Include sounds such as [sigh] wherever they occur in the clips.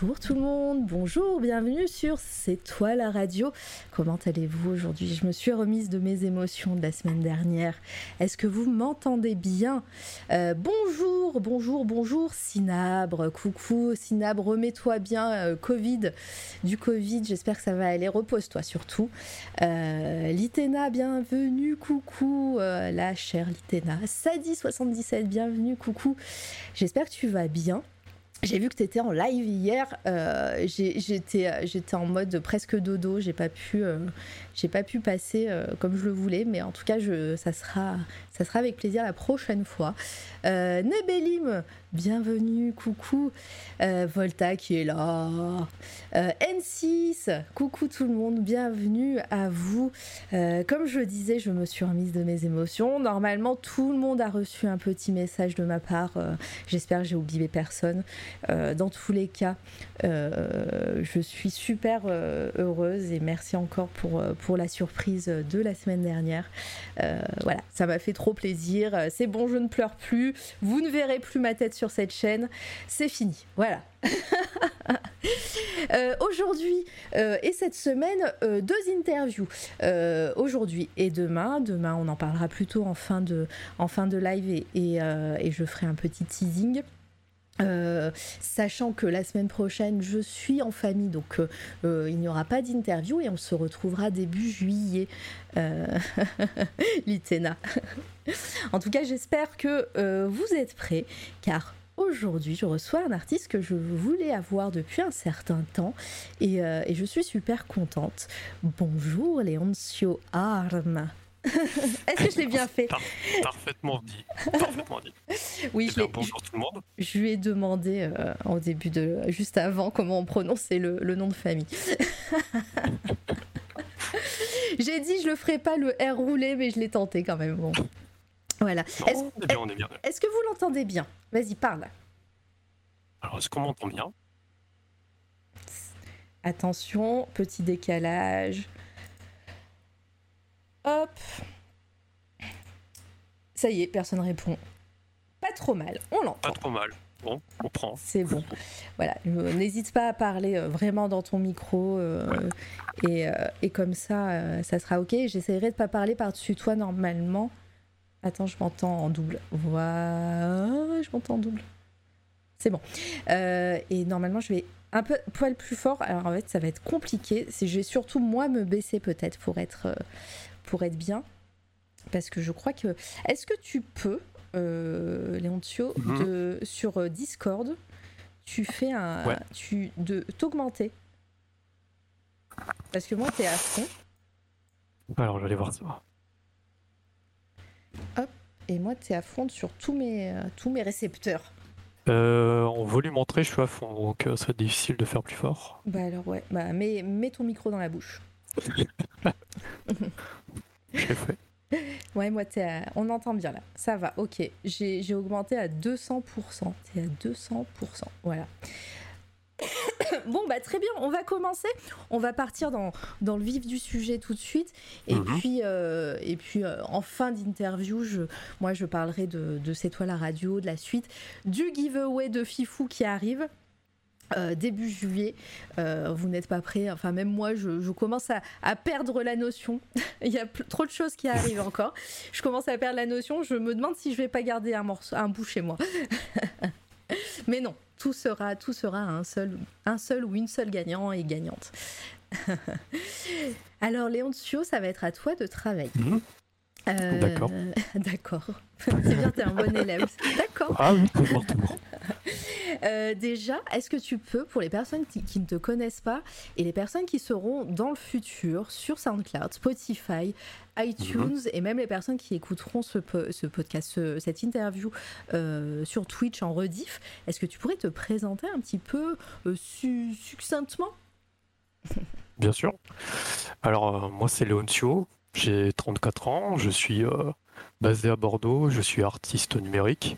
bonjour tout le monde, bonjour, bienvenue sur C'est toi la radio. Comment allez-vous aujourd'hui? Je me suis remise de mes émotions de la semaine dernière. Est-ce que vous m'entendez bien? Euh, Bonjour, bonjour, bonjour Sinabre, coucou Sinabre, remets-toi bien euh, Covid, du Covid, j'espère que ça va aller, repose-toi surtout. Euh, Litena, bienvenue, coucou la chère Litena. Sadi77, bienvenue, coucou. J'espère que tu vas bien. J'ai vu que tu étais en live hier. euh, euh, j'étais en mode presque dodo. J'ai pas pu euh, j'ai pas pu passer euh, comme je le voulais, mais en tout cas je, ça sera ça sera avec plaisir la prochaine fois. Euh, Nebelim, bienvenue, coucou. Euh, Volta qui est là. Euh, N6, coucou tout le monde, bienvenue à vous. Comme je disais, je me suis remise de mes émotions. Normalement, tout le monde a reçu un petit message de ma part. J'espère que j'ai oublié personne. Dans tous les cas, je suis super heureuse et merci encore pour, la surprise de la semaine dernière. Euh, voilà, ça m'a fait trop plaisir. C'est bon, je ne pleure plus. Vous ne verrez plus ma tête sur cette chaîne. C'est fini. Voilà. [laughs] Euh, Aujourd'hui euh, et cette semaine, deux interviews. Aujourd'hui et demain. Demain, on en parlera plutôt en fin de, en fin de live et je ferai un petit teasing. Euh, sachant que la semaine prochaine je suis en famille donc euh, euh, il n'y aura pas d'interview et on se retrouvera début juillet. [laughs] Litena. [laughs] En tout cas j'espère que vous êtes prêts car aujourd'hui je reçois un artiste que je voulais avoir depuis un certain temps et, je suis super contente. Bonjour Léoncio Arm [laughs] est-ce que je l'ai bien fait Par- parfaitement dit. Parfaitement dit. [laughs] oui Eh je bonjour tout le monde. Je lui ai demandé euh, au début de, juste avant, comment on prononçait le, le nom de famille. [laughs] J'ai dit je le ferai pas le R roulé, mais je l'ai tenté quand même. Bon. Voilà. Est est est-ce que vous l'entendez bien? Vas-y, parle. Alors, est-ce qu'on m'entend bien? Attention, petit décalage. Hop. Ça y est, personne répond. Pas trop mal, on l'entend. Pas trop mal. Bon, on prend. C'est bon. Voilà, n'hésite pas à parler euh, vraiment dans ton micro euh, et, euh, et comme ça, euh, ça sera ok. J'essaierai de pas parler par-dessus toi normalement. Attends, je m'entends en double. Voilà, je m'entends en double. C'est bon. Et normalement, je vais un peu poil plus fort. Alors en fait, ça va être compliqué. Je vais surtout moi me baisser peut-être pour être pour être bien, parce que je crois que. Est-ce que tu peux euh, Léontio, Mhm. de, sur euh, Discord, tu fais un. Ouais. Tu, de t'augmenter? Parce que moi, t'es à fond. Alors, j'allais voir ça. Et moi, t'es à fond sur tous mes, euh, tous mes récepteurs. Euh, en volume entrée, je suis à fond, donc euh, ça va être difficile de faire plus fort. Bah alors, ouais. Bah, mets, mets ton micro dans la bouche. [laughs] J'ai fait. Ouais, moi, à- on entend bien là. Ça va, ok. J'ai augmenté à 200%. T'es à 200%. Voilà. [coughs] bon, bah très bien, on va commencer. On va partir dans, dans le vif du sujet tout de suite. Et Mhm. puis, euh, et puis euh, en fin d'interview, je, moi, je parlerai de, de C'est toi la radio, de la suite, du giveaway de Fifou qui arrive. Euh, début juillet, Euh, vous n'êtes pas prêts. Enfin, même moi, je, je commence à, à perdre la notion. [laughs] Il y a trop de choses qui arrivent encore. Je commence à perdre la notion. Je me demande si je vais pas garder un morceau, un bout chez moi. [laughs] Mais non, tout sera, tout sera un seul, un seul ou une seule gagnant et gagnante. [laughs] Alors, Léoncio, ça va être à toi de travailler. Mhm. Euh, D'accord. D'accord. C'est bien, t'es un bon élève. D'accord. Ah oui, toujours, toujours. Euh, déjà, est-ce que tu peux, pour les personnes qui, qui ne te connaissent pas et les personnes qui seront dans le futur sur SoundCloud, Spotify, iTunes et même les personnes qui écouteront ce, po- ce podcast, ce- cette interview euh, sur Twitch en rediff, est-ce que tu pourrais te présenter un petit peu euh, su- succinctement? [laughs] Bien sûr. Alors, moi, c'est Léoncio, j'ai 34 ans, je suis basé à Bordeaux, je suis artiste numérique.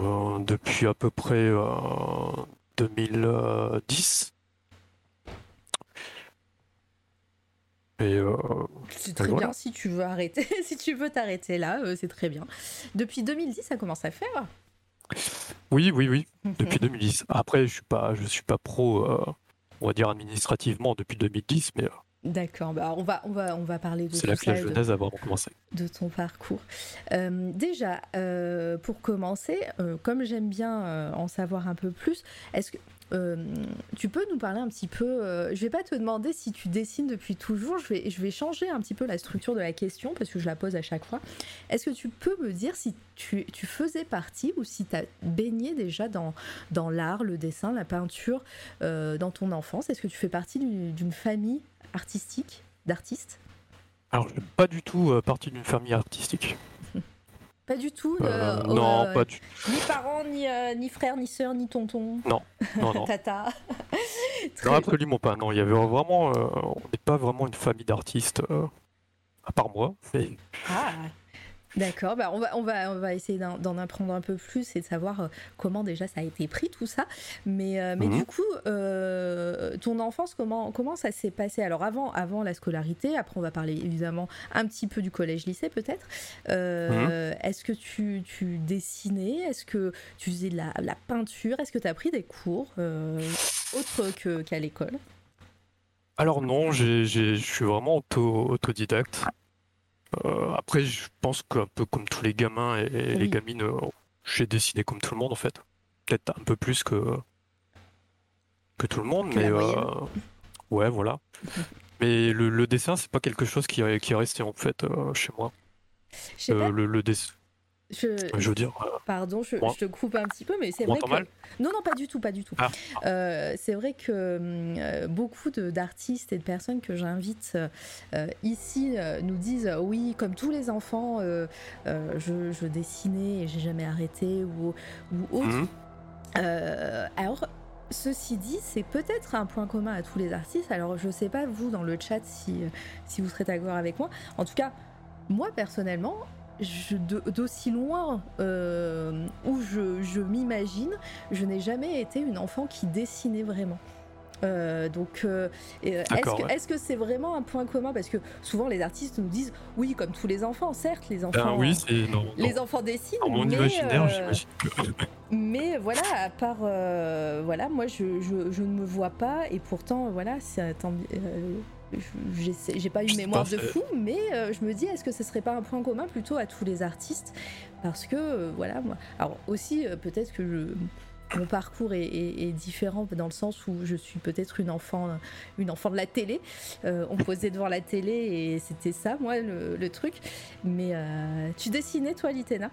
Euh, depuis à peu près euh, 2010. Euh, c'est très bien si tu veux arrêter, [laughs] si tu veux t'arrêter là, c'est très bien. Depuis 2010, ça commence à faire. Oui, oui, oui. [laughs] Depuis 2010. Après, je suis pas, je suis pas pro, on va dire administrativement depuis 2010, mais D'accord, bah on, va, on, va, on va parler de C'est la ça, genèse avant de commencer. De ton parcours. Euh, déjà, euh, pour commencer, euh, comme j'aime bien en savoir un peu plus, est-ce que tu peux nous parler un petit peu Je vais pas te demander si tu dessines depuis toujours, je vais, je vais changer un petit peu la structure de la question parce que je la pose à chaque fois. Est-ce que tu peux me dire si tu, tu faisais partie ou si tu as baigné déjà dans, dans l'art, le dessin, la peinture dans ton enfance? Est-ce que tu fais partie d'une famille artistique, d'artistes Alors, je pas du tout euh, partie d'une famille artistique. [laughs] Pas du tout euh, Non, pas du tout. Ni parents, ni, euh, ni frères, ni sœurs, ni tonton Non, non, [laughs] non. Tata Non, absolument pas. Non, il y avait vraiment... on n'est pas vraiment une famille d'artistes, à part moi. Ah D'accord, bah on, va, on, va, on va essayer d'en apprendre un peu plus et de savoir euh, comment déjà ça a été pris tout ça. Mais, euh, mais mhm. du coup, euh, ton enfance, comment, comment ça s'est passé? Alors avant, avant la scolarité, après on va parler évidemment un petit peu du collège-lycée peut-être. Mhm. Est-ce que tu, tu dessinais? Est-ce que tu faisais de la, la peinture? Est-ce que tu as pris des cours autres qu'à l'école? Alors non, je suis vraiment autodidacte. Euh, après, je pense qu'un peu comme tous les gamins et, les gamines, euh, j'ai dessiné comme tout le monde en fait. Peut-être un peu plus que, que tout le monde, mais euh, ouais, voilà. mais le, dessin, c'est pas quelque chose qui, qui est resté en fait chez moi. le, le dessin. Je, veux dire. Euh, pardon, je, te coupe un petit peu, mais c'est vrai que. Non, non, pas du tout, pas du tout. Ah. Euh, c'est vrai que euh, beaucoup d'artistes et de personnes que j'invite ici nous disent oui, comme tous les enfants, je, dessinais et j'ai jamais arrêté ou, ou autre. Mhm. alors, Ceci dit, c'est peut-être un point commun à tous les artistes. Alors, je ne sais pas, vous, dans le chat, si, si vous serez d'accord avec moi. En tout cas, moi, personnellement, d'aussi loin euh, où je, m'imagine, je n'ai jamais été une enfant qui dessinait vraiment. Euh, donc, euh, est-ce que c'est vraiment un point commun? Parce que souvent les artistes nous disent oui, comme tous les enfants, certes, les ben enfants, oui, les enfants dessinent. mais, mais voilà, à part voilà, moi je, je, ne me vois pas et pourtant voilà, c'est j'ai pas une mémoire de fou, mais euh, je me dis, est-ce que ce serait pas un point commun plutôt à tous les artistes? Parce que, euh, voilà, moi. Alors, aussi, euh, peut-être que mon parcours est, différent dans le sens où je suis peut-être une enfant, une enfant de la télé. on posait devant la télé et c'était ça, moi, le, truc. Mais tu dessinais, toi, Litena?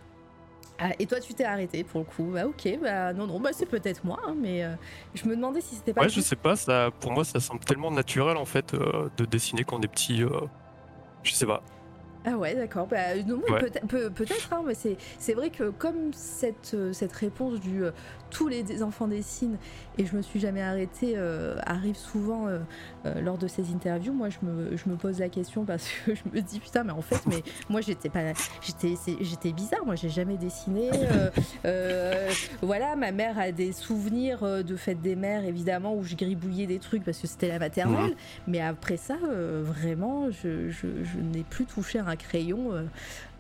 Et toi, tu t'es arrêté pour le coup. Bah ok, bah non, non, bah c'est peut-être moi, hein, mais euh, je me demandais si c'était pas. Ouais, je sais pas. Ça, pour moi, ça semble tellement naturel en fait euh, de dessiner quand on est petit. Euh, je sais pas. Ah ouais, d'accord. Bah, peut-être, hein, mais c'est vrai que comme cette, cette réponse du tous les enfants dessinent et je me suis jamais arrêtée arrive souvent lors de ces interviews, moi je me, je me, pose la question parce que je me dis putain, mais en fait, mais moi j'étais pas, j'étais, j'étais bizarre. Moi j'ai jamais dessiné. voilà, ma mère a des souvenirs de fête des mères évidemment où je gribouillais des trucs parce que c'était la maternelle. Mais après ça, vraiment, je, je, je n'ai plus touché un crayon,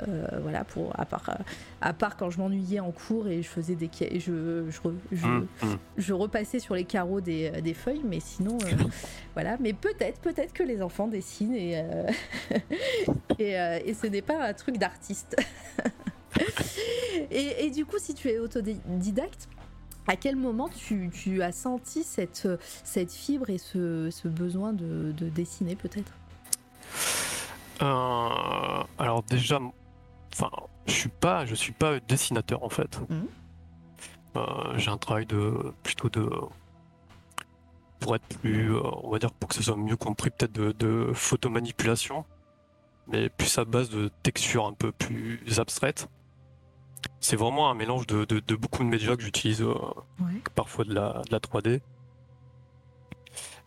euh, euh, voilà, pour à part à part quand je m'ennuyais en cours et je faisais des je je, mmh, mmh. je, repassais sur les carreaux des, des feuilles, mais sinon euh, [laughs] voilà. Mais peut-être peut-être que les enfants dessinent et [laughs] et, et, ce n'est pas un truc d'artiste. [laughs] et, et, du coup, si tu es autodidacte, à quel moment tu, tu, as senti cette, cette fibre et ce, ce besoin de, de dessiner peut-être? Euh, alors déjà, enfin, je suis pas, je suis pas dessinateur en fait. Mhm. Euh, j'ai un travail de plutôt de pour être plus, euh, on va dire pour que ce soit mieux compris, peut-être de, de photomanipulation, mais plus à base de textures un peu plus abstraites. C'est vraiment un mélange de, de, beaucoup de médias que j'utilise, parfois de la, de la 3D.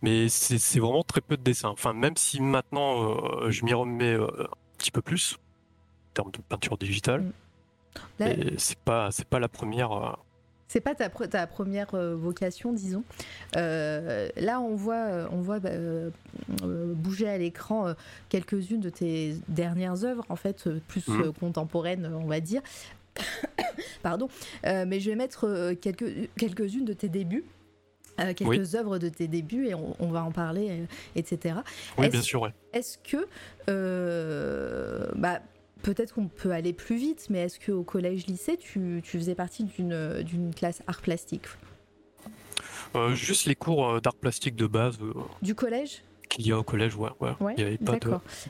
Mais c'est vraiment très peu de dessins. Enfin, même si maintenant euh, je m'y remets euh, un petit peu plus termes de peinture digitale, mm. c'est pas c'est pas la première. Euh, c'est pas ta, ta première euh, vocation, disons. Euh, là, on voit, on voit bah, bouger à l'écran quelques-unes de tes dernières œuvres, en fait, plus Mhm. contemporaines, on va dire. [coughs] Pardon. mais je vais mettre quelques, quelques-unes de tes débuts. euh, quelques œuvres de tes débuts et on, on va en parler, euh, etc. Oui, bien sûr, ouais. Est-ce que, euh, bah, peut-être qu'on peut aller plus vite, mais est-ce qu'au collège-lycée, tu, tu faisais partie d'une classe art plastique? Euh, juste les cours euh, d'art plastique de base euh, Du collège? qu'il y a au collège, ouais. ouais. Ouais, Il n'y avait pas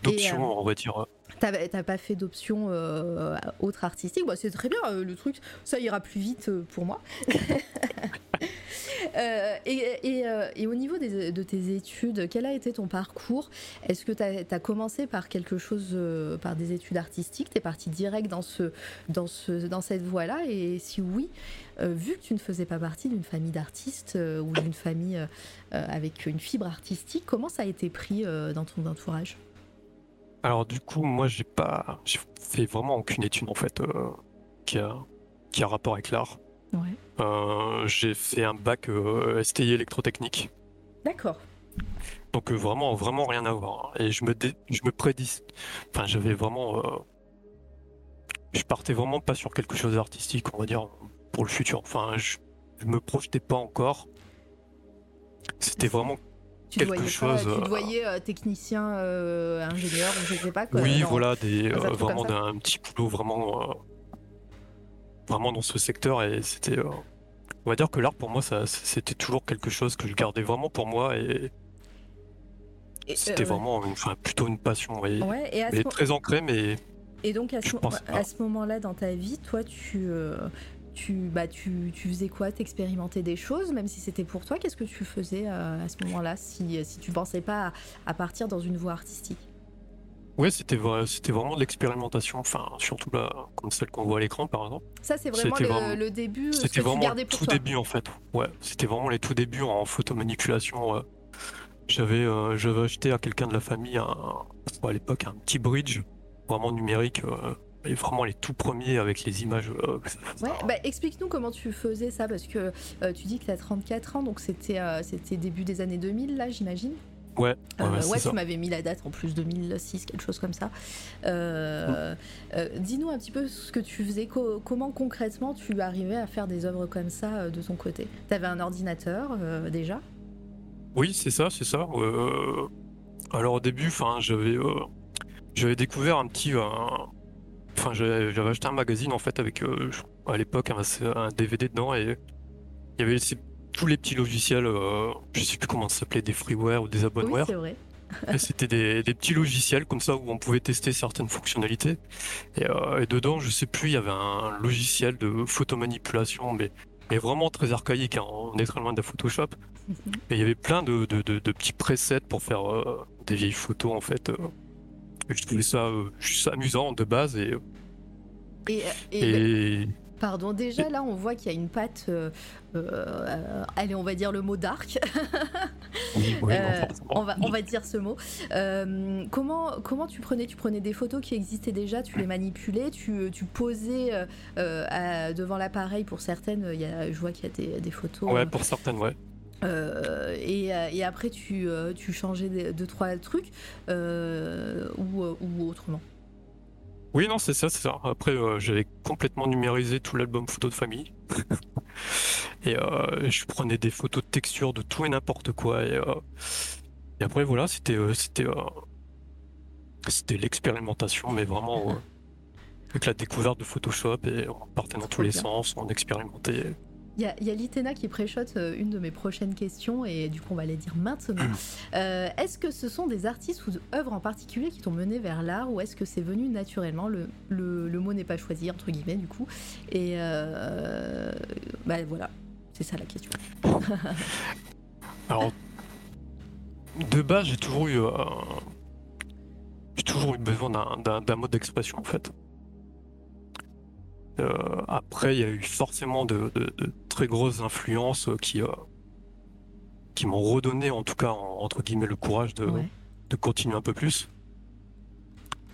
d'option, euh, on va dire. T'as pas fait d'option euh, autre artistique? Bah, C'est très bien, le truc, ça ira plus vite pour moi. [laughs] Euh, euh, et au niveau de tes études, quel a été ton parcours? Est-ce que tu as, commencé par quelque chose, euh, par des études artistiques? Tu es parti direct dans, ce, dans, ce, dans cette voie-là? Et si oui, vu que tu ne faisais pas partie d'une famille d'artistes ou d'une famille avec une fibre artistique, comment ça a été pris dans ton entourage? Alors du coup, moi, j'ai pas, fait vraiment aucune étude en fait qui a, qui a rapport avec l'art. Ouais. Euh, j'ai fait un bac euh, STI électrotechnique, D'accord. donc euh, vraiment, vraiment rien à voir. Et je me, dé- je me prédis, enfin, j'avais vraiment, je partais vraiment pas sur quelque chose d'artistique, on va dire, pour le futur. Enfin, je, je me projetais pas encore. C'était vraiment Tu quelque voyais, chose, pas, tu te voyais euh, technicien, euh, ingénieur, je sais pas quoi. Oui, dans- voilà, des, euh, vraiment d'un petit boulot vraiment, vraiment dans ce secteur et c'était, euh, on va dire que l'art pour moi, ça, c'était toujours quelque chose que je gardais vraiment pour moi et Et, c'était euh, vraiment, une- enfin, plutôt une passion, et, Ouais, et, mais mo- très ancrée, mais et donc à ce, mo- à moment-là dans ta vie, toi, tu, euh, tu, bah, tu, tu faisais quoi? T'expérimentais des choses, même si c'était pour toi. Qu'est-ce que tu faisais euh, à ce moment-là, si, si tu pensais pas à, à partir dans une voie artistique? Ouais, c'était vrai, c'était vraiment de l'expérimentation, enfin, surtout là, comme celle qu'on voit à l'écran par exemple. Ça, c'est vraiment le, C'était vraiment- le début, que C'était vraiment le tout toi. début en fait. Ouais, c'était vraiment les tout débuts en photomanipulation. euh. J'avais euh, j'avais acheté à quelqu'un de la famille un, à l'époque un petit bridge vraiment numérique euh, et vraiment les tout premiers avec les images. euh. Ouais, bah, explique-nous comment tu faisais ça, parce que euh, tu dis que tu as 34 ans, donc c'était euh, c'était début des années 2000, là, j'imagine? Ouais, ouais, Euh, ouais, ouais, tu m'avais mis la date en plus 2006, quelque chose comme ça. Euh, euh, Dis-nous un petit peu ce que tu faisais, co- comment concrètement tu arrivais à faire des œuvres comme ça euh, de ton côté? T'avais un ordinateur déjà? Oui, c'est ça, c'est ça. Alors au début, j'avais j'avais découvert un petit, enfin, j'avais acheté un magazine en fait avec à l'époque un, un DVD dedans et il y avait ces- tous les petits logiciels, euh, je sais plus comment ça s'appelait, des freeware ou des Oui. [laughs] Et C'était des, des petits logiciels comme ça où on pouvait tester certaines fonctionnalités. Et, euh, et dedans, je sais plus, il y avait un logiciel de photomanipulation, mais, mais vraiment très archaïque. hein, on est très loin de la Photoshop. Et il y avait plein de, de- de- de petits presets pour faire euh, des vieilles photos en fait. euh. Je trouvais ça juste amusant de base. Et, Et, et- et pardon, déjà là, on voit qu'il y a une patte. euh, euh, allez, on va dire le mot dark. [laughs] oui, oui, non, Euh, on, va, on va dire ce mot. Comment, comment tu prenais Tu prenais des photos qui existaient déjà, tu les manipulais, tu, tu posais à- devant l'appareil pour certaines. Y a, je vois qu'il y a des, des photos. Ouais, pour certaines, ouais. Euh, et, et après, tu, tu changeais deux, trois trucs euh, ou, ou autrement. Oui, non, c'est ça, c'est ça. Après, euh, j'avais complètement numérisé tout l'album photo de famille. [laughs] et euh, je prenais des photos de texture de tout et n'importe quoi. Et, euh, et après, voilà, c'était c'était c'était l'expérimentation, mais vraiment avec la découverte de Photoshop et on partait dans tous les bien. sens, on expérimentait. Il y a, y a Litena qui préchote euh, une de mes prochaines questions et du coup on va les dire maintenant. [clears throat] Euh, est-ce que ce sont des artistes ou œuvres en particulier qui t'ont mené vers l'art ou est-ce que c'est venu naturellement le, le, le mot n'est pas choisi entre guillemets du coup? Et euh, bah voilà c'est ça la question. [laughs] Alors, de base, j'ai toujours eu, euh, j'ai toujours eu besoin d'un- d'un d'un mode d'expression en fait. Euh, après, il y a eu forcément de, de- de très grosses influences euh, qui, euh, qui m'ont redonné, en tout cas, en- entre guillemets, le courage de, Ouais. de continuer un peu plus.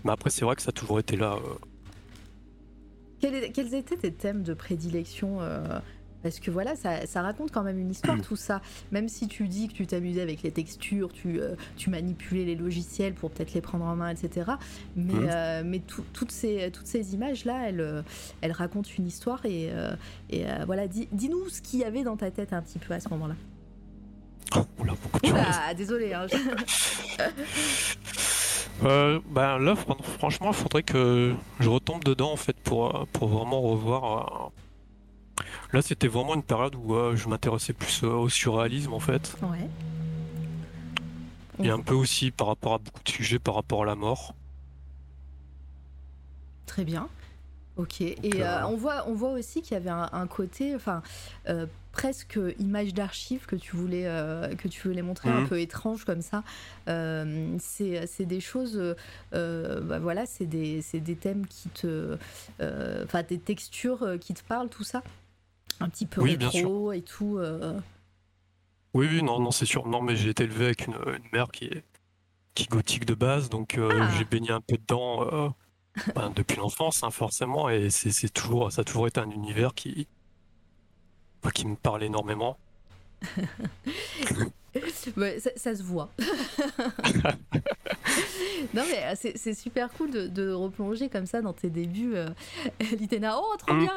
Mais après, c'est vrai que ça a toujours été là. Quels, quels étaient tes thèmes de prédilection euh, parce que voilà, ça, ça, raconte quand même une histoire, [clears throat] tout ça. Même si tu dis que tu t'amusais avec les textures, tu, euh, tu manipulais les logiciels pour peut-être les prendre en main, etc. Mais, euh, mais toutes, ces, toutes ces images-là, elles, euh, elles racontent une histoire. Et, et voilà, dis-nous ce qu'il y avait dans ta tête un petit peu à ce moment-là. Oh, oula, beaucoup de choses. désolé. Hein. [laughs] ben là, franchement, il faudrait que je retombe dedans en fait pour, pour vraiment revoir Là, c'était vraiment une période où euh, je m'intéressais plus euh, au surréalisme en fait. Ouais. Et un peu aussi par rapport à beaucoup de sujets par rapport à la mort. Très bien. Ok. et euh, on, voit, on voit aussi qu'il y avait un, côté, enfin, presque image d'archive que tu voulais que tu voulais montrer un mhm. peu étrange comme ça. c'est des choses, bah, voilà, c'est des, des, thèmes qui te, enfin, des textures qui te parlent, tout ça? Un petit peu rétro et tout. Euh. Oui, oui, non, non, c'est sûr. Non, mais j'ai été élevé avec une, mère qui est, qui gothique de base, donc euh, ah. j'ai baigné un peu dedans euh, [laughs] ben, depuis l'enfance, hein, forcément, et c'est toujours, ça a toujours été un univers qui, qui me parle énormément. [laughs] [laughs] ça, se voit. [laughs] non mais euh, c'est super cool de, replonger comme ça dans tes débuts. Euh, [laughs] Litena, oh trop mm. bien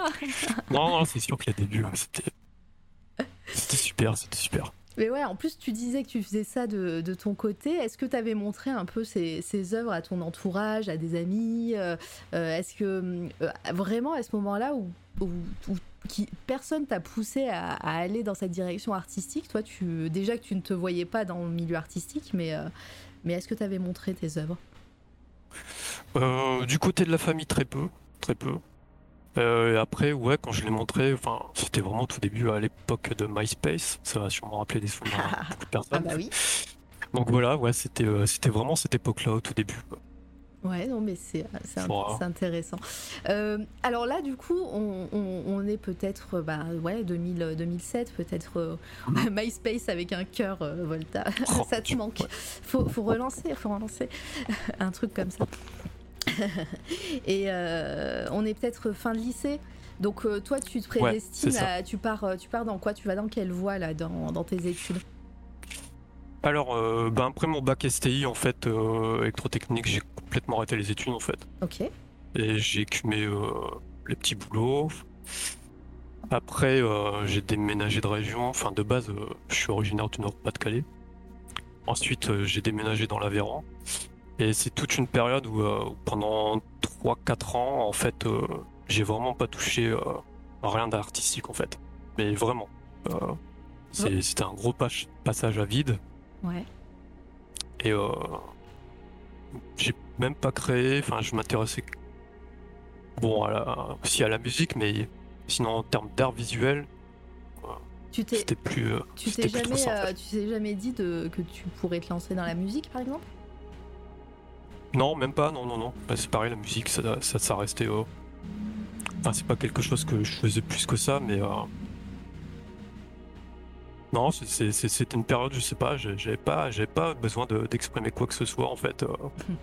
Non, non c'est sûr que les débuts, c'était super, c'était super. Mais ouais, en plus, tu disais que tu faisais ça de, ton côté. Est-ce que tu avais montré un peu ces, ces, œuvres à ton entourage, à des amis euh, Est-ce que vraiment à ce moment-là où, où, où qui, personne t'a poussé à, aller dans cette direction artistique. Toi, tu, déjà que tu ne te voyais pas dans le milieu artistique, mais, euh, mais est-ce que tu avais montré tes œuvres? Euh, Du côté de la famille, très peu. Très peu. Euh, et après, ouais, quand je l'ai montré, enfin, c'était vraiment tout début à l'époque de MySpace. Ça va sûrement rappeler des souvenirs à [laughs] beaucoup de personnes. Ah bah oui. Donc voilà, ouais, c'était, c'était vraiment cette époque-là au tout début. Ouais, non, mais c'est intéressant. Euh, alors là, du coup, on, est peut-être, bah, ouais, 2000, 2007, peut-être euh, mm. [laughs] MySpace avec un cœur euh, Volta. Oh, [laughs] ça te manque. Faut, faut relancer, faut relancer [laughs] un truc comme ça. Et on est peut-être fin de lycée. Donc toi, tu te prédestines à, tu pars, tu pars dans quoi? Tu vas dans quelle voie là, dans, dans tes études? Alors, euh, ben, après mon bac STI, en fait, euh, électrotechnique, j'ai complètement arrêté les études, en fait. Ok. Et j'ai écumé euh, les petits boulots. Après, j'ai déménagé de région. Enfin, de base, je suis originaire du Nord-Pas-de-Calais. Ensuite, j'ai déménagé dans l'Aveyron. Et c'est toute une période où, pendant 3-4 ans, en fait, j'ai vraiment pas touché rien d'artistique, en fait. Mais vraiment. C'était un gros passage à vide. Ouais. Et euh, j'ai même pas créé, enfin je m'intéressais bon à aussi à la musique, mais sinon en termes d'art visuel, tu c'était plus. Euh, tu t'es jamais, euh, tu t'es jamais dit de, que tu pourrais te lancer dans la musique par exemple? Non, même pas, non, non, non. Bah, c'est pareil, la musique, ça, ça, ça restait. Enfin, c'est pas quelque chose que je faisais plus que ça, mais non, c'était une période, je sais pas, j'avais pas, pas besoin d'exprimer quoi que ce soit en fait. Euh. [laughs]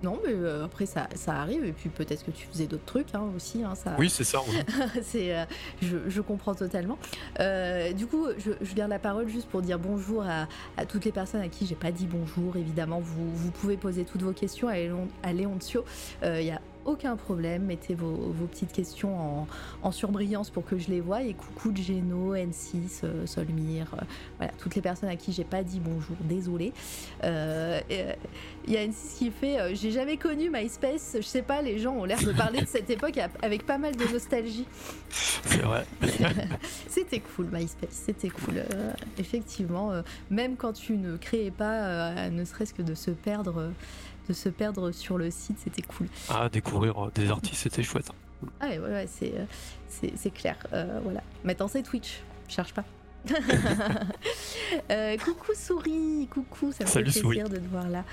Non, mais euh, après ça, ça, arrive et puis peut-être que tu faisais d'autres trucs hein, aussi. Hein, ça... Oui, c'est ça. [laughs] c'est, euh, je, je, comprends totalement. du coup, je, je viens la parole juste pour dire bonjour à, à toutes les personnes à qui j'ai pas dit bonjour. Évidemment, vous, vous pouvez poser toutes vos questions à, Léon, à Léontio. Il y a aucun problème. Mettez vos, petites questions en, surbrillance pour que je les voie. Et coucou de Geno, N6, euh, Solmire, euh, voilà, toutes les personnes à qui j'ai pas dit bonjour, désolé. Euh, il y a N6 qui fait J'ai jamais connu MySpace, je sais pas, les gens ont l'air de parler de cette époque avec pas mal de nostalgie. C'est vrai. [laughs] c'était cool, MySpace, c'était cool. effectivement, même quand tu ne créais pas, ne serait-ce que de se perdre de se perdre sur le site, c'était cool. Ah, découvrir euh, des artistes, c'était chouette. Ah ouais, ouais, c'est, euh, c'est, clair. Euh, voilà. Maintenant, c'est Twitch. cherche pas. [laughs] coucou souris, coucou, ça me fait plaisir de te voir là.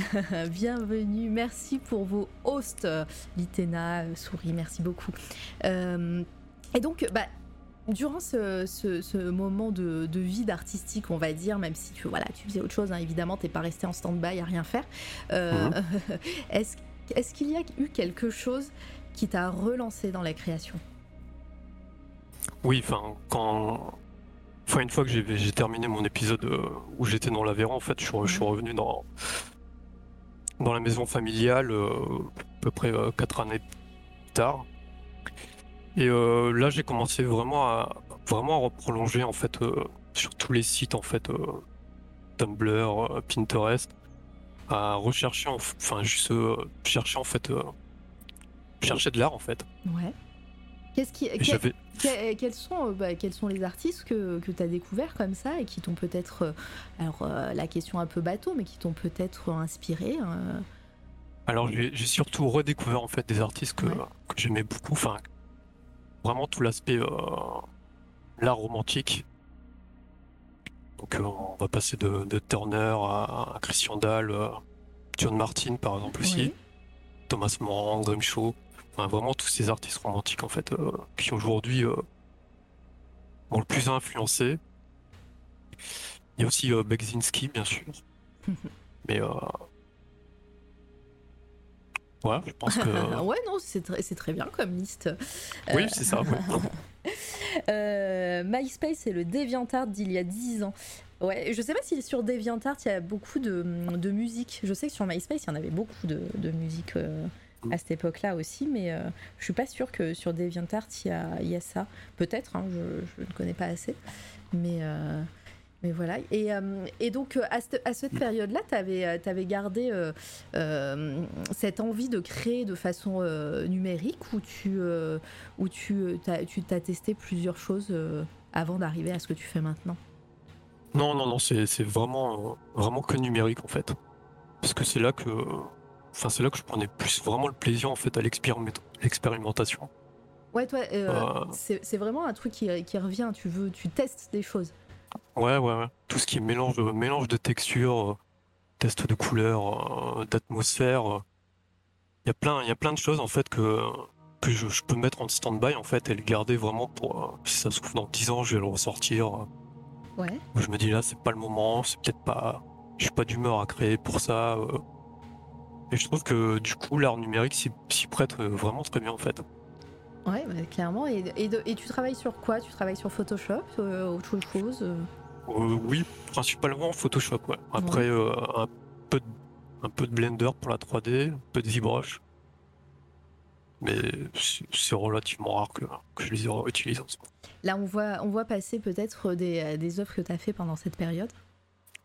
[laughs] Bienvenue, merci pour vos hosts, Litena, souris, merci beaucoup. et donc, bah, durant ce, moment de, vide artistique, on va dire, même si tu, voilà, tu faisais autre chose, hein, évidemment, t'es pas resté en stand-by à rien faire, euh, [laughs] mhm. est-ce qu'il y a eu quelque chose qui t'a relancé dans la création? Oui, enfin, quand. Enfin, une fois que j'ai terminé mon épisode euh, où j'étais dans l'Aveyron, en fait, je suis, je suis revenu dans, dans la maison familiale euh, à peu près euh, quatre années plus tard. Et euh, là, j'ai commencé vraiment à, vraiment à prolonger, en fait, euh, sur tous les sites, en fait, euh, Tumblr, euh, Pinterest, à rechercher, enfin, juste euh, chercher, en fait, euh, chercher de l'art, en fait. Ouais. Qu'est-ce qui, que- que- quels, sont, bah, quels sont les artistes que, que tu as découverts comme ça et qui t'ont peut-être, alors la question un peu bateau, mais qui t'ont peut-être inspiré Alors j'ai j'ai surtout redécouvert en fait des artistes que, Ouais. que j'aimais beaucoup, enfin vraiment tout l'aspect euh, l'art romantique. Donc euh, on va passer de, de Turner à, à Christian Dahl, euh, John Martin par exemple aussi. Thomas Morand, Grimshaw, enfin vraiment tous ces artistes romantiques en fait qui aujourd'hui m'ont le plus influencé. Il y a aussi Bekzinski bien sûr, [laughs] mais euh, ouais je pense que [laughs] ouais, non, c'est très, c'est très bien comme liste. Oui, c'est ça. ouais. [laughs] Euh, MySpace, c'est le DeviantArt d'il y a 10 ans. Ouais, je sais pas si sur DeviantArt il y a beaucoup de, de musique. Je sais que sur MySpace il y en avait beaucoup de, de musique euh, à cette époque-là aussi, mais euh, je suis pas sûre que sur DeviantArt il y a, il y a ça. Peut-être, hein, je, je ne connais pas assez. Mais, euh, mais voilà. Et, euh, et donc euh, à cette, à cette période-là, tu avais, gardé euh, euh, cette envie de créer de façon numérique ou tu, où tu t'as, tu t'as testé plusieurs choses avant d'arriver à ce que tu fais maintenant? Non, non, non, c'est vraiment, vraiment que numérique en fait. Parce que c'est là que, enfin, c'est là que je prenais plus vraiment le plaisir en fait à l'expériment- l'expérimentation. Ouais, toi, c'est, c'est vraiment un truc qui, qui revient. Tu veux, tu testes des choses. Ouais, ouais, ouais. Tout ce qui est mélange de, mélange de textures, euh, test de couleurs, euh, d'atmosphère. euh. Il y a plein, il y a plein de choses en fait que, que je, je peux mettre en stand-by en fait et le garder vraiment pour, euh, si ça se trouve dans 10 ans, je vais le ressortir. euh, Ouais. je me dis là, c'est pas le moment, c'est peut-être pas, je suis pas d'humeur à créer pour ça. euh. Et je trouve que du coup, l'art numérique s'y prête euh, vraiment très bien en fait. Ouais, bah, clairement. Et, et, de- et tu travailles sur quoi? Tu travailles sur Photoshop euh, Autre chose euh? Euh, oui, principalement Photoshop, ouais. Après, un, peu de, un peu de Blender pour la 3D, un peu de ZBrush. Mais c'est c'est relativement rare que, que je les utilise en ce moment. Là, on voit, on voit passer peut-être des, des œuvres que tu as fait pendant cette période?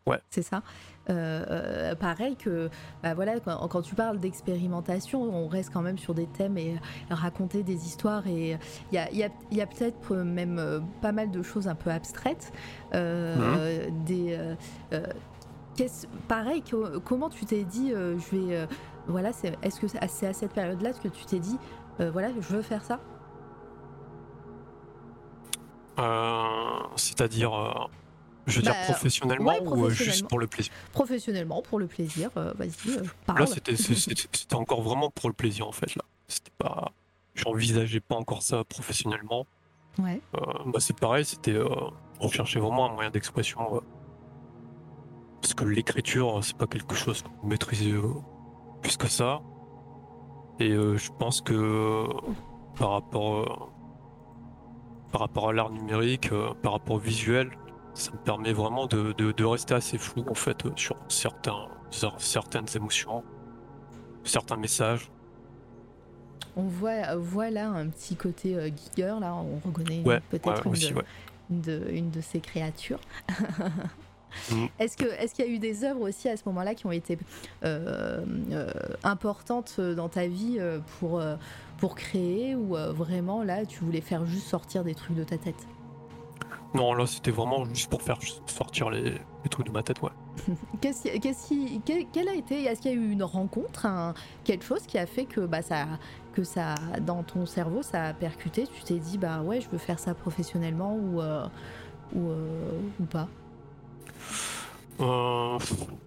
Ouais. C'est ça. Euh, euh, pareil que, bah voilà, quand, quand tu parles d'expérimentation, on reste quand même sur des thèmes et euh, raconter des histoires. Et il y a, il y a- il y a peut-être même pas mal de choses un peu abstraites. Euh, Des. euh, euh, qu'est-ce- pareil, que- comment tu t'es dit, je vais. voilà, c'est, est-ce que c'est à- cette période-là que tu t'es dit, voilà, je veux faire ça? C'est-à-dire, je veux dire Bah, professionnellement ouais, ou euh, juste pour le plaisir? Professionnellement, pour le plaisir, euh, vas-y, euh, parle. Là, c'était encore vraiment pour le plaisir en fait. Là, c'était pas, j'envisageais pas encore ça professionnellement. Ouais. Euh, bah, c'est pareil, c'était on cherchait vraiment un moyen d'expression. parce que l'écriture, c'est pas quelque chose qu'on maîtrisait euh, plus que ça. Et je pense que par rapport, par rapport à l'art numérique, par rapport au visuel, ça me permet vraiment de, de- de rester assez flou en fait euh, sur certains, certaines émotions, certains messages. On voit, voit là un petit côté euh, Giger, là, on reconnaît Ouais, peut-être ouais, une, de, ouais. une de- une de ces créatures. [laughs] Mm. Est-ce que est-ce qu'il y a eu des œuvres aussi à ce moment-là qui ont été euh, euh, importantes dans ta vie euh, pour, euh, pour créer ou euh, vraiment là tu voulais faire juste sortir des trucs de ta tête? Non, là, c'était vraiment juste pour faire sortir les, les trucs de ma tête, ouais. [laughs] Qu'est-ce qui- qu'est-ce qui- quel, quel a été Est-ce qu'il y a eu une rencontre, un- quelque chose qui a fait que bah ça, que ça, dans ton cerveau, ça a percuté Tu t'es dit bah ouais, je veux faire ça professionnellement ou euh, ou, euh, ou pas? Euh,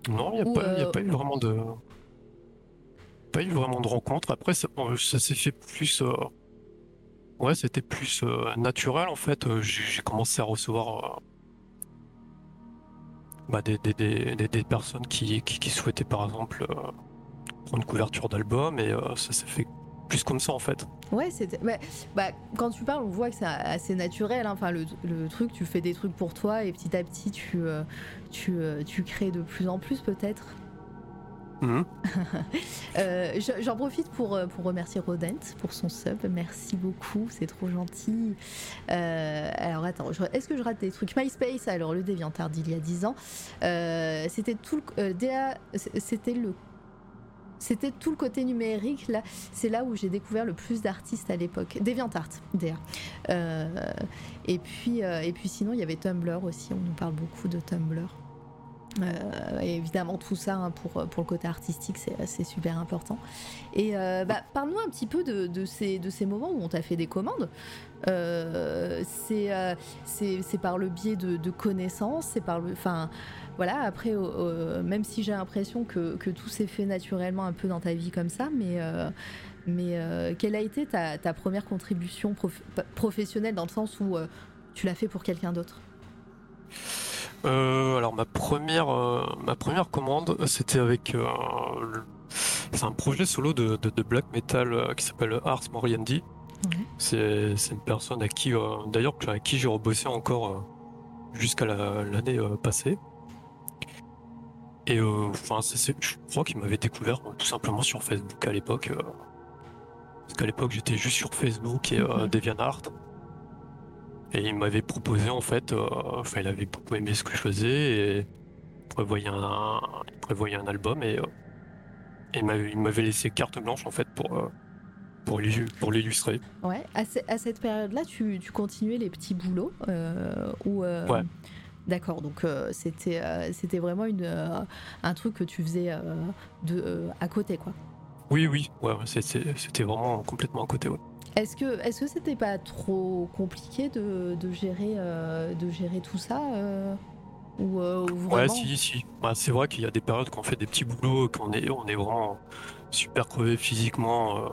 non, il n'y a, Ou, pas- y a pas eu vraiment de. Pas eu vraiment de rencontre. Après, ça, ça s'est fait plus. Ouais, c'était plus euh, naturel en fait. Euh, J'ai commencé à recevoir euh, bah, des, des, des, des- personnes qui, qui, souhaitaient par exemple prendre couverture d'album et ça s'est fait plus comme ça en fait. Ouais, c'était. bah, quand tu parles, on voit que c'est assez naturel. Hein. Enfin, le, truc, tu fais des trucs pour toi et petit à petit, tu, tu, tu crées de plus en plus peut-être. Mhm. [laughs] Euh, j'en profite pour, euh, pour remercier Rodent pour son sub. Merci beaucoup, c'est trop gentil. Euh, alors attends, est-ce que je rate des trucs? MySpace, alors le DeviantArt d'il y a 10 ans, c'était tout le, le tout le côté numérique là. C'est là où j'ai découvert le plus d'artistes à l'époque. DeviantArt DA et puis et puis sinon il y avait Tumblr aussi. On nous parle beaucoup de Tumblr euh, évidemment tout ça hein, pour, pour le côté artistique c'est super important. Et euh, bah, parle-nous un petit peu de, de, ces, de ces moments où on t'a fait des commandes. Euh, c'est par le biais de, de connaissances, c'est par le... Enfin voilà, après, même si j'ai l'impression que, que, tout s'est fait naturellement un peu dans ta vie comme ça, mais... mais quelle a été ta, ta première contribution professionnelle dans le sens où tu l'as fait pour quelqu'un d'autre? Euh, alors ma première, euh, ma première commande, c'était avec euh, c'est un projet solo de, black metal qui s'appelle Ars Moriendi. C'est une personne à qui, d'ailleurs, à qui j'ai rebossé encore jusqu'à l'année passée. Et enfin, je crois qu'il m'avait découvert tout simplement sur Facebook à l'époque. parce qu'à l'époque, j'étais juste sur Facebook et DeviantArt. Et il m'avait proposé en fait, euh, enfin il avait beaucoup aimé ce que je faisais et il prévoyait un, prévoyait un album et, euh, il m'avait laissé carte blanche en fait pour, euh, pour l'illustrer. Ouais, à, cette période-là, tu, continuais les petits boulots ou ouais. D'accord, donc c'était c'était vraiment une, un truc que tu faisais de, à côté quoi. Oui, oui, ouais, c'était vraiment complètement à côté. Ouais. Est-ce que est-ce que c'était pas trop compliqué de, gérer euh, de gérer tout ça euh, ou, euh, Ouais, si, si. Bah, c'est vrai qu'il y a des périodes quand on fait des petits boulots, qu'on est on est vraiment super crevé physiquement,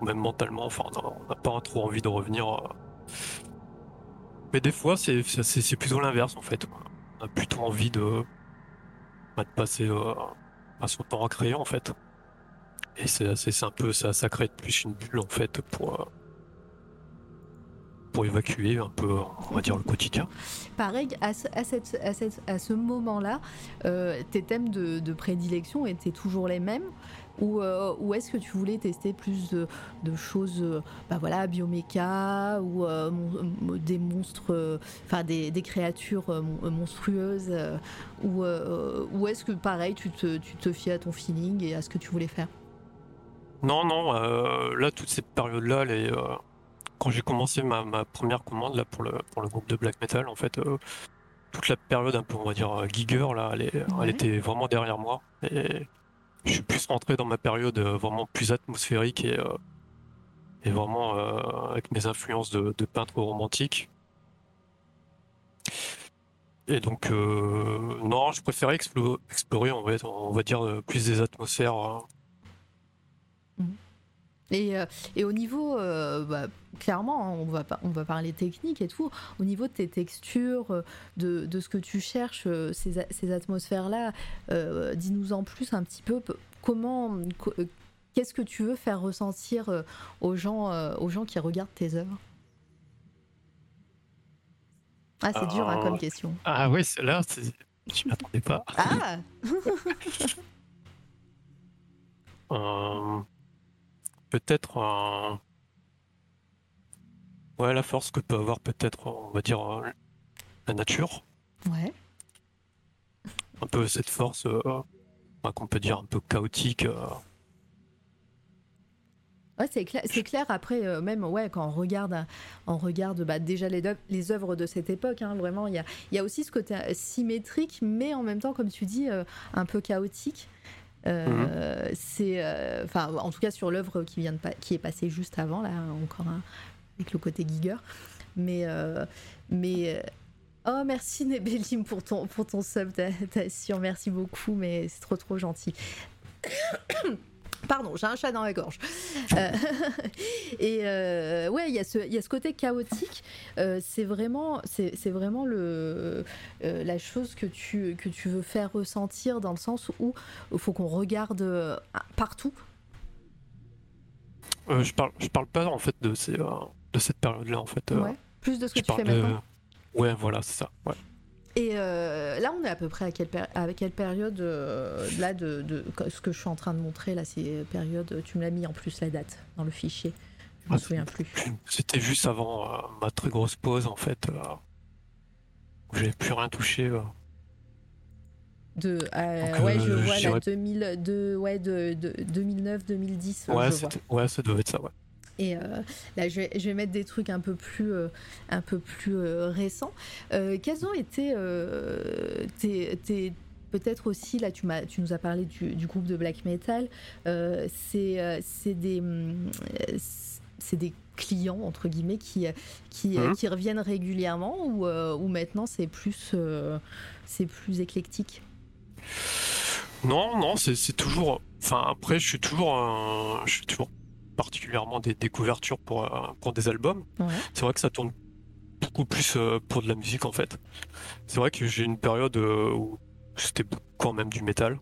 ou même mentalement. Enfin, on n'a pas trop envie de revenir. Mais des fois, c'est c'est plutôt l'inverse en fait. On a plutôt envie de, bah, de passer à son temps à créer en fait. Et c'est un peu ça, ça crée plus une bulle en fait pour pour évacuer un peu, on va dire, le quotidien. Pareil, à ce, à à ce moment-là, euh, tes thèmes de, prédilection étaient toujours les mêmes ou, euh, ou est-ce que tu voulais tester plus de, choses, euh, bah voilà, bioméca ou des monstres, enfin des, des, créatures monstrueuses ou, ou est-ce que pareil, tu te, tu te fiais à ton feeling et à ce que tu voulais faire? Non, non, là, toute cette période-là, elle est quand j'ai commencé ma, première commande là pour le pour le groupe de black metal, en fait, euh, toute la période un peu on va dire euh, giger là, elle, elle était vraiment derrière moi et je suis plus rentré dans ma période euh, vraiment plus atmosphérique et et vraiment avec mes influences de, peintre romantique. Et donc, non, je préférais explorer, on va, on va dire, plus des atmosphères. Hein. Mmh. Et, et, au niveau, bah, clairement, hein, on va, on va parler technique et tout, au niveau de tes textures, euh, de, de ce que tu cherches, euh, ces, ces atmosphères-là, euh, dis-nous en plus un petit peu comment, qu'est-ce que tu veux faire ressentir aux gens, aux gens qui regardent tes œuvres? Ah, c'est dur hein, comme question. Ah oui, là, je m'attendais pas. Ah [laughs] Peut-être un Ouais, la force que peut avoir peut-être, on va dire, euh, la nature. Ouais. Un peu cette force euh, qu'on peut dire un peu chaotique. Euh. Ouais, c'est clair, c'est clair. Après, même ouais, quand on regarde, on regarde bah, déjà les, les œuvres de cette époque. Hein, vraiment, il y a, y a, aussi ce côté symétrique, mais en même temps, comme tu dis, un peu chaotique. Mhm. C'est, enfin, en tout cas sur l'œuvre qui vient de qui est passée juste avant, là, encore un, avec le côté giger. Mais, euh, mais euh, oh merci Nebelim pour ton, pour ton sub, ta, sûr, merci beaucoup, mais c'est trop trop gentil. Pardon, j'ai un chat dans la gorge. Euh, [laughs] et ouais, il y, a ce, y a ce côté chaotique. c'est vraiment, c'est, vraiment le, la chose que tu, que tu veux faire ressentir dans le sens où il faut qu'on regarde partout Euh, je parle, je parle pas en fait de ces, euh, de cette période-là en fait. euh, Ouais. Plus de ce que je tu fais de- maintenant. Ouais, voilà, c'est ça. Ouais. Et euh, là, on est à peu près à quelle, péri- à quelle période euh, là de, de- ce que je suis en train de montrer là, c'est période. Tu me l'as mis en plus la date dans le fichier. Je me Ah, souviens plus. C'était juste avant euh, ma très grosse pause en fait. euh, où j'avais plus rien touché. euh. De, euh, Donc, ouais, euh, je vois 2000, de, ouais, de, de 2009-2010. Ouais, ouais, ça devait être ça, ouais. Et euh, là, je vais, je vais mettre des trucs un peu plus, euh, un peu plus euh, récents. Quels ont été tes, tes- peut-être aussi là, tu nous as parlé du, du groupe de black metal. C'est, c'est des, hum, c'est des clients entre guillemets qui, qui, Mhm. qui reviennent régulièrement ou, ou maintenant c'est plus, c'est plus éclectique? Non, non, c'est toujours. Enfin, après, je suis toujours, je suis toujours particulièrement des découvertures pour, euh, pour des albums. Ouais. C'est vrai que ça tourne beaucoup plus euh, pour de la musique en fait. C'est vrai que j'ai une période euh, où c'était quand même du métal,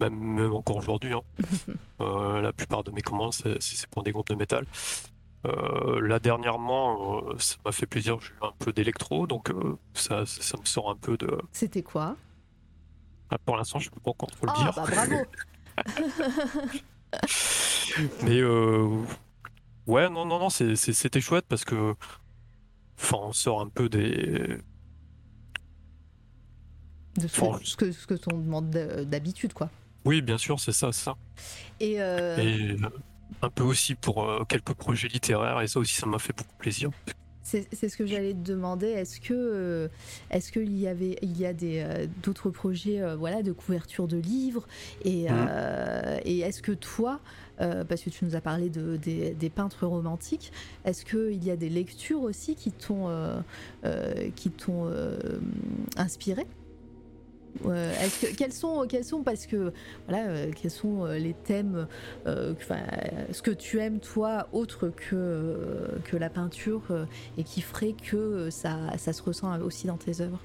même, encore aujourd'hui. hein. [laughs] Euh, la plupart de mes commandes, c'est pour des groupes de métal. Euh, là dernièrement, euh, ça m'a fait plaisir, j'ai eu un peu d'électro, donc ça, ça, ça me sort un peu de. C'était quoi? Ah, Pour l'instant, je peux pas encore trop le Ah dire. bah bravo. [laughs] [laughs] Mais euh, ouais, non, non, non, c'était chouette parce que, enfin, on sort un peu des. De ce, que, ce que ce que t'on demande d'habitude quoi. Oui, bien sûr, c'est ça, c'est ça. Et, euh, Et euh, un peu aussi pour euh, quelques projets littéraires, et ça aussi, ça m'a fait beaucoup plaisir. C'est ce que j'allais te demander. Est-ce que euh, est-ce qu'il y avait il y a des euh, d'autres projets voilà de couverture de livres et euh, et est-ce que toi euh, parce que tu nous as parlé de, des, peintres romantiques, est-ce qu'il y a des lectures aussi qui t'ont euh, euh, inspiré? Quels sont parce que quels sont les thèmes ce que tu aimes toi autre que la peinture et qui ferait que ça, se ressent aussi dans tes œuvres?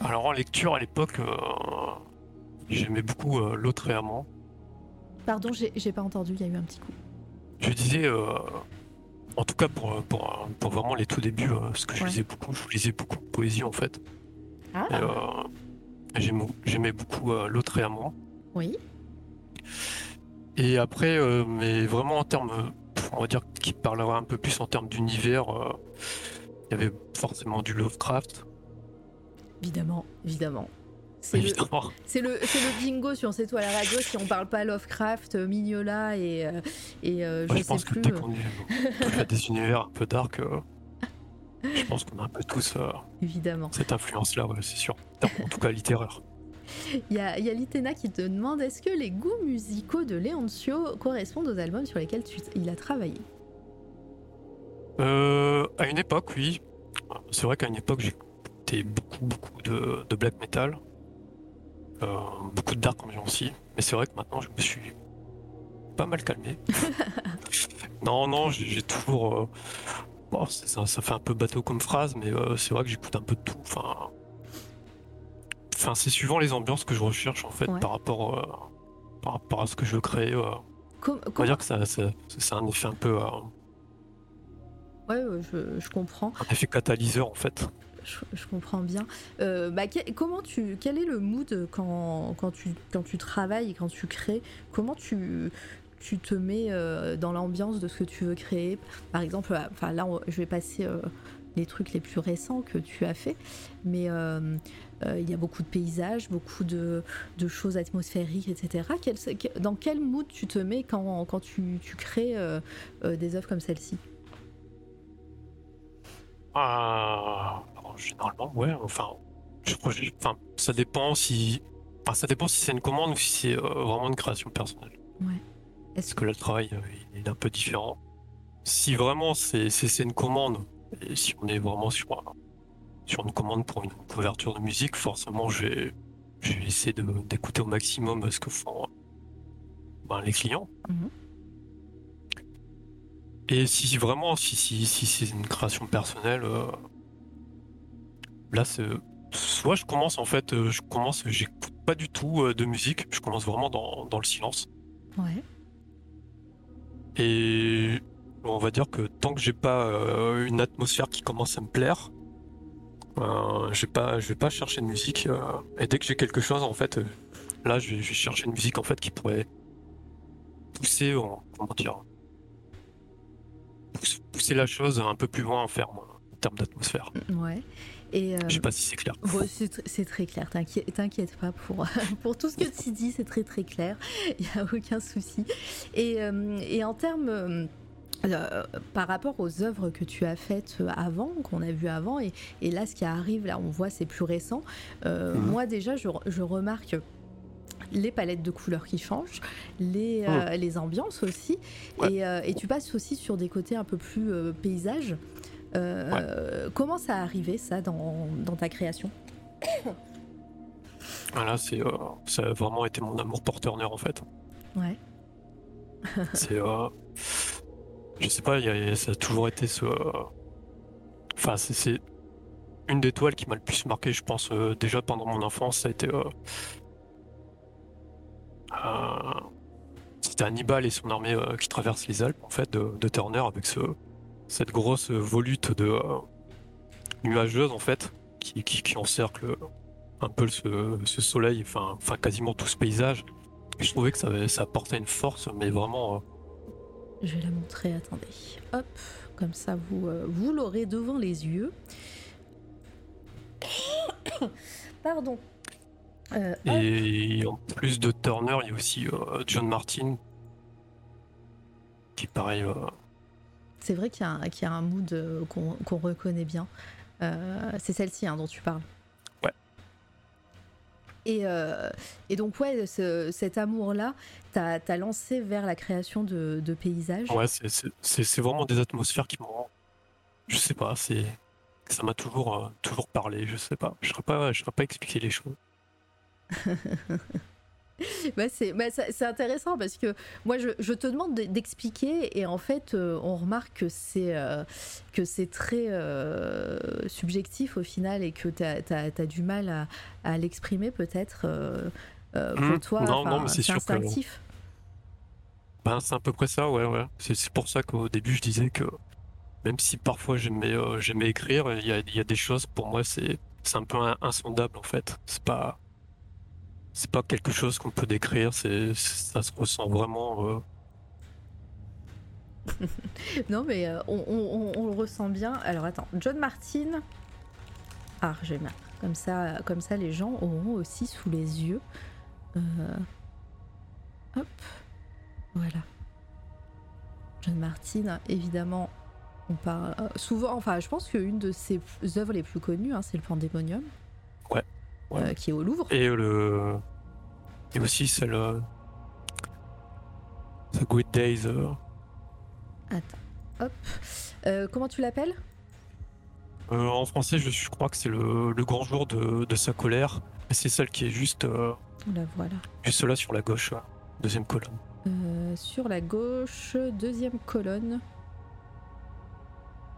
Alors, en lecture, à l'époque, j'aimais beaucoup L'autre et amant. Pardon, j'ai pas entendu, il y a eu un petit coup. Je disais, euh, en tout cas pour, pour, pour vraiment les tout débuts, euh, ce que je Ouais. lisais beaucoup, je lisais beaucoup de poésie en fait. Ah, euh, j'aimais beaucoup euh, L'autre et amant. oui. Et après, euh, mais vraiment en termes, euh, on va dire, qui parlerait un peu plus en termes d'univers, euh, il y avait forcément du Lovecraft, Évidemment, évidemment. C'est le, c'est le, le bingo sur C'est toi la radio si on parle pas Lovecraft, euh, Mignola et, euh, et euh, Moi, je je sais pense que plus. dès qu'on est- des univers un peu dark, euh, je pense qu'on a un peu tous euh, évidemment. cette influence-là, ouais, c'est sûr. En tout cas littéraire. [laughs] Il y a, il y a Litena qui te demande est-ce que les goûts musicaux de Leoncio correspondent aux albums sur lesquels tu, il a travaillé? Euh, à une époque, oui. C'est vrai qu'à une époque, j'écoutais beaucoup, beaucoup de, de black metal. Euh, beaucoup de dark ambiance aussi. Mais c'est vrai que maintenant, je me suis pas mal calmé. [laughs] non, non, j'ai toujours. euh, bon, ça, ça fait un peu bateau comme phrase, mais euh, c'est vrai que j'écoute un peu de tout. Enfin, enfin c'est suivant les ambiances que je recherche, en fait, Ouais. par, rapport, par rapport à ce que je veux créer. On va dire que ça, ça- c'est un effet un peu. Ouais, ouais, je, je comprends. un effet catalyseur, en fait. Je, comprends bien. Euh, bah, comment tu, quel est le mood quand, quand, tu, quand tu travailles et quand tu crées? Comment tu, tu te mets euh, dans l'ambiance de ce que tu veux créer? Par exemple, euh, enfin là, je vais passer les trucs les plus récents que tu as fait, mais il y a beaucoup de paysages, beaucoup de, de choses atmosphériques, etc. Dans quel mood tu te mets quand, quand tu, tu crées des œuvres comme celle-ci? Ah, généralement, ouais. Enfin, je crois, enfin, ça dépend si, enfin, ça dépend si c'est une commande ou si c'est euh, vraiment une création personnelle. Est-ce que là, le travail, euh, il est un peu différent. Si vraiment c'est c'est une commande, et si on est vraiment sur un- sur une commande pour une couverture de musique, forcément, je vais je vais essayer d'écouter au maximum ce que font ben, les clients. Mhm. Et si vraiment, si, si, si c'est une création personnelle, euh, là, c'est. Soit je commence en fait, euh, je commence, j'écoute pas du tout euh, de musique, je commence vraiment dans, dans le silence. Ouais. Et on va dire que tant que j'ai pas euh, une atmosphère qui commence à me plaire, euh, je vais pas, je vais pas chercher de musique. euh, et dès que j'ai quelque chose, en fait, là, je vais, je vais chercher une musique en fait qui pourrait pousser, en- comment dire, pousse- pousser la chose un peu plus loin en ferme en termes d'atmosphère. Ouais. Et euh, Je sais pas si c'est clair. bon, c'est tr- c'est très clair, t'inquiète pas pour, [laughs] pour tout ce que tu dis, c'est très très clair, [laughs] il n'y a aucun souci. Et, euh, et en termes, euh, euh, par rapport aux œuvres que tu as faites avant, qu'on a vues avant, et, et là ce qui arrive, là on voit c'est plus récent, euh, Mhm. moi déjà je, je remarque les palettes de couleurs qui changent, les, euh, les ambiances aussi, Ouais. et, et tu passes aussi sur des côtés un peu plus euh, Comment ça a arrivé ça dans, dans ta création Voilà, c'est, euh, ça a vraiment été mon amour pour Turner en fait. Ouais. [laughs] C'est, euh, je sais pas, il y a- ça a toujours été ce, enfin c'est, c'est une des toiles qui m'a le plus marqué, je pense déjà pendant mon enfance, ça a été, c'était Hannibal et son armée qui traverse les Alpes en fait de, de Turner avec ce, cette grosse volute de euh, nuageuse en fait qui, qui, qui encercle un peu ce, ce soleil, enfin, enfin quasiment tout ce paysage. Et je trouvais que ça, avait- ça apportait une force, mais vraiment. euh, Je vais la montrer, attendez. Hop, comme ça vous, euh, vous l'aurez devant les yeux. [coughs] Pardon. Et en plus de Turner, il y a aussi John Martin, qui pareil. C'est vrai qu'il y, a un- qu'il y a un mood euh, qu'on reconnaît bien. Euh, c'est celle-ci hein, dont tu parles. Ouais. Et, euh, et donc, ouais, ce- cet amour-là, t'as as lancé vers la création de, de paysages. ouais, c'est- vraiment des atmosphères qui m'ont. Je sais pas, c'est. Ça m'a toujours, euh, toujours parlé, je sais pas. Je ne saurais pas, je pas expliquer les choses. [laughs] Bah, c'est bah, c'est intéressant parce que moi je, je te demande de- d'expliquer et en fait euh, on remarque que c'est euh, que c'est très euh, subjectif au final et que tu as, du mal à, à l'exprimer peut-être pour Mhm. toi. Non, non, mais c'est sûr que- instinctif. Ben, c'est à peu près ça, ouais, ouais. C'est pour ça qu'au début, je disais que même si parfois j'aimais j'aimais écrire, il y a, y a des choses, pour moi, c'est un peu in- insondable, en fait. C'est pas c'est pas quelque chose qu'on peut décrire, c'est ça se ressent vraiment. euh, [laughs] Non mais euh, on, le ressent bien. Alors attends, John Martin. Ah, je vais mettre comme ça, comme ça les gens auront aussi sous les yeux. Euh, Hop, voilà. John Martin, évidemment, on parle souvent. Enfin, je pense qu'une de ses œuvres les plus connues, hein, c'est le Pandémonium. Ouais, euh, qui est au Louvre. Et le et aussi celle The Good Days. euh, Hop. Euh, comment tu l'appelles? Euh, en français, je, je crois que c'est le, le grand jour de, de sa colère. C'est celle qui est juste, euh, La voilà. juste là sur la gauche, deuxième colonne. Sur la gauche, deuxième colonne.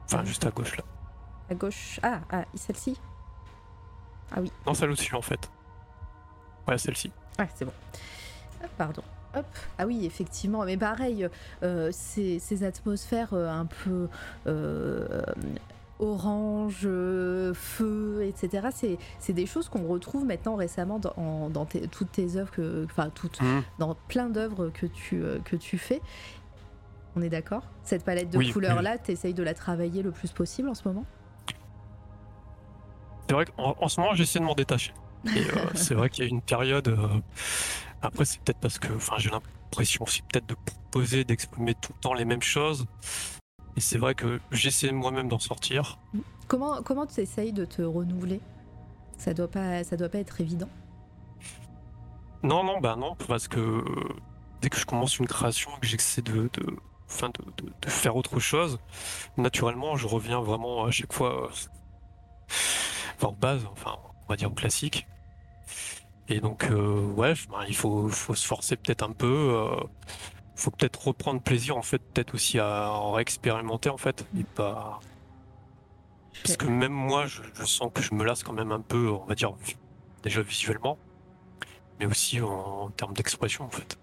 Enfin, juste à gauche là. À gauche. Ah, ah celle-ci? Non, celle au-dessus en fait. Ouais, celle-ci. Ah, c'est bon. Ah, Pardon. Hop. Ah oui, effectivement. Mais pareil, euh, ces, ces atmosphères euh, un peu euh, orange, feu, etc. C'est, c'est des choses qu'on retrouve maintenant récemment dans, en- dans tes- toutes tes œuvres, que- enfin toutes, Mhm. dans plein d'œuvres que tu, que tu fais. On est d'accord? Cette palette de Oui, couleurs-là, tu essayes de la travailler le plus possible en ce moment? C'est vrai qu'en en ce moment, j'essaie de m'en détacher. Et euh, [laughs] c'est vrai qu'il y a une période. euh, Après, c'est peut-être parce que enfin, j'ai l'impression aussi peut-être de proposer, d'exprimer tout le temps les mêmes choses. Et c'est vrai que j'essaie moi-même d'en sortir. Comment comment tu essayes de te renouveler? Ça doit pas ça doit pas être évident. Non, non, bah non, parce que euh, dès que je commence une création et que j'essaie de, de, enfin de, de- de faire autre chose, naturellement, je reviens vraiment à chaque fois euh, enfin, en base, enfin, on va dire au classique. Et donc, euh, ouais, ben, il faut, faut se forcer peut-être un peu. euh, faut peut-être reprendre plaisir, en fait, peut-être aussi à en réexpérimenter, en fait, et pas. Parce que même moi, je, je sens que je me lasse quand même un peu, on va dire, déjà visuellement, mais aussi en, en termes d'expression, en fait.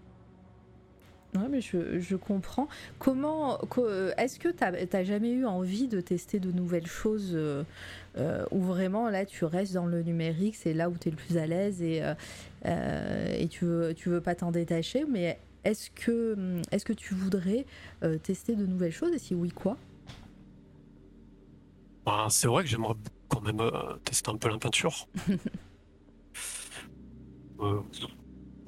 Ouais, mais je, je comprends. Comment, co- euh, est-ce que tu n'as jamais eu envie de tester de nouvelles choses euh, euh, ou vraiment là tu restes dans le numérique, c'est là où tu es le plus à l'aise et, euh, et tu veux, tu veux pas t'en détacher, mais est-ce que, hum, que tu voudrais euh, tester de nouvelles choses et si oui, quoi? Ben, c'est vrai que j'aimerais quand même tester un peu la peinture. [laughs]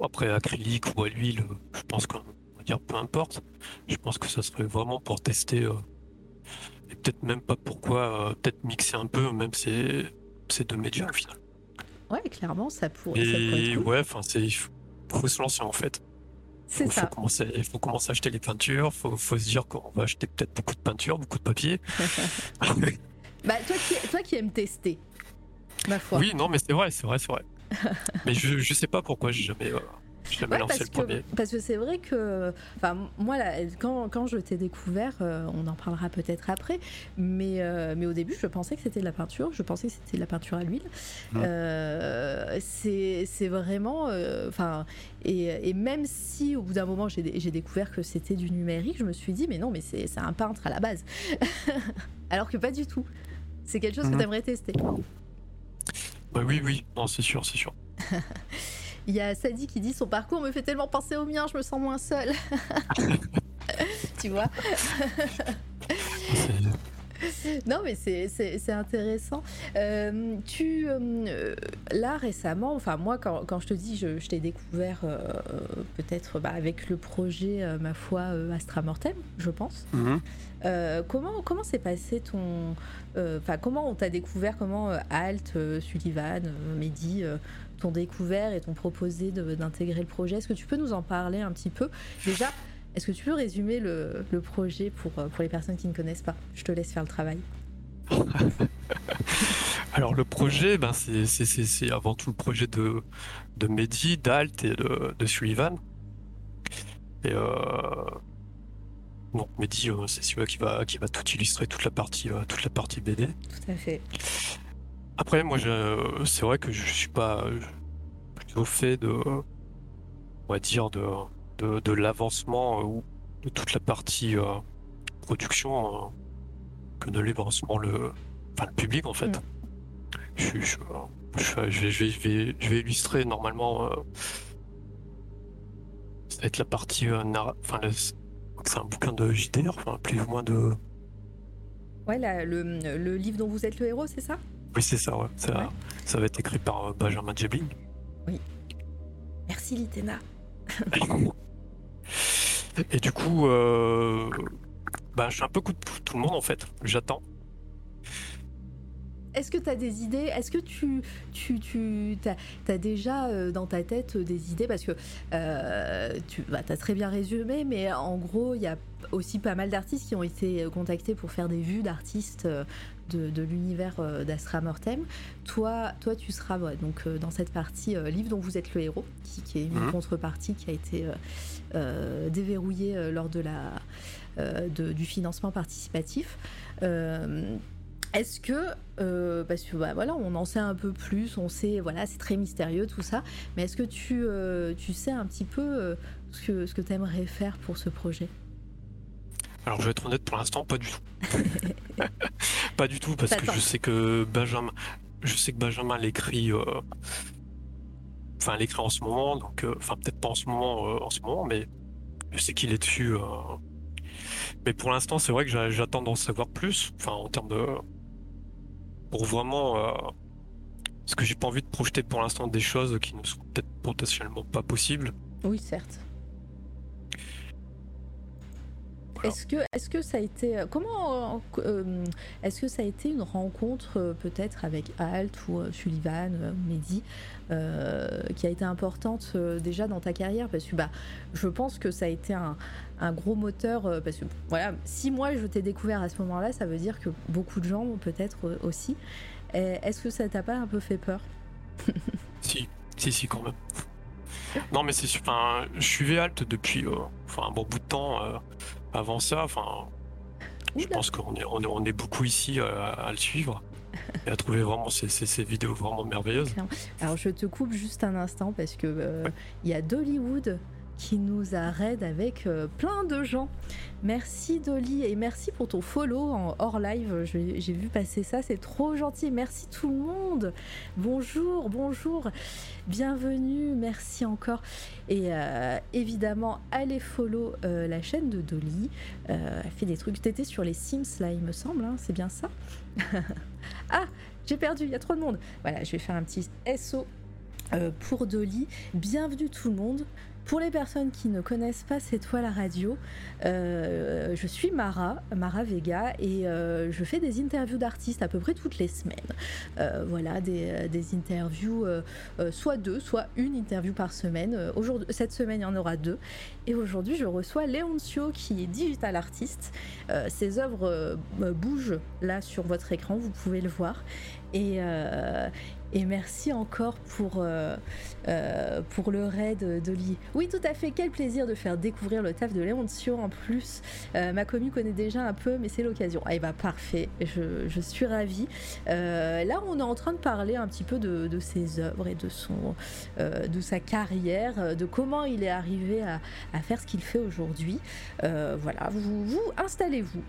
Après, acrylique ou à l'huile, je pense qu'on dire peu importe. Je pense que ça serait vraiment pour tester. euh, et peut-être même pas pourquoi, euh, peut-être mixer un peu, même ces, ces deux médias au final. Ouais, clairement, ça pourrait, ça pourrait Et ouais, enfin, c'est. Il faut, faut se lancer en fait. C'est Faut, faut ça. commencer, il faut commencer à acheter les peintures, faut, faut se dire qu'on va acheter peut-être beaucoup de peinture, beaucoup de papier. [laughs] Bah, toi, qui, toi qui aimes tester, ma foi. Oui, non, mais c'est vrai, c'est vrai, c'est vrai. [laughs] mais je, je sais pas pourquoi j'ai jamais, euh, Ouais, parce le premier. que parce que c'est vrai que enfin moi là, quand, quand je t'ai découvert euh, on en parlera peut-être après mais euh, mais au début je pensais que c'était de la peinture je pensais que c'était de la peinture à l'huile. Euh, c'est vraiment enfin et, et même si au bout d'un moment j'ai découvert que c'était du numérique je me suis dit mais non mais c'est un peintre à la base [laughs] alors que pas du tout c'est quelque chose que Mhm. tu aimerais tester Bah oui, oui, non, c'est sûr, c'est sûr. [laughs] Il y a Sadie qui dit son parcours me fait tellement penser au mien, je me sens moins seule. [laughs] tu vois [laughs] Non, mais c'est- intéressant. Euh, tu, euh, là, récemment, enfin, moi, quand, quand je te dis, je, je t'ai découvert euh, peut-être bah, avec le projet, ma foi, Astra Mortem, je pense. Mhm. Comment comment s'est passé ton. Enfin, comment on t'a découvert? Comment Alt, Sullivan, Mehdi t'ont découvert et t'ont proposé d'intégrer le projet Est-ce que tu peux nous en parler un petit peu? Déjà, est-ce que tu peux résumer le, le projet pour, euh, pour les personnes qui ne connaissent pas? Je te laisse faire le travail. [laughs] Alors le projet, ben, c'est avant tout le projet de, de Mehdi, d'Alt et de, de Sullivan. Et euh, donc Mehdi, euh, c'est celui qui va, qui va tout illustrer, toute la partie, euh, toute la partie BD. Tout à fait. Après, moi, je- c'est vrai que je suis pas plutôt fait de, on va dire, de, de, de l'avancement euh, ou de toute la partie euh, production euh, que de l'avancement le, enfin, le public en fait. Mm. Je, je, vais, je vais, je vais, illustrer normalement. euh, ça va être la partie narra- enfin, c'est un bouquin de JDR, enfin, plus ou moins de. Ouais, la- le, le livre dont vous êtes le héros, c'est ça? Oui, c'est ça, ouais. Ça, Ouais. ça va être écrit par euh, Benjamin Jebling. Merci, Litena. [laughs] Et du coup, euh, bah, je suis un peu coup de tout le monde en fait. J'attends. Est-ce que tu as des idées? Est-ce que tu, tu, tu as, déjà euh, dans ta tête euh, des idées? Parce que euh, tu bah, as très bien résumé, mais en gros, il y a aussi pas mal d'artistes qui ont été contactés pour faire des vues d'artistes euh, de, de l'univers euh, d'Astra Mortem. Toi, toi, tu seras ouais, donc, euh, dans cette partie euh, livre dont vous êtes le héros, qui, qui est une Mhm. contrepartie qui a été euh, euh, déverrouillée lors de la, de- du financement participatif. Est-ce que, euh, parce que bah, voilà, on en sait un peu plus, on sait, voilà, c'est très mystérieux tout ça, mais est-ce que tu, euh, tu sais un petit peu euh, ce que, ce que tu aimerais faire pour ce projet? Alors je vais être honnête pour l'instant, pas du tout. [laughs] pas du tout parce que je sais que Benjamin, je sais que Benjamin l'écrit, euh, enfin l'écrit en ce moment, donc euh, enfin peut-être pas en ce moment, euh, en ce moment, mais je sais qu'il est dessus. Mais pour l'instant, c'est vrai que j'a- j'attends d'en savoir plus, enfin en termes de, pour vraiment, parce que j'ai pas envie de projeter pour l'instant des choses qui ne sont peut-être potentiellement pas possibles. Oui, certes. Est-ce que, est-ce que ça a été, comment, euh, est-ce que ça a été une rencontre euh, peut-être avec Alt ou euh, Sullivan, euh, Mehdi, euh, qui a été importante euh, déjà dans ta carrière? Parce que bah, je pense que ça a été un, un gros moteur. euh, parce que voilà, si moi je t'ai découvert à ce moment-là, ça veut dire que beaucoup de gens peut-être euh, aussi. Et Est-ce que ça t'a pas un peu fait peur? Si, si, si, quand même. Non, mais c'est sûr, enfin, je suivais Alt depuis euh, enfin, un bon bout de temps. euh, avant ça, enfin, je pense qu'on est, on est, on est beaucoup ici euh, à, le suivre et à trouver vraiment ces, ces, ces vidéos vraiment merveilleuses. Alors je te coupe juste un instant parce que euh, il y a Dollywood qui nous a raid avec euh, plein de gens. Merci Dolly et merci pour ton follow en hors live. J'ai vu passer ça, c'est trop gentil. Merci tout le monde. Bonjour, bonjour, bienvenue, merci encore. Et euh, évidemment, allez follow euh, la chaîne de Dolly. elle fait des trucs. T'étais sur les Sims là, il me semble, hein, c'est bien ça? [laughs] Ah, j'ai perdu, il y a trop de monde. Voilà, je vais faire un petit SO pour Dolly. Bienvenue tout le monde. Pour les personnes qui ne connaissent pas C'est toi la radio, euh, je suis Mara, Mara Vega, et euh, je fais des interviews d'artistes à peu près toutes les semaines. Euh, voilà, des, interviews, soit deux, soit une interview par semaine. Aujourd'hui, cette semaine, il y en aura deux. Et aujourd'hui, je reçois Léoncio, qui est digital artiste. ses œuvres bougent là sur votre écran, vous pouvez le voir. Et merci encore pour, euh, euh, pour le raid d'Oli. Oui, tout à fait. Quel plaisir de faire découvrir le taf de Léoncio en plus. Euh, ma commu connaît déjà un peu, mais c'est l'occasion. Ah, bah parfait. Je, je suis ravie. là, on est en train de parler un petit peu de, de ses œuvres et de, son, de sa carrière, de comment il est arrivé à, à faire ce qu'il fait aujourd'hui. voilà, vous, vous installez-vous.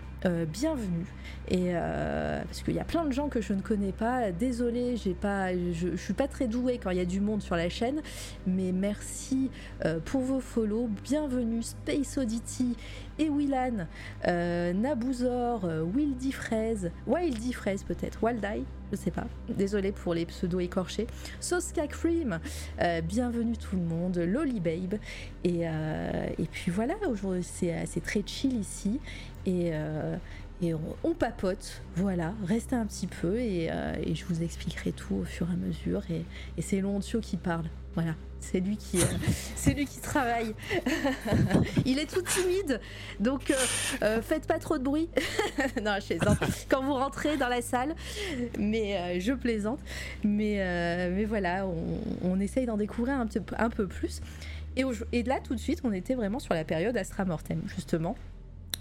bienvenue. Et parce qu'il y a plein de gens que je ne connais pas. Désolée, j'ai pas je, ne suis pas très douée quand il y a du monde sur la chaîne, mais merci euh, pour vos follow. Bienvenue Space Oddity et Willan, euh, Nabouzor, euh, Wildy Fraise, Wildy Fraise peut-être, Waldai, je sais pas. Désolé pour les pseudos écorchés. Soska Cream, bienvenue tout le monde, Lolly Babe. Et, et puis voilà, aujourd'hui c'est très chill ici. Et, et on, papote, voilà, restez un petit peu euh, et, je vous expliquerai tout au fur et à mesure. Et, c'est Lontio qui parle, voilà, c'est lui qui, euh, [laughs] travaille. [laughs] Il est tout timide, donc euh, faites pas trop de bruit. [laughs] non, je plaisante. Quand vous rentrez dans la salle, mais je plaisante. Mais, voilà, on, essaye d'en découvrir un, peu, un peu plus. Et, et là, tout de suite, on était vraiment sur la période Astra Mortem, justement.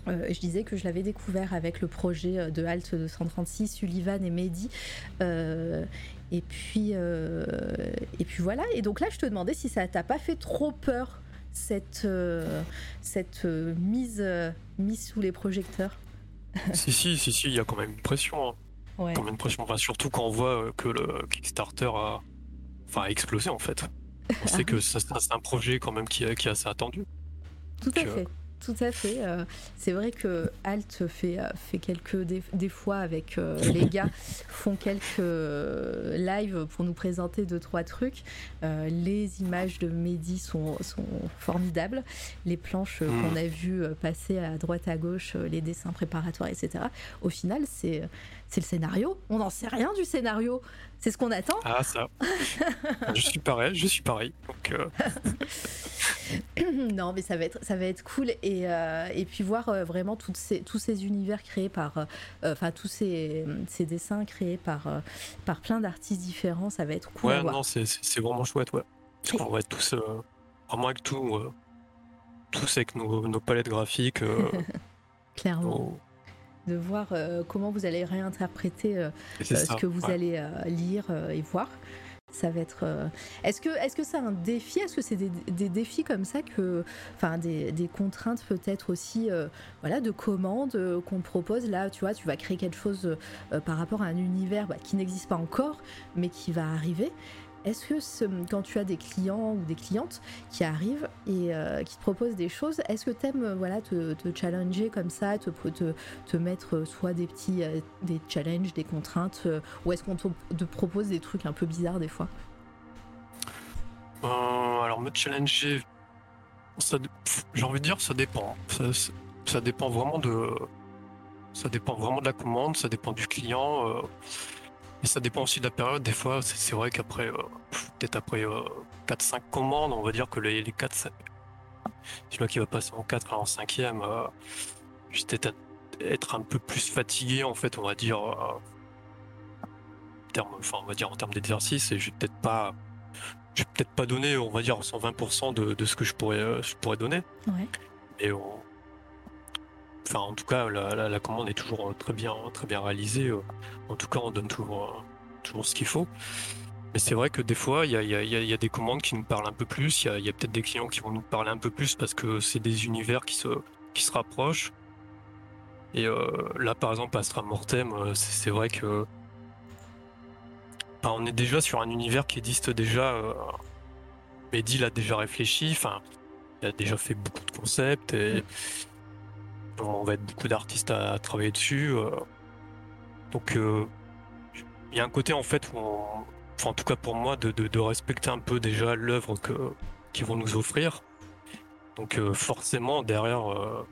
Euh, je disais que je l'avais découvert avec le projet euh, de Halt 236, Sullivan et Mehdi. Euh, et puis, et puis voilà. Et donc là, je te demandais si ça t'a pas fait trop peur cette, cette mise, mise sous les projecteurs. [laughs] si, si, si, si, il y a quand même une pression. Hein. Quand même une pression. surtout quand on voit que le Kickstarter a, enfin, explosé en fait. On sait [laughs] que c'est un projet quand même qui, qui est assez attendu. Tout à fait tout à fait. Euh, c'est vrai que Alt fait, euh, fait quelques des, fois avec euh, [laughs] les gars font quelques lives pour nous présenter deux trois trucs. les images de Mehdi sont, sont formidables. Les planches qu'on hmm. a vues passer à droite à gauche, les dessins préparatoires, etc. Au final, c'est c'est le scénario. On n'en sait rien du scénario. C'est ce qu'on attend. Ah ça. je suis pareil, je suis pareil. Donc, [laughs] non, mais ça va être, ça va être cool et, euh, et puis voir euh, vraiment toutes ces, tous ces univers créés par, euh, enfin tous ces, ces, dessins créés par, par plein d'artistes différents, ça va être cool. Ouais, non, c'est vraiment chouette, ouais. Parce qu'on va être tous vraiment avec tout, tous avec nos, nos palettes graphiques. [laughs] Clairement. De voir comment vous allez réinterpréter ce que vous allez lire et voir. Ça va être. Euh, est-ce que est-ce que c'est un défi? Est-ce que c'est des, défis comme ça que, enfin, des, contraintes peut-être aussi, euh, voilà, de commandes euh, qu'on propose? Là. Tu vois, tu vas créer quelque chose par rapport à un univers bah, qui n'existe pas encore, mais qui va arriver. Est-ce que quand tu as des clients ou des clientes qui arrivent et euh, qui te proposent des choses, est-ce que tu aimes euh, voilà, te, challenger comme ça, te, te, te, mettre euh, soit des petits des challenges, des contraintes, ou est-ce qu'on te, propose des trucs un peu bizarres des fois? Alors me challenger, j'ai envie de dire ça dépend. Ça, dépend vraiment de ça dépend vraiment de la commande, ça dépend du client. Et ça dépend aussi de la période. Des fois, c'est vrai qu'après, euh, peut-être après 4-5 euh, commandes, on va dire que les, les 4, celui-là qui va passer en 4 en 5ème, euh, peut-être être un peu plus fatigué, en fait, on va dire, en termes, enfin, on va dire en termes d'exercice, et je vais peut-être pas, je peut-être pas donner, on va dire, 120% de, de, ce que je pourrais, je pourrais donner. Ouais. Mais on, Enfin, en tout cas, la, commande est toujours très bien, très bien réalisée. En tout cas, on donne toujours, toujours ce qu'il faut. Mais c'est vrai que des fois, il y a, y a- y a- des commandes qui nous parlent un peu plus. Il y a, peut-être des clients qui vont nous parler un peu plus parce que c'est des univers qui se, qui se rapprochent. Et euh, là, par exemple, Astra Mortem, euh, c'est vrai que. On est déjà sur un univers qui existe déjà. Euh, Mehdi l'a déjà réfléchi. Enfin, il a déjà fait beaucoup de concepts et on va être beaucoup d'artistes à, à travailler dessus. euh. donc, euh, il y a un côté en fait où on- enfin en tout cas pour moi, de, de- de respecter un peu déjà l'œuvre que qu'ils vont nous offrir. Donc euh, forcément derrière,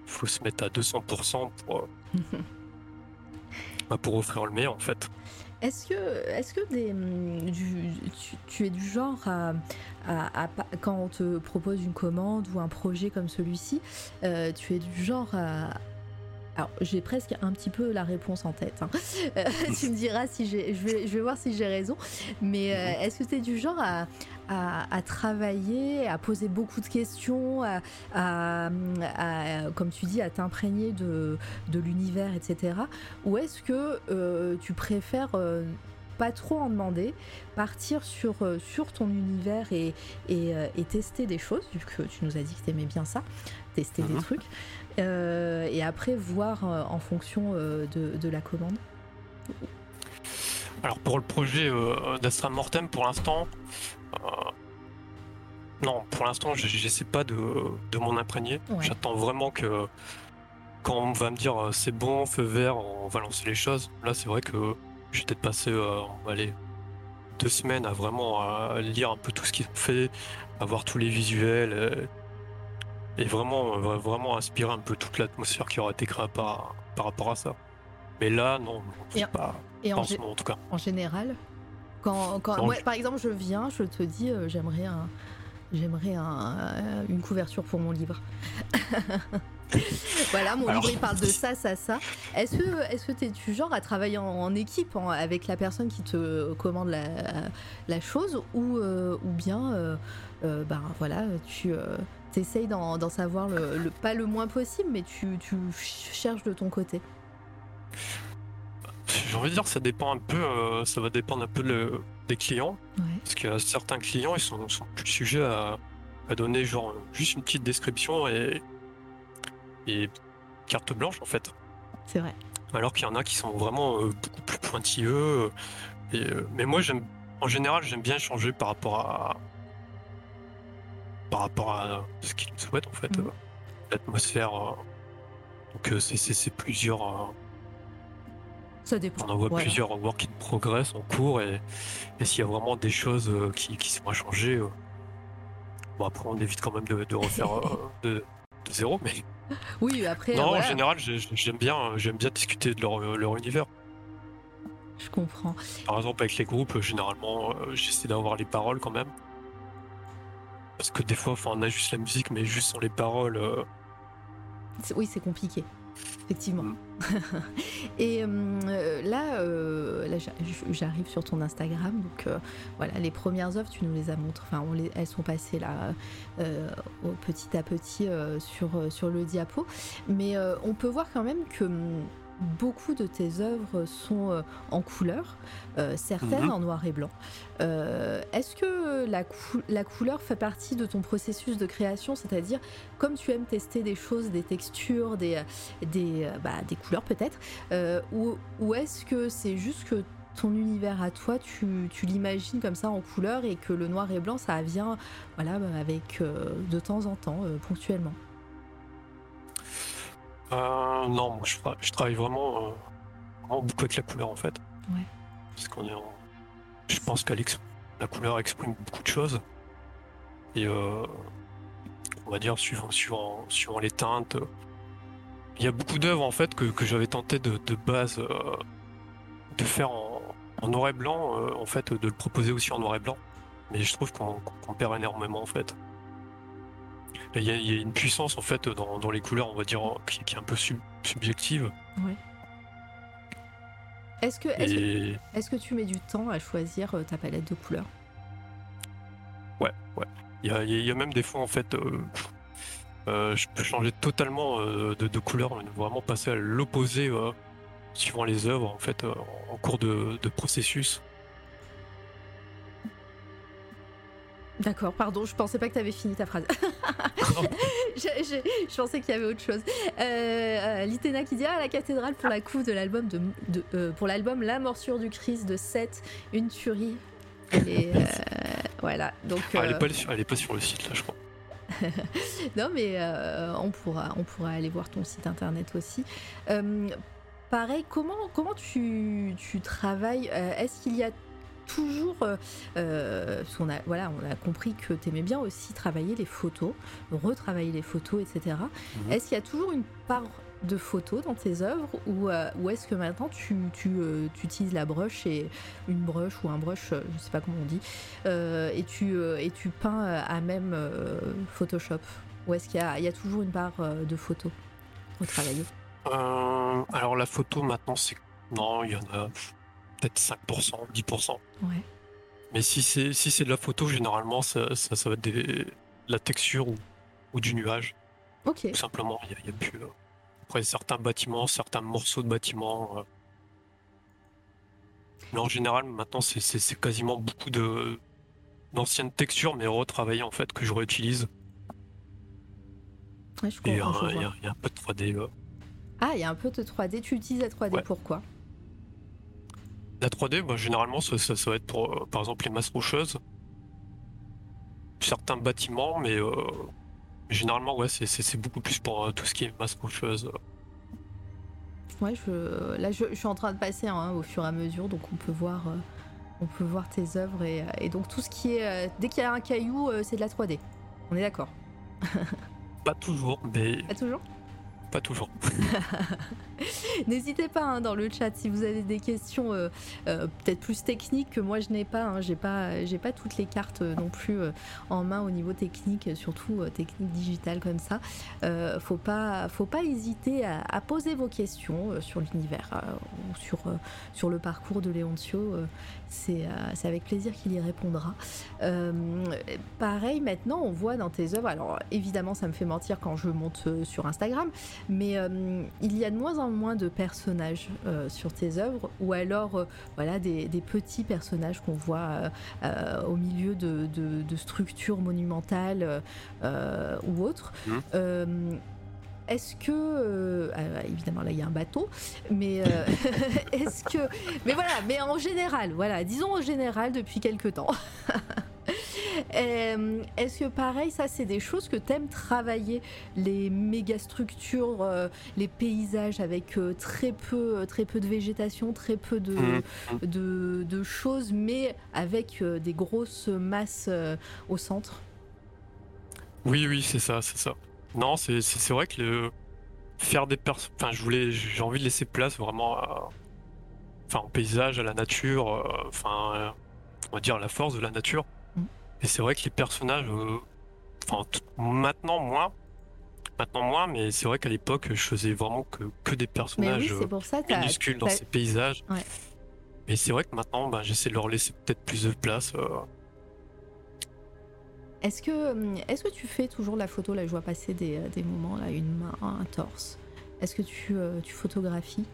il faut se mettre à 200% pour euh, [laughs] bah, pour offrir le meilleur en fait. Est-ce que, est-ce que des, du- tu, tu es du genre à, à- à pas- quand on te propose une commande ou un projet comme celui-ci, euh, tu es du genre à alors, j'ai presque un petit peu la réponse en tête. hein. Euh, [laughs] tu me diras si j'ai, je vais, je vais voir si j'ai raison. Mais euh, est-ce que tu es du genre à, à- à travailler, à poser beaucoup de questions, à, à- à- comme tu dis, à t'imprégner de, de l'univers, etc. Ou est-ce que euh, tu préfères euh, pas trop en demander, partir sur, euh, sur ton univers et, et, et tester des choses, vu que tu nous as dit que tu aimais bien ça, tester des Mhm. trucs, euh, et après voir en fonction de, de la commande? Alors pour le projet euh, d'Astra Mortem, pour l'instant, euh, non, pour l'instant, je- j'essaie pas de, de m'en imprégner. Ouais. J'attends vraiment que quand on va me dire euh, c'est bon, feu vert, on va lancer les choses. Là, c'est vrai que j'ai peut-être passé, euh, deux semaines à vraiment à lire un peu tout ce qu'ils ont fait, à voir tous les visuels. euh, et vraiment, euh, vraiment inspirer un peu toute l'atmosphère qui aura été créée par, par rapport à ça. Mais là, non, Et- pas, Et pas en, en ce moment en tout cas. en général, quand, moi, par exemple, je viens, je te dis, euh, j'aimerais un, j'aimerais un, euh, une couverture pour mon livre. [laughs] voilà, mon Alors- livre il parle de ça, ça, ça. Est-ce que, est-ce que t'es du genre à travailler en, en équipe en- avec la personne qui te commande la, la chose ou, euh, ou bien, ben voilà, tu essayes d'en, d'en savoir le, le- pas le moins possible, mais tu, tu cherches de ton côté? J'ai envie de dire, ça dépend un peu, euh, ça va dépendre un peu le- des clients. Ouais. Parce qu'il y a certains clients, ils sont, sont plus sujets à, à donner genre juste une petite description et, et carte blanche en fait. C'est vrai. Alors qu'il y en a qui sont vraiment euh, beaucoup plus pointilleux. euh, Et, euh, mais moi, j'aime, en général, j'aime bien changer par rapport à, par rapport à ce qu'ils souhaitent en fait, euh, l'atmosphère. donc c'est, c'est, c'est plusieurs. Ça dépend. on en voit Voilà. plusieurs work in progress en cours et, et s'il y a vraiment des choses euh, qui, qui sont à changer, euh, bon après on évite quand même de, de refaire euh, [laughs] de, de zéro, mais Oui, après, non, voilà, en général j'ai- j'aime bien, j'aime bien discuter de leur, leur univers. je comprends. Par exemple avec les groupes, généralement j'essaie d'avoir les paroles quand même. Parce que des fois, on a juste la musique, mais juste sans les paroles. euh, Oui, c'est compliqué, effectivement. Mm. [laughs] Et euh, là, euh, là j'arrive sur ton Instagram, donc euh, voilà, les premières œuvres, tu nous les as montrées, enfin, on les- elles sont passées là, petit à petit sur, sur le diapo, mais on peut voir quand même que hum, beaucoup de tes œuvres sont euh, en couleur, euh, certaines Mhm. en noir et blanc. Euh, Est-ce que la, cou- la couleur fait partie de ton processus de création, c'est-à-dire comme tu aimes tester des choses, des textures, des, des, bah, des couleurs peut-être, euh, ou, ou est-ce que c'est juste que ton univers à toi, tu, tu l'imagines comme ça en couleur et que le noir et blanc, ça vient voilà, avec de temps en temps, ponctuellement? Euh, non, moi je, tra- je travaille vraiment, euh, vraiment beaucoup avec la couleur en fait. Ouais. Parce qu'on est en... Je pense que la couleur exprime beaucoup de choses. Et euh, on va dire, suivant, suivant, suivant les teintes. Il y a beaucoup d'œuvres en fait que, que j'avais tenté de, de base euh, de faire en, en noir et blanc, euh, en fait, de le proposer aussi en noir et blanc. Mais je trouve qu'on qu'on perd énormément en fait. Il y, a, il y a une puissance en fait dans, dans les couleurs, on va dire, qui, qui est un peu sub- subjective. Est-ce que, est-ce, que, tu mets du temps à choisir euh, ta palette de couleurs? Ouais, ouais. Il y a, il y a même des fois en fait, euh, euh, je peux changer totalement euh, de, de couleur, vraiment passer à l'opposé suivant les œuvres en fait en cours de, de processus. D'accord, pardon, je pensais pas que tu avais fini ta phrase. [laughs] je, je- je pensais qu'il y avait autre chose. Euh, euh, Litena qui dit ah, la cathédrale pour la couve de l'album de, de- euh, pour l'album La morsure du Christ de 7, une tuerie. Euh, [laughs] voilà, donc Ah, elle, est pas, sur- elle est pas sur le site là, je crois. [laughs] non mais on pourra on pourra aller voir ton site internet aussi. Pareil, comment comment tu, tu travailles Est-ce qu'il y a toujours euh, euh, parce qu'on a voilà on a compris que tu aimais bien aussi travailler les photos, retravailler les photos, etc. Mhm. Est-ce qu'il y a toujours une part de photos dans tes œuvres ou, euh, ou est-ce que maintenant tu, tu, euh, utilises la brush et une brush ou un brush, je sais pas comment on dit, euh, et, tu, et tu peins à même Photoshop? Ou est-ce qu'il y y a toujours une part de photos retravaillées? Euh, alors la photo maintenant, c'est. Non, il y en a peut-être 5%, 10%. Ouais. Mais si c'est si c'est de la photo, généralement, ça, ça, ça va être des, de la texture ou, ou du nuage. Ok. Tout simplement, il n'y a, il y a plus. euh, Après, certains bâtiments, certains morceaux de bâtiments. euh. Mais en général, maintenant, c'est- c'est c'est quasiment beaucoup de d'anciennes textures, mais retravaillées en fait, que je réutilise. Ouais, je Et comprends, euh, il y, a- un peu de 3D. euh. Ah, il y a un peu de 3D. Tu utilises la 3D Ouais. pourquoi La 3D, bah, généralement, ça, ça- ça va être pour, euh, par exemple, les masses rocheuses. Certains bâtiments, mais euh, généralement, ouais, c'est- beaucoup plus pour euh, tout ce qui est masse rocheuse. Ouais, je, là je, je suis en train de passer hein, au fur et à mesure, donc on peut voir, euh, on peut voir tes œuvres et, euh, et donc tout ce qui est, euh, dès qu'il y a un caillou, euh, c'est de la 3D. On est d'accord Pas toujours, mais Pas toujours? Pas toujours. [laughs] [laughs] N'hésitez pas hein, dans le chat si vous avez des questions euh, euh, peut-être plus techniques que moi je n'ai pas. hein. j'ai pas, j'ai pas toutes les cartes euh, non plus en main au niveau technique, surtout technique digitale comme ça. Faut pas, faut pas hésiter à, à poser vos questions sur l'univers ou sur sur le parcours de Léoncio. Euh, c'est, avec plaisir qu'il y répondra. Euh, pareil, maintenant on voit dans tes œuvres. Alors évidemment, ça me fait mentir quand je monte euh, sur Instagram, mais euh, il y a de moins en moins de personnages euh, sur tes œuvres, ou alors voilà des, des petits personnages qu'on voit au milieu de, de- de structures monumentales ou autres. Mhm. Euh, est-ce que, euh, ah, évidemment là il y a un bateau, mais euh, [laughs] est-ce que, mais voilà, mais en général, voilà, disons en général depuis quelque temps. [laughs] Euh, Est-ce que pareil, ça c'est des choses que t'aimes travailler, les méga structures, euh, les paysages avec euh, très peu, très peu de végétation, très peu de, de, de choses, mais avec euh, des grosses masses euh, au centre? Oui, oui, c'est ça, c'est ça. Non, c'est vrai que le faire des pers... Enfin, je voulais, j'ai envie de laisser place vraiment à... Enfin, au paysage, à la nature, euh, enfin, euh, on va dire à la force de la nature. Mhm. Et c'est vrai que les personnages, euh, enfin, maintenant moins, maintenant moins, mais c'est vrai qu'à l'époque, je faisais vraiment que, que des oui, personnages euh, pour ça. minuscules dans ces paysages. Ouais. Mais c'est vrai que maintenant, bah, j'essaie de leur laisser peut-être plus de place. Est-ce que, est-ce que tu fais toujours la photo Là, je vois passer des, euh, des moments, là, une main, un torse. Est-ce que tu, euh, tu photographies?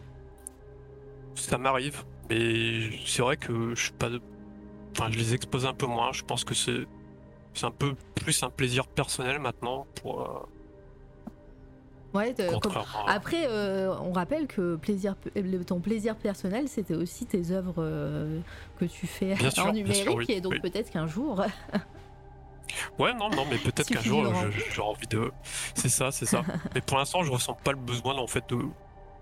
Ça m'arrive, mais c'est vrai que je suis pas. Enfin, je les expose un peu moins. Je pense que c'est un peu plus un plaisir personnel maintenant pour euh, Ouais. comme- Après, euh, on rappelle que plaisir, ton plaisir personnel, c'était aussi tes œuvres euh, que tu fais Bien [laughs] en numérique, sûr, oui, et donc oui. peut-être qu'un jour. [laughs] Ouais, non, non, mais [laughs] peut-être qu'un jour j'aurai envie de. C'est ça, c'est ça. [laughs] mais pour l'instant, je ressens pas le besoin en fait de,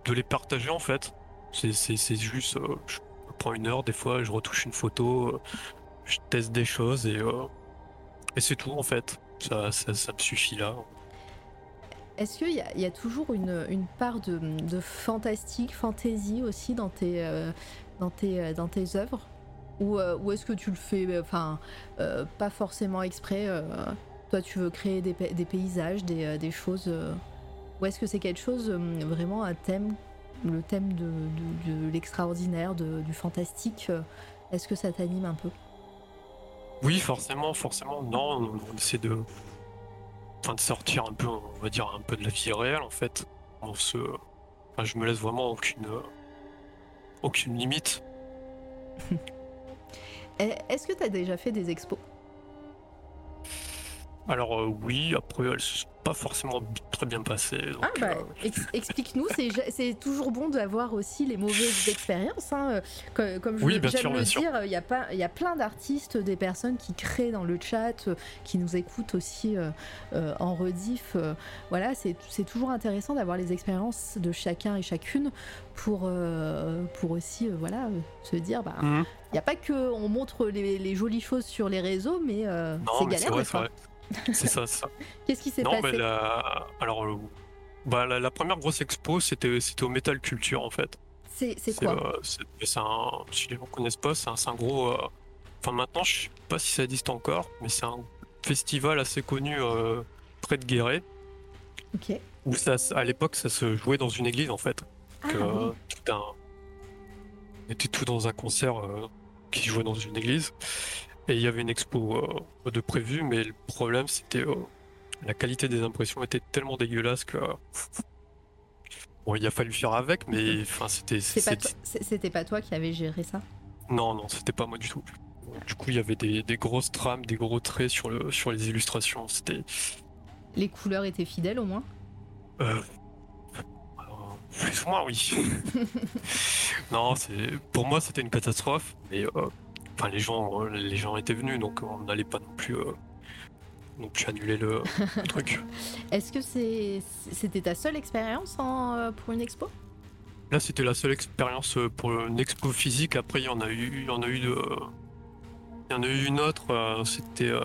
de les partager en fait. C'est juste, euh, je prends une heure des fois, je retouche une photo, euh, je teste des choses et euh, et c'est tout en fait. Ça, ça, ça me suffit là. Est-ce qu'il y, a- il y a toujours une, une part de, de fantastique, fantaisie aussi dans tes, dans tes, dans tes œuvres? Ou, euh, ou est-ce que tu le fais, euh, enfin, euh, pas forcément exprès Toi, tu veux créer des, pa- des paysages, des, des choses Ou est-ce que c'est quelque chose, vraiment un thème, le thème de, de- de l'extraordinaire, du fantastique Est-ce que ça t'anime un peu? Oui, forcément, forcément. Non, on, essaie de, enfin, de sortir un peu, on va dire, un peu de la vie réelle en fait. On se, enfin, je me laisse vraiment aucune, aucune limite. [laughs] Eh, Est-ce que tu as déjà fait des expos? Alors euh, oui, après elles se sont pas forcément très bien passées. donc, Ah bah, euh, ex- explique-nous, c'est toujours bon d'avoir aussi les mauvaises expériences. hein. Co- Comme je Oui, bien sûr, le bien dire, il y, a pas- il y a plein d'artistes, des personnes qui créent dans le chat, euh, qui nous écoutent aussi euh, euh, en rediff. euh, voilà, c'est toujours intéressant d'avoir les expériences de chacun et chacune pour, euh, pour aussi euh, voilà, euh, se dire, bah, il mhm. n'y a pas que on montre les, les jolies choses sur les réseaux, mais euh, Non, c'est mais c'est galère. [laughs] c'est ça, c'est ça. Qu'est-ce qui s'est Non, passé mais la... alors, euh, bah, la, la première grosse expo, c'était au Metal Culture en fait. C'est quoi euh, un, si les gens connaissent pas, c'est un, un gros. euh, Enfin, maintenant, je sais pas si ça existe encore, mais c'est un festival assez connu euh, près de Guéret, Ok. où ça, à l'époque, ça se jouait dans une église en fait. Ah, oui. tout un... On était tout dans un concert qui jouait dans une église. Et il y avait une expo euh, de prévu, mais le problème c'était euh, la qualité des impressions était tellement dégueulasse que. Bon, il a fallu faire avec, mais enfin c'était. Pas c'était- pas toi qui avais géré ça? Non, non, c'était pas moi du tout. Du coup, il y avait des, des grosses trames, des gros traits sur, le, sur les illustrations. C'était. Les couleurs étaient fidèles au moins? Euh, euh, plus ou moins, oui. [laughs] non, c'est pour moi c'était une catastrophe, mais euh, enfin les gens, euh, les gens étaient venus, donc on n'allait pas non plus, euh, non plus annuler le, [laughs] le truc. Est-ce que c'est c'était ta seule expérience en, euh, pour une expo? Là, c'était la seule expérience euh, pour une expo physique. Après, il y en a eu, il y en a eu de, il y en a eu une autre. C'était, euh,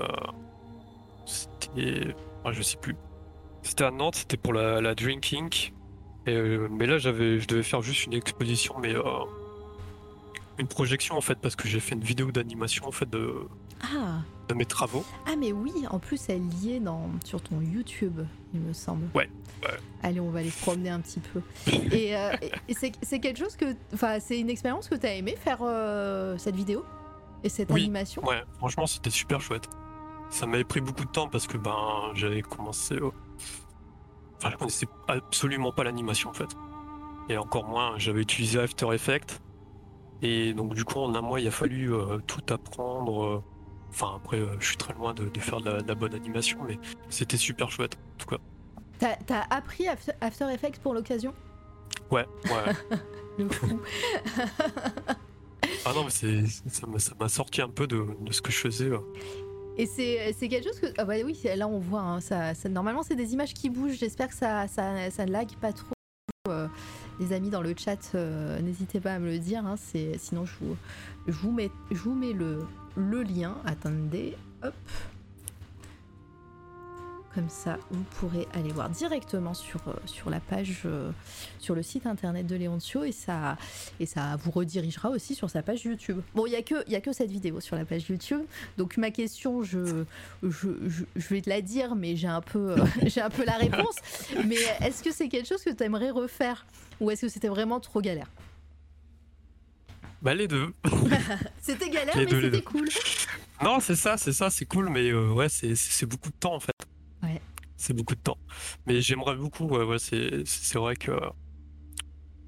c'était, ah, je sais plus. C'était à Nantes. C'était pour la, la Drinking. Et, mais là, j'avais, je devais faire juste une exposition, mais euh, une projection en fait, parce que j'ai fait une vidéo d'animation en fait de, ah. de mes travaux. ah mais oui, en plus elle y est dans, sur ton YouTube, il me semble. Ouais, ouais. Allez, on va aller se promener un petit peu. Et, euh, et c'est c'est quelque chose que, enfin, c'est une expérience que tu as aimé faire euh, cette vidéo et cette Oui, animation? Ouais, franchement, c'était super chouette. Ça m'avait pris beaucoup de temps parce que ben j'avais commencé. euh, Enfin, je connaissais absolument pas l'animation en fait. Et encore moins, j'avais utilisé After Effects. Et donc, du coup, en un mois, il a fallu euh, tout apprendre. euh. Enfin, après, euh, je suis très loin de, de faire de la, de la bonne animation, mais c'était super chouette en tout cas. T'as t'as appris After, Effects pour l'occasion? Ouais, ouais. [laughs] Le fou. ah non, mais c'est, ça m'a ça m'a sorti un peu de, de ce que je faisais. Et c'est c'est quelque chose que. Ah bah oui, là on voit, hein, ça, ça- normalement c'est des images qui bougent. J'espère que ça, ça, ça ne lag pas trop. Euh, les amis dans le chat, euh, n'hésitez pas à me le dire. hein, c'est- sinon, je vous, je vous mets, je vous mets le, le lien. Attendez, hop. Comme ça, vous pourrez aller voir directement sur, euh, sur la page, euh, sur le site internet de Léoncio et ça, et ça vous redirigera aussi sur sa page YouTube. Bon, il n'y a, que- a que cette vidéo sur la page YouTube. Donc ma question, je, je, je, vais te la dire, mais j'ai un peu, [laughs] j'ai un peu la réponse. Mais est-ce que c'est quelque chose que tu aimerais refaire? Ou est-ce que c'était vraiment trop galère? Bah, les deux. [laughs] C'était galère, Les mais deux, c'était cool. Non, c'est ça, c'est ça, c'est cool, mais euh, ouais, c'est c'est- c'est beaucoup de temps en fait. Ouais. C'est beaucoup de temps. Mais j'aimerais beaucoup, ouais, ouais, c'est c'est vrai que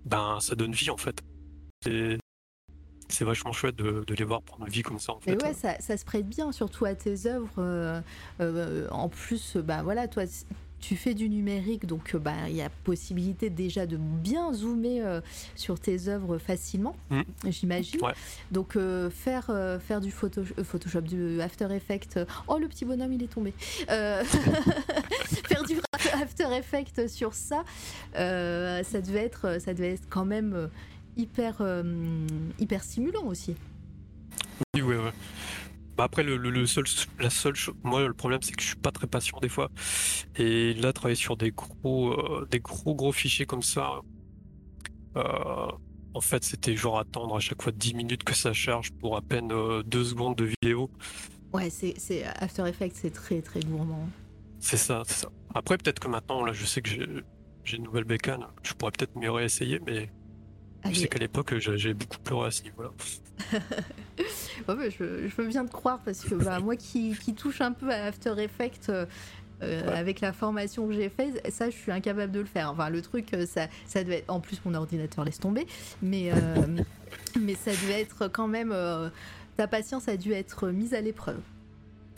ben ça donne vie en fait. C'est c'est vachement chouette de, de les voir prendre vie comme ça en Mais fait. ouais, ça, ça se prête bien, surtout à tes œuvres. euh, euh, en plus, bah voilà, toi, tu fais du numérique, donc euh, bah il y a possibilité déjà de bien zoomer euh, sur tes œuvres facilement, Mm. j'imagine. Ouais. Donc euh, faire euh, faire du photo, Photoshop, du After Effects. oh le petit bonhomme, il est tombé. [laughs] Faire du [laughs] After Effects sur ça, ça devait être, ça devait être quand même hyper hyper stimulant aussi. Oui, ouais, ouais. Bah après, le, le- le seul, la seule chose, moi, le problème, c'est que je suis pas très patient des fois. Et là, travailler sur des gros, euh, des gros, gros fichiers comme ça, euh, en fait, c'était genre attendre à chaque fois 10 minutes que ça charge pour à peine 2 secondes de vidéo. Ouais, c'est c'est- After Effects, c'est très très gourmand. C'est ça, c'est ça. Après, peut-être que maintenant, là, je sais que j'ai j'ai une nouvelle bécane, je pourrais peut-être mieux réessayer, mais je sais Allez, qu'à l'époque, j'ai beaucoup pleuré à ce niveau-là. [laughs] ouais, je, je veux bien te croire parce que bah, moi qui, qui touche un peu à After Effects. euh, euh, Ouais. Avec la formation que j'ai faite, ça je suis incapable de le faire. Enfin, le truc, euh, ça, ça devait être. En plus, mon ordinateur laisse tomber, mais, euh, [laughs] mais ça devait être quand même. euh, ta patience a dû être mise à l'épreuve.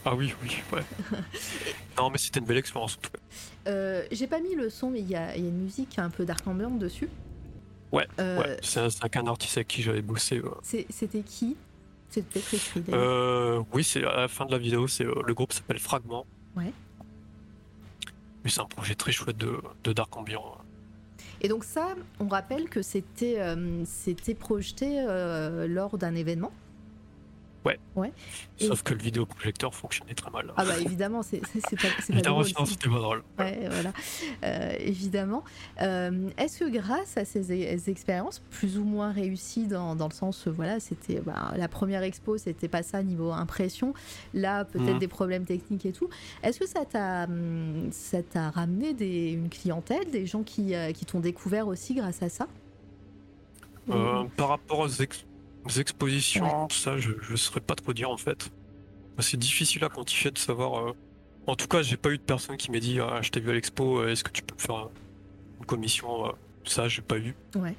Ah oui, oui, ouais. [laughs] non, mais c'était une belle expérience en tout cas. J'ai pas mis le son, mais il y, a il y a une musique un peu dark ambient dessus. Ouais, Euh, ouais. C'est un, un artiste avec qui j'avais bossé. C'était qui? C'était peut-être écrit. Euh, oui, c'est à la fin de la vidéo, c'est euh, le groupe s'appelle Fragment. Ouais. Mais c'est un projet très chouette de, de Dark Ambient. Et donc ça, on rappelle que c'était euh, projeté euh, lors d'un événement? Et- Sauf que le vidéoprojecteur fonctionnait très mal. Ah bah évidemment, c'est pas, pas drôle. c'était pas drôle. Ouais, voilà, Euh, évidemment. Euh, Est-ce que grâce à ces expériences plus ou moins réussies dans, dans le sens, voilà, c'était bah, la première expo, c'était pas ça niveau impression. Là, peut-être Mhm. des problèmes techniques et tout. Est-ce que ça t'a hum, ramené des, une clientèle, des gens qui, euh, qui t'ont découvert aussi grâce à ça? Euh, par rapport aux, ex- aux expositions, ça, je ne saurais pas trop dire en fait. C'est difficile à quantifier de savoir. euh. En tout cas, j'ai pas eu de personne qui m'ait dit ah, Je t'ai vu à l'expo, euh, est-ce que tu peux me faire une commission euh. Ça, j'ai pas eu. Ouais.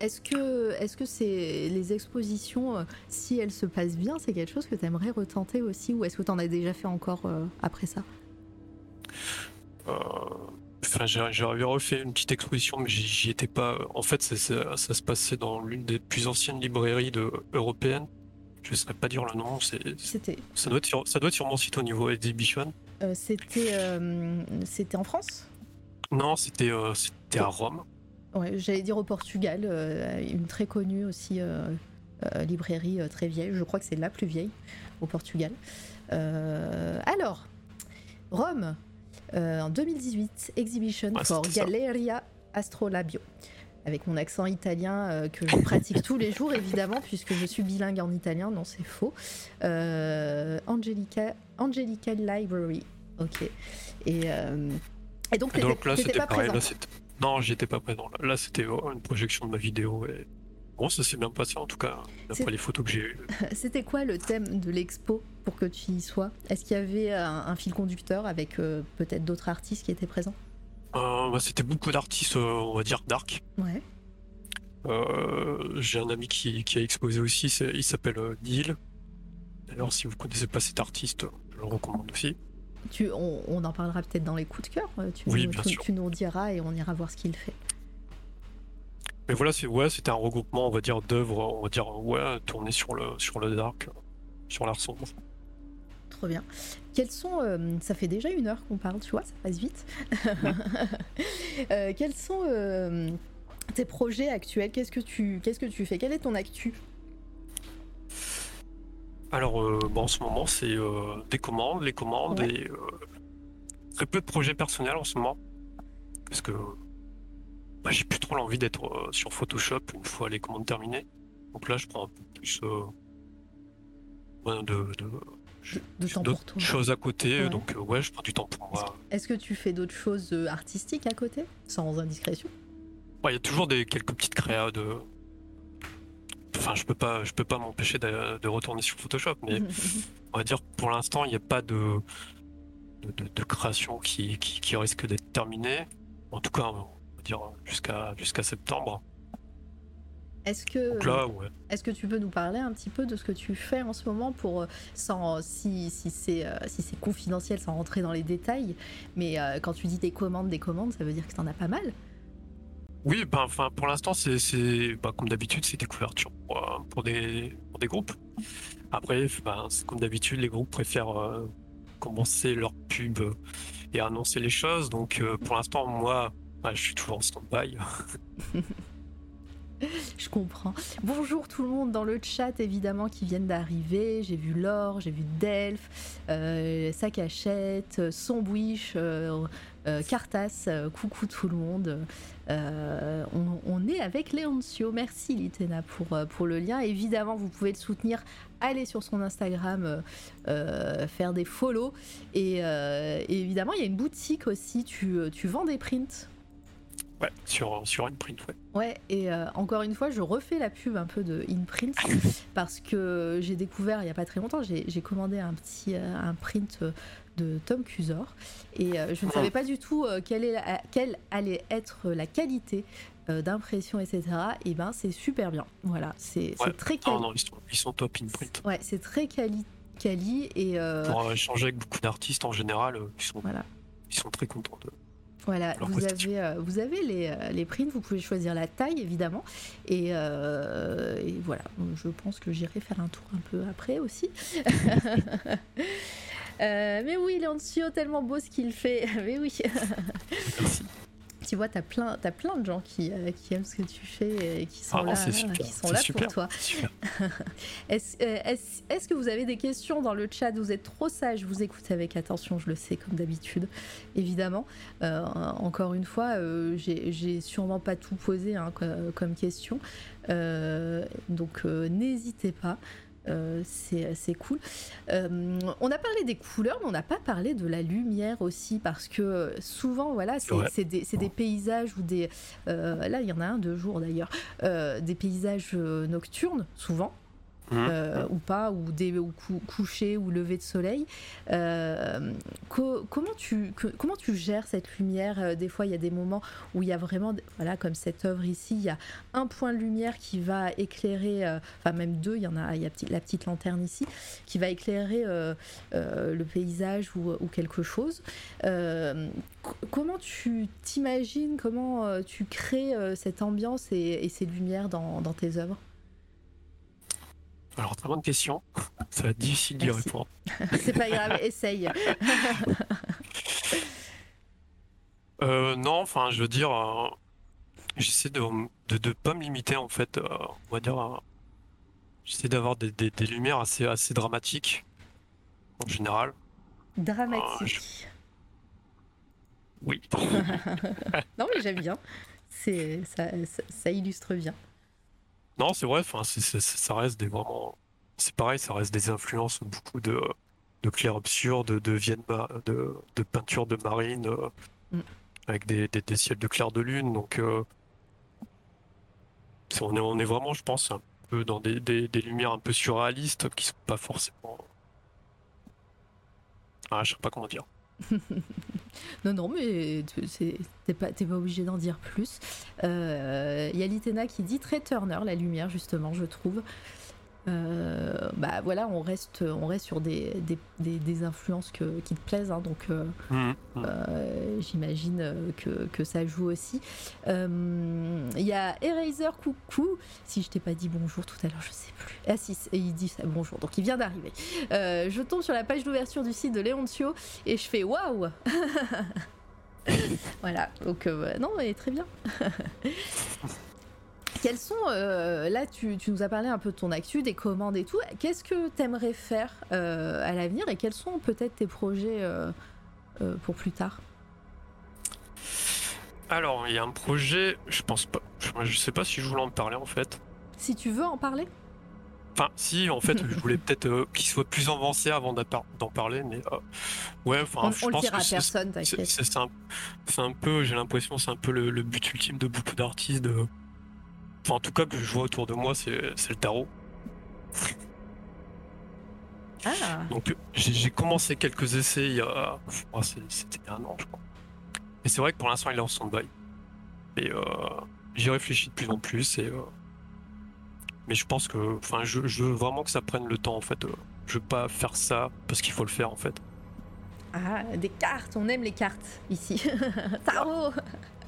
Est-ce que est-ce que c'est les expositions, si elles se passent bien, c'est quelque chose que tu aimerais retenter aussi, ou est-ce que tu en as déjà fait encore euh, après ça? Euh, Enfin, j'avais refait une petite exposition, mais j'y étais pas. En fait, ça se passait dans l'une des plus anciennes librairies de, européennes. Je ne saurais pas dire le nom. C'était Ça doit, être sur, ça doit être sur mon site au niveau exhibition. euh, c'était euh, c'était en France? Non, c'était euh, c'était à Rome. Ouais, j'allais dire au Portugal, une très connue aussi librairie très vieille. Je crois que c'est la plus vieille au Portugal. Alors, Rome, en 2018, Exhibition Ouais, for. Galleria Astrolabio. Avec mon accent italien euh, que je pratique tous les jours, évidemment, [laughs] puisque je suis bilingue en italien. Non, c'est faux. Euh, Angelica, Angelica Library. Ok. Et, euh, et donc, Et donc là, c'était pas pareil. présent. Là, c'était- non, j'y étais pas présent. Là, c'était euh, une projection de ma vidéo. Et... Bon, ça s'est bien passé en tout cas, C'est- d'après les photos que j'ai eues. [laughs] C'était quoi le thème de l'expo? Pour que tu y sois Est-ce qu'il y avait un, un fil conducteur avec euh, peut-être d'autres artistes qui étaient présents? Euh, bah, c'était beaucoup d'artistes, euh, on va dire, dark. Ouais. Euh, j'ai un ami qui, qui a exposé aussi, il s'appelle euh, Neil. D'ailleurs, si vous connaissez pas cet artiste, je le recommande aussi. Tu, on, on en parlera peut-être dans les coups de cœur. euh, Tu, Oui, nous, bien tu- sûr. tu nous diras et on ira voir ce qu'il fait. Mais voilà, c'est ouais, c'était un regroupement, on va dire, d'œuvres, on va dire, ouais, tourné sur le sur le dark, euh, sur l'art sombre. Trop bien. Quels sont. euh, ça fait déjà une heure qu'on parle, tu vois, ça passe vite. [laughs] Euh, quels sont euh, tes projets actuels? Qu'est-ce que tu Qu'est-ce que tu fais? Quel est ton actu? Alors, euh, bon, en ce moment, c'est euh, des commandes, les commandes Ouais. et euh, très peu de projets personnels en ce moment. Parce que bah, j'ai plus trop l'envie d'être euh, sur Photoshop une fois les commandes terminées. Donc là, je prends un peu plus euh, de- de, temps pour toi choses à côté. Ouais. Donc, euh, ouais, je prends du temps pour moi. Est-ce que tu fais d'autres choses euh, artistiques à côté Sans indiscrétion? Ouais, Il y a toujours des, quelques petites créas de. Enfin, je peux pas, je peux pas m'empêcher de, de retourner sur Photoshop, mais [laughs] on va dire pour l'instant, il n'y a pas de, de, de- de création qui, qui, qui risque d'être terminée. En tout cas, on va dire jusqu'à jusqu'à septembre. Est-ce que, ouais. est-ce que tu peux nous parler un petit peu de ce que tu fais en ce moment pour, euh, sans, si, si c'est euh, si c'est confidentiel, sans rentrer dans les détails, mais euh, quand tu dis des commandes, des commandes, ça veut dire que t'en as pas mal? Oui, ben, enfin, pour l'instant, c'est, c'est ben, comme d'habitude, c'est des couvertures pour, pour des, pour des groupes. Après, ben, c'est comme d'habitude, les groupes préfèrent euh, commencer leur pub et annoncer les choses. Donc, euh, pour l'instant, moi, ben, je suis toujours en stand-by. [laughs] [laughs] Je comprends. Bonjour tout le monde dans le chat, évidemment, qui viennent d'arriver. J'ai vu Laure, j'ai vu Delph, euh, Sakachette, euh, Sombwish, euh, euh, Cartas. euh, coucou tout le monde. On, est avec Léoncio. Merci Litena pour, pour le lien. Évidemment, vous pouvez le soutenir. Allez sur son Instagram, faire des follow. Et, évidemment, il y a une boutique aussi. Tu, tu vends des prints? Ouais, sur, sur une print, ouais. Ouais, et euh, encore une fois, je refais la pub un peu de InPrint [laughs] parce que j'ai découvert il n'y a pas très longtemps, j'ai j'ai commandé un petit euh, un print euh, de Tom Cusor et je ne savais pas du tout quelle, est la- quelle allait être la qualité d'impression, etc. Et ben, c'est super bien. Voilà, c'est Ouais. très Non, quali- non, ils sont, ils sont top in print. Ouais, c'est très quali- quali et euh, Pour échanger avec beaucoup d'artistes en général, ils sont, voilà. ils sont très contents de. Voilà, vous avez, euh, vous avez les, euh, les prints, vous pouvez choisir la taille évidemment. Et, euh, et voilà, je pense que j'irai faire un tour un peu après aussi. [laughs] Euh, mais oui, Leoncio, tellement beau ce qu'il fait. [laughs] Mais oui, Merci. Tu vois, t'as plein, as plein de gens qui, euh, qui aiment ce que tu fais et qui sont Ah là, c'est super. qui sont c'est là super, pour toi. [laughs] Est-ce euh, est-ce- que vous avez des questions dans le chat? Vous êtes trop sage, vous écoutez avec attention, je le sais, comme d'habitude, évidemment. Euh, encore une fois, euh, j'ai sûrement pas tout posé hein, co- comme question. Donc n'hésitez pas. Euh, c'est cool. Euh, on a parlé des couleurs, mais on n'a pas parlé de la lumière aussi, parce que souvent, voilà, c'est Ouais. des, paysages ou des. euh, là, il y en a un de jour d'ailleurs. des paysages nocturnes, souvent, Mhm. euh, ou pas, ou ou cou- coucher ou lever de soleil. Euh, co- comment, tu, comment tu gères cette lumière Euh, Des fois, il y a des moments où il y a vraiment, voilà, comme cette œuvre ici, il y a un point de lumière qui va éclairer, enfin même deux, il y en a, il y a la petite lanterne ici, qui va éclairer le paysage ou, quelque chose. Co- comment tu t'imagines, comment tu crées cette ambiance et, et ces lumières dans, dans tes œuvres? Alors, très bonne question. [laughs] Ça va être difficile d'y répondre. [laughs] C'est pas grave, essaye. [laughs] Euh, non, enfin, je veux dire, euh, j'essaie de, de, de pas me limiter, en fait, euh, on va dire, j'essaie d'avoir des, des, des lumières assez, assez dramatiques, en général. Dramatique. Oui. Non mais j'aime bien. Ça, ça illustre bien. Non, c'est vrai, enfin, ça reste des vraiment. C'est pareil, ça reste des influences, beaucoup de, de clair-obscur, de, de, de, de peinture de marine, euh, Mm. avec des, des, des ciels de clair de lune. Donc, euh, on est, on est vraiment, je pense, un peu dans des, des, des lumières un peu surréalistes qui sont pas forcément. Ah, je sais pas comment dire. [laughs] Non non mais t'es pas pas obligé d'en dire plus. Euh, Il y a Litena qui dit très Turner la lumière justement je trouve. Euh, bah voilà on reste on reste sur des, des, des- des influences que, qui te plaisent hein, donc euh, Mhm, mhm. Euh, J'imagine que, que ça joue aussi. Il y a Eraser Coucou. Si je t'ai pas dit bonjour tout à l'heure, je sais plus. Ah si, et il dit ça, bonjour. Donc il vient d'arriver. Je tombe sur la page d'ouverture du site de Léontio et je fais waouh [laughs] Voilà, donc non, mais très bien. [laughs] Quels sont, euh, là tu, tu nous as parlé un peu de ton actu, des commandes et tout, qu'est-ce que tu aimerais faire euh, à l'avenir et quels sont peut-être tes projets euh, pour plus tard? Alors, il y a un projet, je pense pas, je, sais pas si je voulais en parler en fait. Si tu veux en parler? Enfin, si, en fait, je voulais peut-être qu'il soit plus avancé avant d'en parler, mais ouais, enfin, je on le pense dira que personne, c'est t'inquiète. c'est- c'est un, peu, j'ai l'impression, c'est un peu le, le but ultime de beaucoup d'artistes. De... Enfin, en tout cas, que je vois autour de moi, c'est le tarot. Ah, Donc, j'ai commencé quelques essais il y a. oh, c'est- C'était un an, je crois. Et c'est vrai que pour l'instant, il est en stand-by. Et euh, j'y réfléchis de plus en plus. Et, euh, Mais je pense que. Enfin, je, je veux vraiment que ça prenne le temps, en fait. euh, Je veux pas faire ça parce qu'il faut le faire, en fait. ah, des cartes, on aime les cartes ici. [laughs] Tarot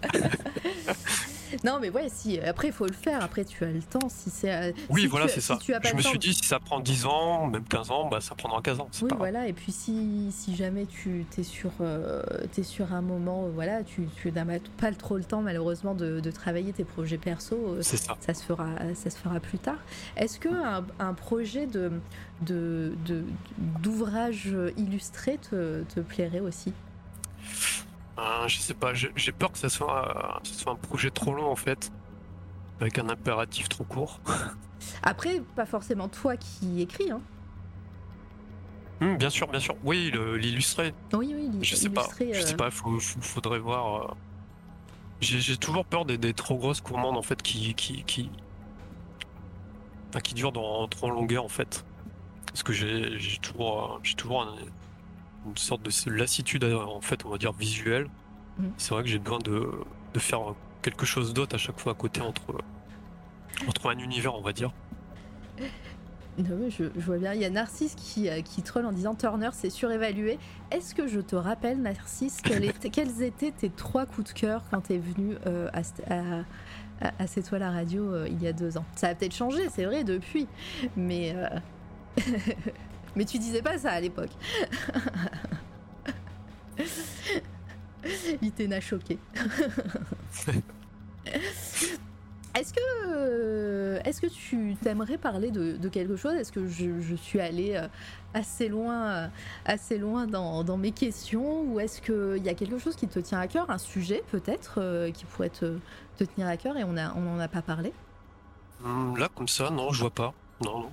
[laughs] Non, mais ouais, si, après, il faut le faire. Après, tu as le temps. Si c'est. euh, Oui, si voilà, c'est si ça. Je me temps suis de- dit, si ça prend 10 ans, même 15 ans, bah, ça prendra 15 ans. Oui, pas grave. voilà, et puis si, si jamais tu es sur, euh, sur un moment, euh, voilà, tu, tu n'as pas trop le temps malheureusement de, de travailler tes projets perso, euh, C'est ça. ça se fera, ça se fera plus tard. Est-ce que un, un projet de, de, de- d'ouvrage illustré te, te plairait aussi? Euh, je sais pas, j'ai peur que ça soit, euh, ça soit un projet trop long, en fait. Avec un impératif trop court. [laughs] Après, pas forcément toi qui écris, hein. Hum, bien sûr, bien sûr. Oui, l'illustrer. Oui, oui, Je sais pas. Je euh, sais pas, faut, faut- faudrait voir. euh. J'ai toujours peur des, des trop grosses commandes en fait qui qui qui, enfin, qui durent dans trop longueur en fait. Parce que j'ai toujours euh, j'ai toujours un- une sorte de lassitude en fait on va dire visuelle. Mhm. C'est vrai que j'ai besoin de, de faire quelque chose d'autre à chaque fois à côté entre entre un univers on va dire. Non, je, je vois bien. Il y a Narcisse qui, euh, qui troll en disant Turner, c'est surévalué. Est-ce que je te rappelle, Narcisse, quel était- [laughs] quels étaient tes trois coups de cœur quand t'es venu euh, à, à, à C'est toi la radio euh, il y a deux ans? Ça a peut-être changé, c'est vrai, depuis. Mais. euh, [laughs] mais tu disais pas ça à l'époque. L'Itena choqué. Est-ce que, est-ce que tu t'aimerais parler de, de quelque chose? Est-ce que je, je suis allée euh, assez loin, euh, assez loin dans, dans mes questions? Ou est-ce qu'il y a quelque chose qui te tient à cœur Un sujet peut-être euh, qui pourrait te, te tenir à cœur et on n'en on a pas parlé? Hum, Là, comme ça, non, je vois pas. Non,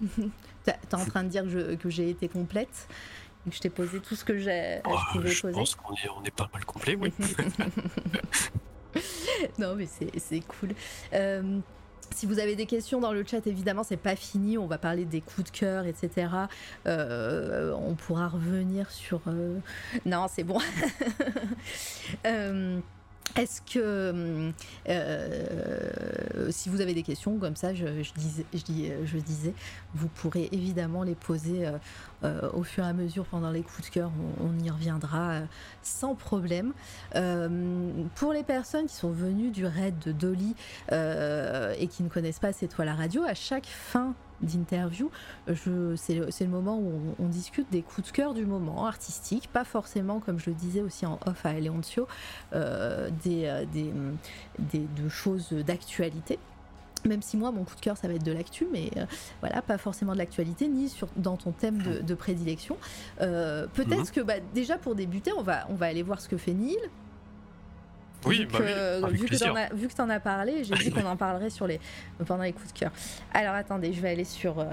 non. [laughs] T'es en train de dire que j'ai été complète et que je t'ai posé tout ce que j'ai, Oh, je je pense qu'on est, on est pas mal complet, oui. [laughs] non, mais c'est c'est cool. Euh, si vous avez des questions dans le chat, évidemment, c'est pas fini. On va parler des coups de cœur, etc. Euh, on pourra revenir sur. euh, Non, c'est bon. [laughs] Euh, Est-ce que euh, si vous avez des questions comme ça, je, je disais, vous pourrez évidemment les poser euh, euh, au fur et à mesure pendant les coups de cœur. On, y reviendra euh, sans problème. Euh, pour les personnes qui sont venues du raid de Dolly euh, et qui ne connaissent pas C'est toi la radio, à chaque fin d'interview, je- c'est le, c'est le moment où on, on discute des coups de cœur du moment artistique, pas forcément, comme je le disais aussi en off à Eleoncio, euh, des, euh, des, des- de choses d'actualité. Même si moi, mon coup de cœur, ça va être de l'actu, mais euh, voilà, pas forcément de l'actualité, ni sur, dans ton thème de, de prédilection. Euh, Peut-être Mhm. que bah, déjà pour débuter, on va, on va aller voir ce que fait Neil. Oui, bah oui, avec vu que plaisir. t'en as, vu que t'en as parlé, j'ai dit qu'on [coughs] en parlerait sur les, pendant les coups de cœur. Alors attendez, je vais aller sur. euh,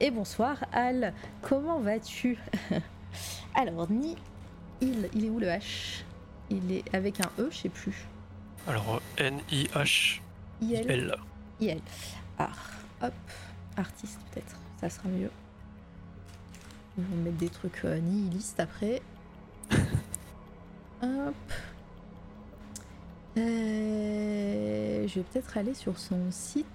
Et bonsoir, Al, comment vas-tu? [laughs] Alors, Ni, il, il est où le H? Il est avec un E, je sais plus. Alors, N-I-H-I-L. IL, IL. Art, hop, artiste peut-être, ça sera mieux. Ils vont mettre des trucs euh, nihilistes après. [laughs] Hop. Euh, je vais peut-être aller sur son site.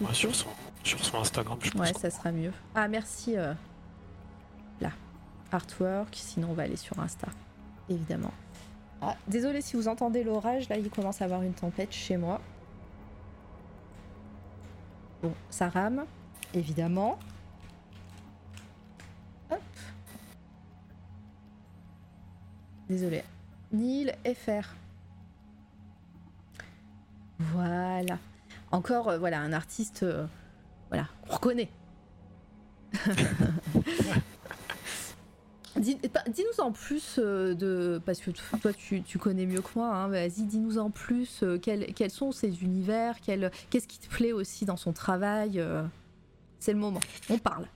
Ouais, sur, son, sur son Instagram, je pense. Ouais, ça sera mieux. Ah, merci. euh, Là. Artwork. Sinon, on va aller sur Insta. Évidemment. Ah, désolé si vous entendez l'orage. Là, il commence à avoir une tempête chez moi. Bon, ça rame. Évidemment. Hop. Désolé. Nil FR. Voilà. Encore, euh, voilà, un artiste. euh, voilà, on reconnaît. [laughs] Dis-nous en plus euh, de. Parce que toi, tu, tu connais mieux que moi, hein, vas-y, dis-nous en plus euh, quels, quels sont ses univers, qu'est-ce qui te plaît aussi dans son travail. euh, c'est le moment, on parle.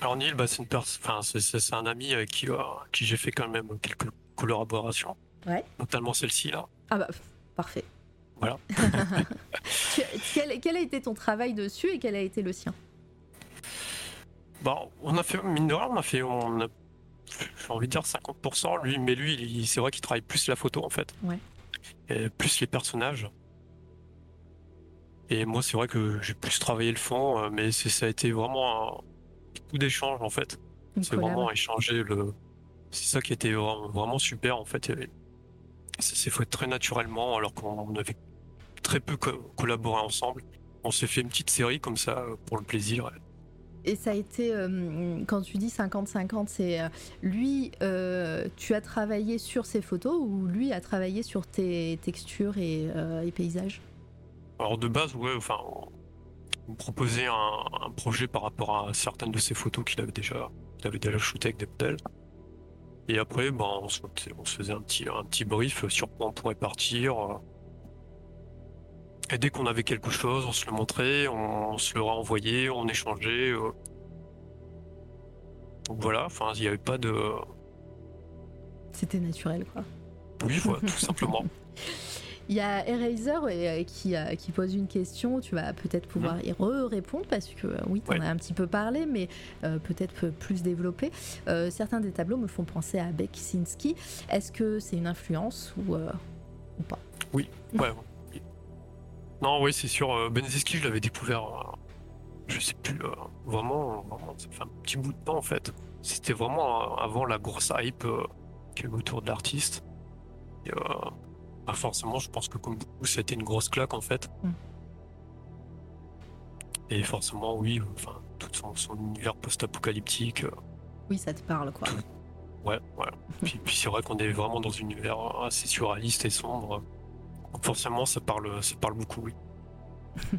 Alors, Neil, bah, c'est un ami avec qui, euh, qui j'ai fait quand même quelques collaborations. Ouais. Notamment celle-ci, là. Ah bah, parfait. Voilà. [laughs] Quel, quel a été ton travail dessus et quel a été le sien? Bon, on a fait, mine de rien, on a fait, on a, j'ai envie de dire 50%, lui, mais lui, il- c'est vrai qu'il travaille plus la photo, en fait. Ouais. Et plus les personnages. Et moi, c'est vrai que j'ai plus travaillé le fond, euh, mais c'est, ça a été vraiment un coup d'échange, en fait. C'est vraiment échanger le. C'est ça qui était vraiment, vraiment super en fait. S'est fait très naturellement alors qu'on avait très peu co- collaboré ensemble. On s'est fait une petite série comme ça euh, pour le plaisir. Et ça a été, euh, quand tu dis 50-50, c'est euh, lui, euh, tu as travaillé sur ses photos ou lui a travaillé sur tes textures et, et paysages? Alors de base, ouais, enfin, on me proposait un, un projet par rapport à certaines de ses photos qu'il avait déjà, qu'il avait déjà shooté avec des modèles. Et après, ben, on, se, on se faisait un petit, un petit brief sur quoi on pourrait partir. Et dès qu'on avait quelque chose, on se le montrait, on, se le renvoyait, on échangeait. euh. Donc voilà, enfin, il n'y avait pas de. C'était naturel, quoi. Oui, voilà, tout simplement. [laughs] Il y a Eraser euh, qui, qui pose une question, tu vas peut-être pouvoir y re-répondre parce que euh, oui, tu en Ouais. as un petit peu parlé, mais euh, peut-être peu plus développé. Euh, certains des tableaux me font penser à Beksinski. Est-ce que c'est une influence ou, euh, ou pas? Ouais, oui. Non, oui, c'est sûr. euh, Benzeski, je l'avais découvert euh, je sais plus, euh, vraiment, vraiment, ça fait un petit bout de temps en fait. C'était vraiment avant la grosse hype qu'il y a eu autour de l'artiste. Et, bah, forcément, je pense que comme beaucoup, ça a été une grosse claque en fait. Mm. Et forcément, oui, enfin, tout son, son univers post-apocalyptique. Oui, ça te parle, quoi. Ouais, ouais. Puis, puis c'est vrai qu'on est vraiment dans un univers assez surréaliste et sombre. Forcément, ça parle, ça parle beaucoup, oui. [laughs]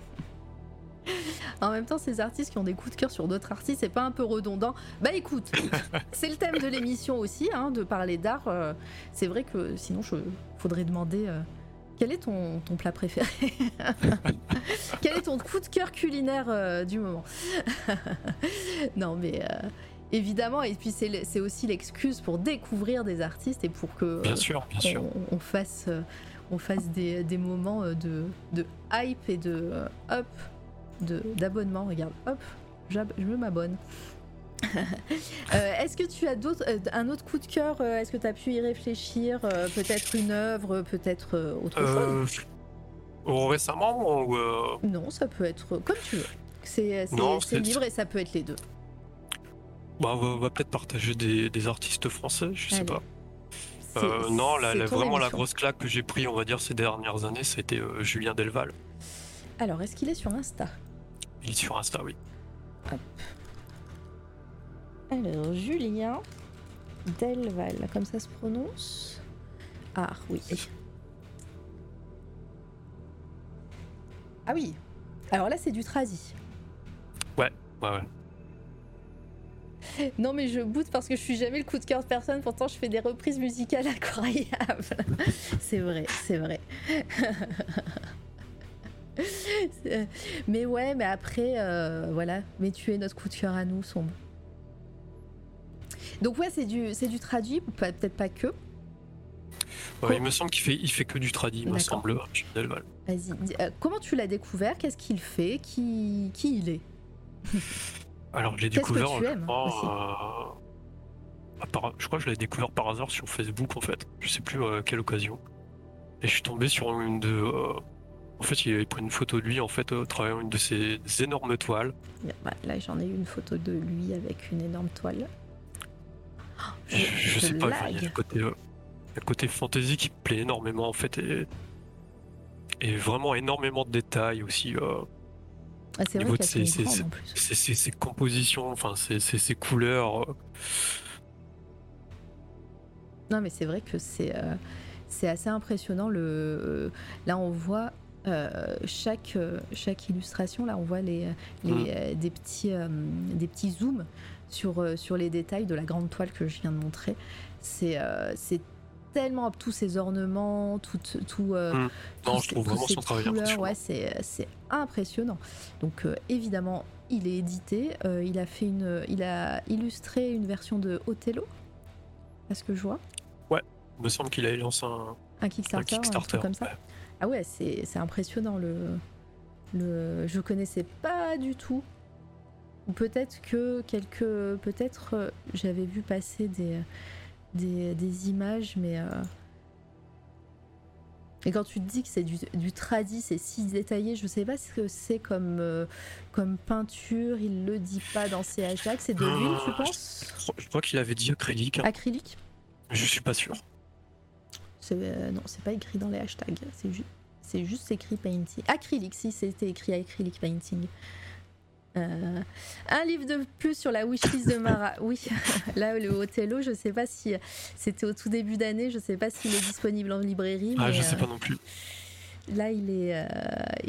En même temps, ces artistes qui ont des coups de cœur sur d'autres artistes, c'est pas un peu redondant Bah écoute, [laughs] c'est le thème de l'émission aussi, hein, de parler d'art. euh, c'est vrai que sinon, je faudrait demander euh, quel est ton, ton plat préféré [laughs] Quel est ton coup de cœur culinaire euh, du moment Non, mais évidemment, et puis c'est aussi l'excuse pour découvrir des artistes et pour que Bien sûr, bien sûr. on, fasse, on fasse des, des moments euh, de, de hype et de euh, hop, de- d'abonnement. Regarde, hop, j'ab- je m'abonne. [laughs] Euh, Est-ce que tu as d'autres, euh, un autre coup de cœur euh, Est-ce que tu as pu y réfléchir euh, Peut-être une œuvre, peut-être euh, autre chose? Euh, oh, récemment ou euh, Non, ça peut être comme tu veux. C'est c'est- Non, c'est c'est- libre et ça peut être les deux. bah, on va, on va peut-être partager des, des artistes français, je sais Allez. pas. Euh, non, la, la- vraiment la grosse claque que j'ai pris, on va dire, ces dernières années, c'était euh, Julien Delval. Alors, est-ce qu'il est sur Insta? Il est sur Insta, oui. Alors, Julien Delval, comme ça se prononce? Ah oui. Ah oui. Alors là, c'est du tradi. Ouais, ouais. Non, mais je boute parce que je suis jamais le coup de cœur de personne. Pourtant, je fais des reprises musicales incroyables. [laughs] c'est vrai, c'est vrai. [laughs] Mais ouais, mais après, euh, voilà. Mais tu es notre coup de cœur à nous, sombre. Donc ouais, c'est du, c'est du traduit, peut-être pas que. Ouais, il me semble qu'il fait, il fait que du tradi, il me semble. Vas-y. euh, comment tu l'as découvert? Qu'est-ce qu'il fait? Qui, qui il est? [laughs] Alors, je l'ai Qu'est-ce que découvert, tu aimes euh, à par- je crois que je l'ai découvert par hasard sur Facebook, en fait. Je sais plus à quelle occasion. Et je suis tombé sur une de... euh, En fait, il avait pris une photo de lui, en fait, euh, travaillant une de ces énormes toiles. Bah, Là, j'en ai eu une photo de lui avec une énorme toile. Oh, Je, je sais pas, il y a le côté, euh, le côté fantasy qui me plaît énormément, en fait, et, et vraiment énormément de détails aussi. euh, Ah, c'est vrai ses- ses- ses, ses- compositions, enfin, ses, couleurs. euh, Non, mais c'est vrai que c'est euh, c'est assez impressionnant. Le, euh, là, on voit euh, chaque, chaque illustration, là, on voit les, les, Mm. euh, des, petits, des petits zooms sur, sur les détails de la grande toile que je viens de montrer. C'est tellement tous ces ornements, tout. tout euh, Mm. Non, je ces- trouve vraiment son travail ouais, c'est c'est impressionnant. Donc euh, évidemment, il est édité. euh, il a fait une, il a illustré une version de Othello, à ce que je vois. Il me semble qu'il a lancé un, Kickstarter, un, Kickstarter. comme ça. ouais. Ah ouais, c'est c'est impressionnant le, le. Je connaissais pas du tout. Ou peut-être que quelques. Peut-être euh, j'avais vu passer des, des, des images, mais. euh, Et quand tu te dis que c'est du, du tradi, c'est si détaillé, je sais pas ce que c'est comme, euh, comme peinture, il le dit pas dans ses hashtags. C'est de l'huile, tu penses? Je crois- Je crois qu'il avait dit acrylique. hein. Acrylique? Je suis pas sûr. Euh, non, c'est pas écrit dans les hashtags. C'est ju- c'est juste écrit painting. Acrylique, si c'était écrit acrylique painting. Euh, un livre de plus sur la wishlist de Mara. [laughs] Oui, [laughs] là le Othello, je sais pas si c'était au tout début d'année, je sais pas s'il est disponible en librairie. Ah, mais, je sais euh, pas non plus. Là, il est, euh,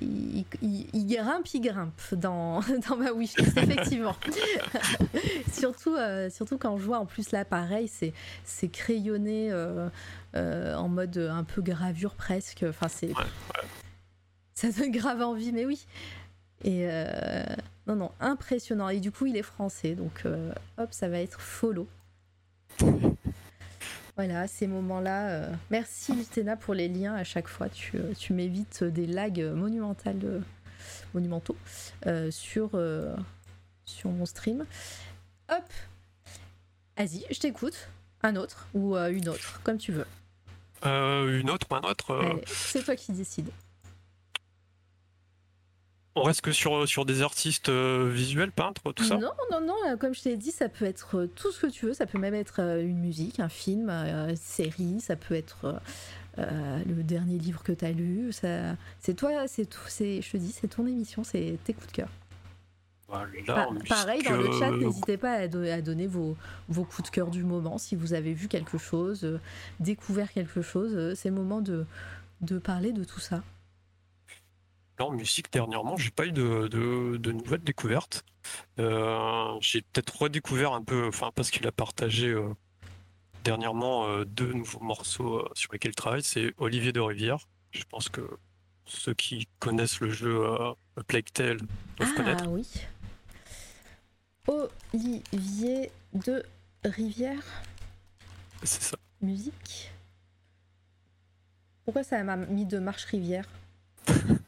il, il- il grimpe, il grimpe dans, [laughs] dans ma wishlist, effectivement. surtout, euh, surtout quand je vois en plus là, pareil, c'est c'est crayonné euh, euh, en mode un peu gravure presque. Enfin, c'est Ouais, ça donne grave envie, mais oui. Et euh, non, non, impressionnant. Et du coup, il est français, donc euh, hop, ça va être follow. [laughs] Voilà, ces moments-là. euh, Merci Litena pour les liens à chaque fois. Tu, euh, tu m'évites des lags monumentales, euh, monumentaux euh, sur, euh, sur mon stream. Hop Vas-y, je t'écoute. Un autre ou euh, une autre, comme tu veux. Euh, une autre ou un autre euh, c'est toi qui décides. On reste que sur, sur des artistes euh, visuels, peintres, tout ça? Non, non, non, euh, comme je t'ai dit, ça peut être euh, tout ce que tu veux, ça peut même être une musique, un film, une série, ça peut être le dernier livre que tu as lu. Ça... C'est toi, c'est tout, c'est, je te dis, c'est ton émission, c'est tes coups de cœur. Voilà, pareil, dans le chat, n'hésitez pas à, donner vos, vos, coups de cœur du moment. Si vous avez vu quelque chose, découvert quelque chose, c'est le moment de, de parler de tout ça. En musique, dernièrement, j'ai pas eu de, de, nouvelles découvertes. Euh, j'ai peut-être redécouvert un peu, enfin, parce qu'il a partagé euh, dernièrement euh, deux nouveaux morceaux sur lesquels il travaille. C'est Olivier de Rivière. Je pense que ceux qui connaissent le jeu Plague Tale doivent ah, connaître. Ah oui. Olivier de Rivière. C'est ça. Musique? Pourquoi ça m'a mis de Marche Rivière? [laughs]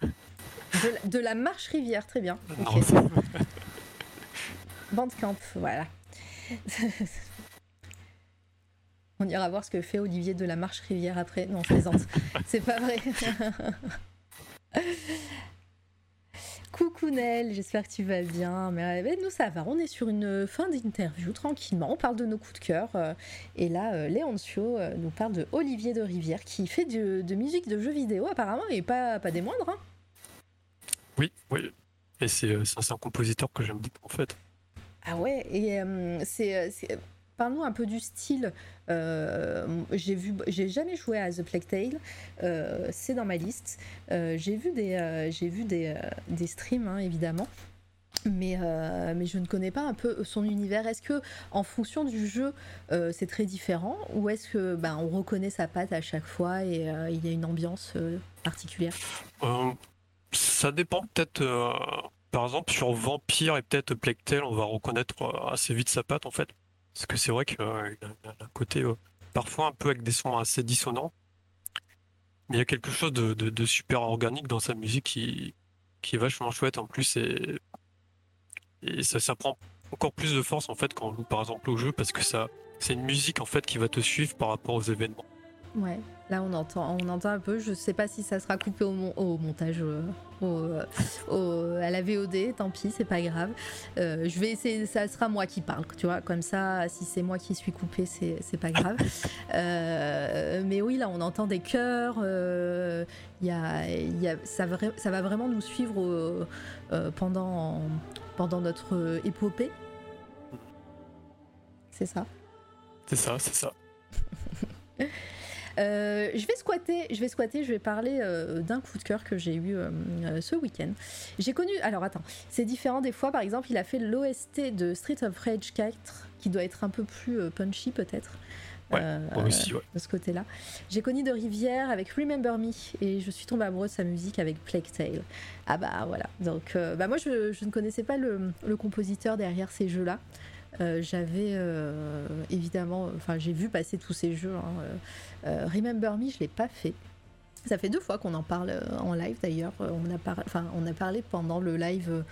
De, la marche rivière, très bien. [laughs] Bandcamp, voilà. [laughs] On ira voir ce que fait Olivier de la marche rivière après. Non, je plaisante. [laughs] C'est pas vrai. Coucou Nel, j'espère que tu vas bien. Mais, nous ça va, on est sur une fin d'interview tranquillement. On parle de nos coups de cœur. Euh, et là, euh, Léoncio euh, nous parle de Olivier de Rivière qui fait de, musique de jeux vidéo apparemment et pas, pas des moindres. Hein. Oui, oui. Et c'est un compositeur que j'aime beaucoup en fait. Ah ouais, et c'est Parle-nous un peu du style. j'ai vu, j'ai jamais joué à The Plague Tale. c'est dans ma liste. j'ai vu des, j'ai vu des, des streams hein, évidemment. Mais, mais je ne connais pas un peu son univers. Est-ce que en fonction du jeu, c'est très différent ou est-ce que ben, on reconnaît sa patte à chaque fois et il y a une ambiance particulière? Ça dépend peut-être. par exemple, sur Vampire et peut-être Tale, on va reconnaître assez vite sa patte en fait. Parce que c'est vrai qu'il euh, a un côté euh, parfois un peu avec des sons assez dissonants. Mais il y a quelque chose de, super organique dans sa musique qui, est vachement chouette en plus. Et, ça prend encore plus de force en fait quand on joue par exemple au jeu parce que ça c'est une musique en fait qui va te suivre par rapport aux événements. Ouais, là on entend, on entend un peu. Je sais pas si ça sera coupé au, au montage, euh, au, à la VOD. Tant pis, c'est pas grave. Euh, je vais essayer. Ça sera moi qui parle, tu vois. Comme ça, si c'est moi qui suis coupé, c'est pas grave. [laughs] Euh, mais oui, là on entend des chœurs. Il y a, y a, ça, ça, va vraiment nous suivre pendant, pendant notre épopée. C'est ça? C'est ça, c'est ça. [laughs] Euh, je vais squatter, je vais squatter, je vais parler euh, d'un coup de cœur que j'ai eu euh, ce week-end. J'ai connu, alors attends, c'est différent des fois. Par exemple, il a fait l'OST de Street of Rage 4, qui doit être un peu plus punchy peut-être. Ouais, aussi, ouais. de ce côté-là. J'ai connu de Rivière avec Remember Me et je suis tombée amoureuse de sa musique avec Plague Tale. Ah bah voilà. Donc bah moi je, je, ne connaissais pas le, le compositeur derrière ces jeux-là. Euh, j'avais euh, évidemment, enfin j'ai vu passer tous ces jeux. Hein, euh, Remember Me, je l'ai pas fait. Ça fait deux fois qu'on en parle en live d'ailleurs. On, a enfin, on a parlé pendant le live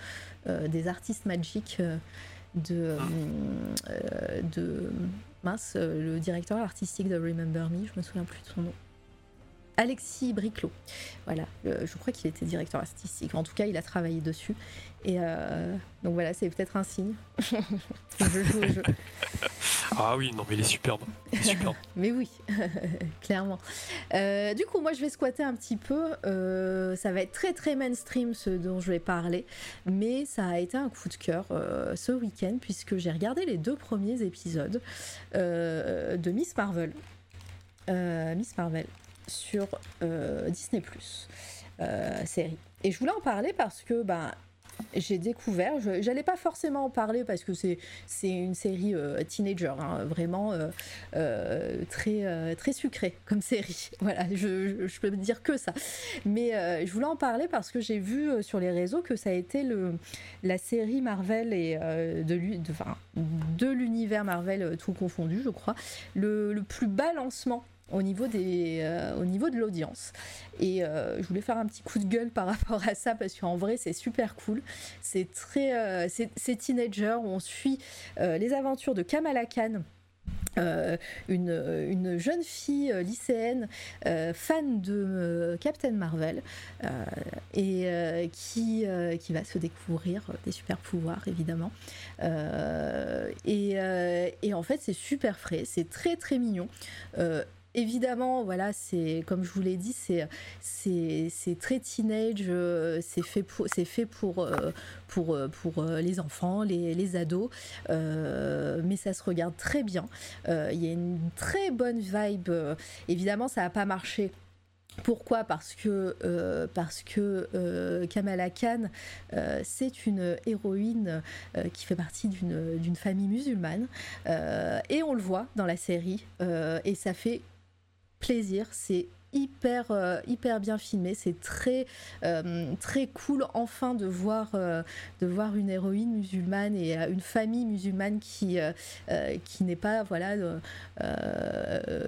des artistes magiques de, de mince, le directeur artistique de Remember Me, je me souviens plus de son nom. Alexis Briclot. Voilà, je crois qu'il était directeur artistique. En tout cas, il a travaillé dessus. Et euh, donc voilà, c'est peut-être un signe. [laughs] je joue au jeu. [laughs] Ah oui, non, mais il est superbe. [laughs] mais oui, clairement. Euh, du coup, moi, je vais squatter un petit peu. Euh, ça va être très très mainstream ce dont je vais parler, mais ça a été un coup de cœur ce week-end puisque j'ai regardé les deux premiers épisodes de Miss Marvel. Miss Marvel sur Disney Plus série. Et je voulais en parler parce que ben, j'ai découvert, j'allais pas forcément en parler parce que c'est une série euh, teenager, hein, vraiment euh, euh, très, sucrée comme série. [laughs] Voilà, je, je, peux dire que ça. Mais je voulais en parler parce que j'ai vu sur les réseaux que ça a été la série Marvel et de, l'univers Marvel tout confondu, je crois, le, plus bas lancement au niveau, des, euh, au niveau de l'audience. Et euh, je voulais faire un petit coup de gueule par [laughs] rapport à ça parce qu'en vrai c'est super cool. C'est très, euh, c'est teenager où on suit les aventures de Kamala Khan une, une, jeune fille lycéenne fan de Captain Marvel et qui, qui va se découvrir des super pouvoirs évidemment et, et, en fait c'est super frais c'est très très mignon évidemment, voilà, c'est comme je vous l'ai dit, c'est très teenage, euh, c'est fait pour euh, euh, les enfants, les, les ados, mais ça se regarde très bien. Il y a une très bonne vibe. évidemment, ça n'a pas marché pourquoi? Parce que, parce que Kamala Khan, c'est une héroïne qui fait partie d'une famille musulmane. et on le voit dans la série. et ça fait plaisir. C'est hyper, euh, hyper bien filmé. C'est très, euh, très cool enfin de voir, euh, de voir une héroïne musulmane et une famille musulmane qui, qui n'est pas, voilà,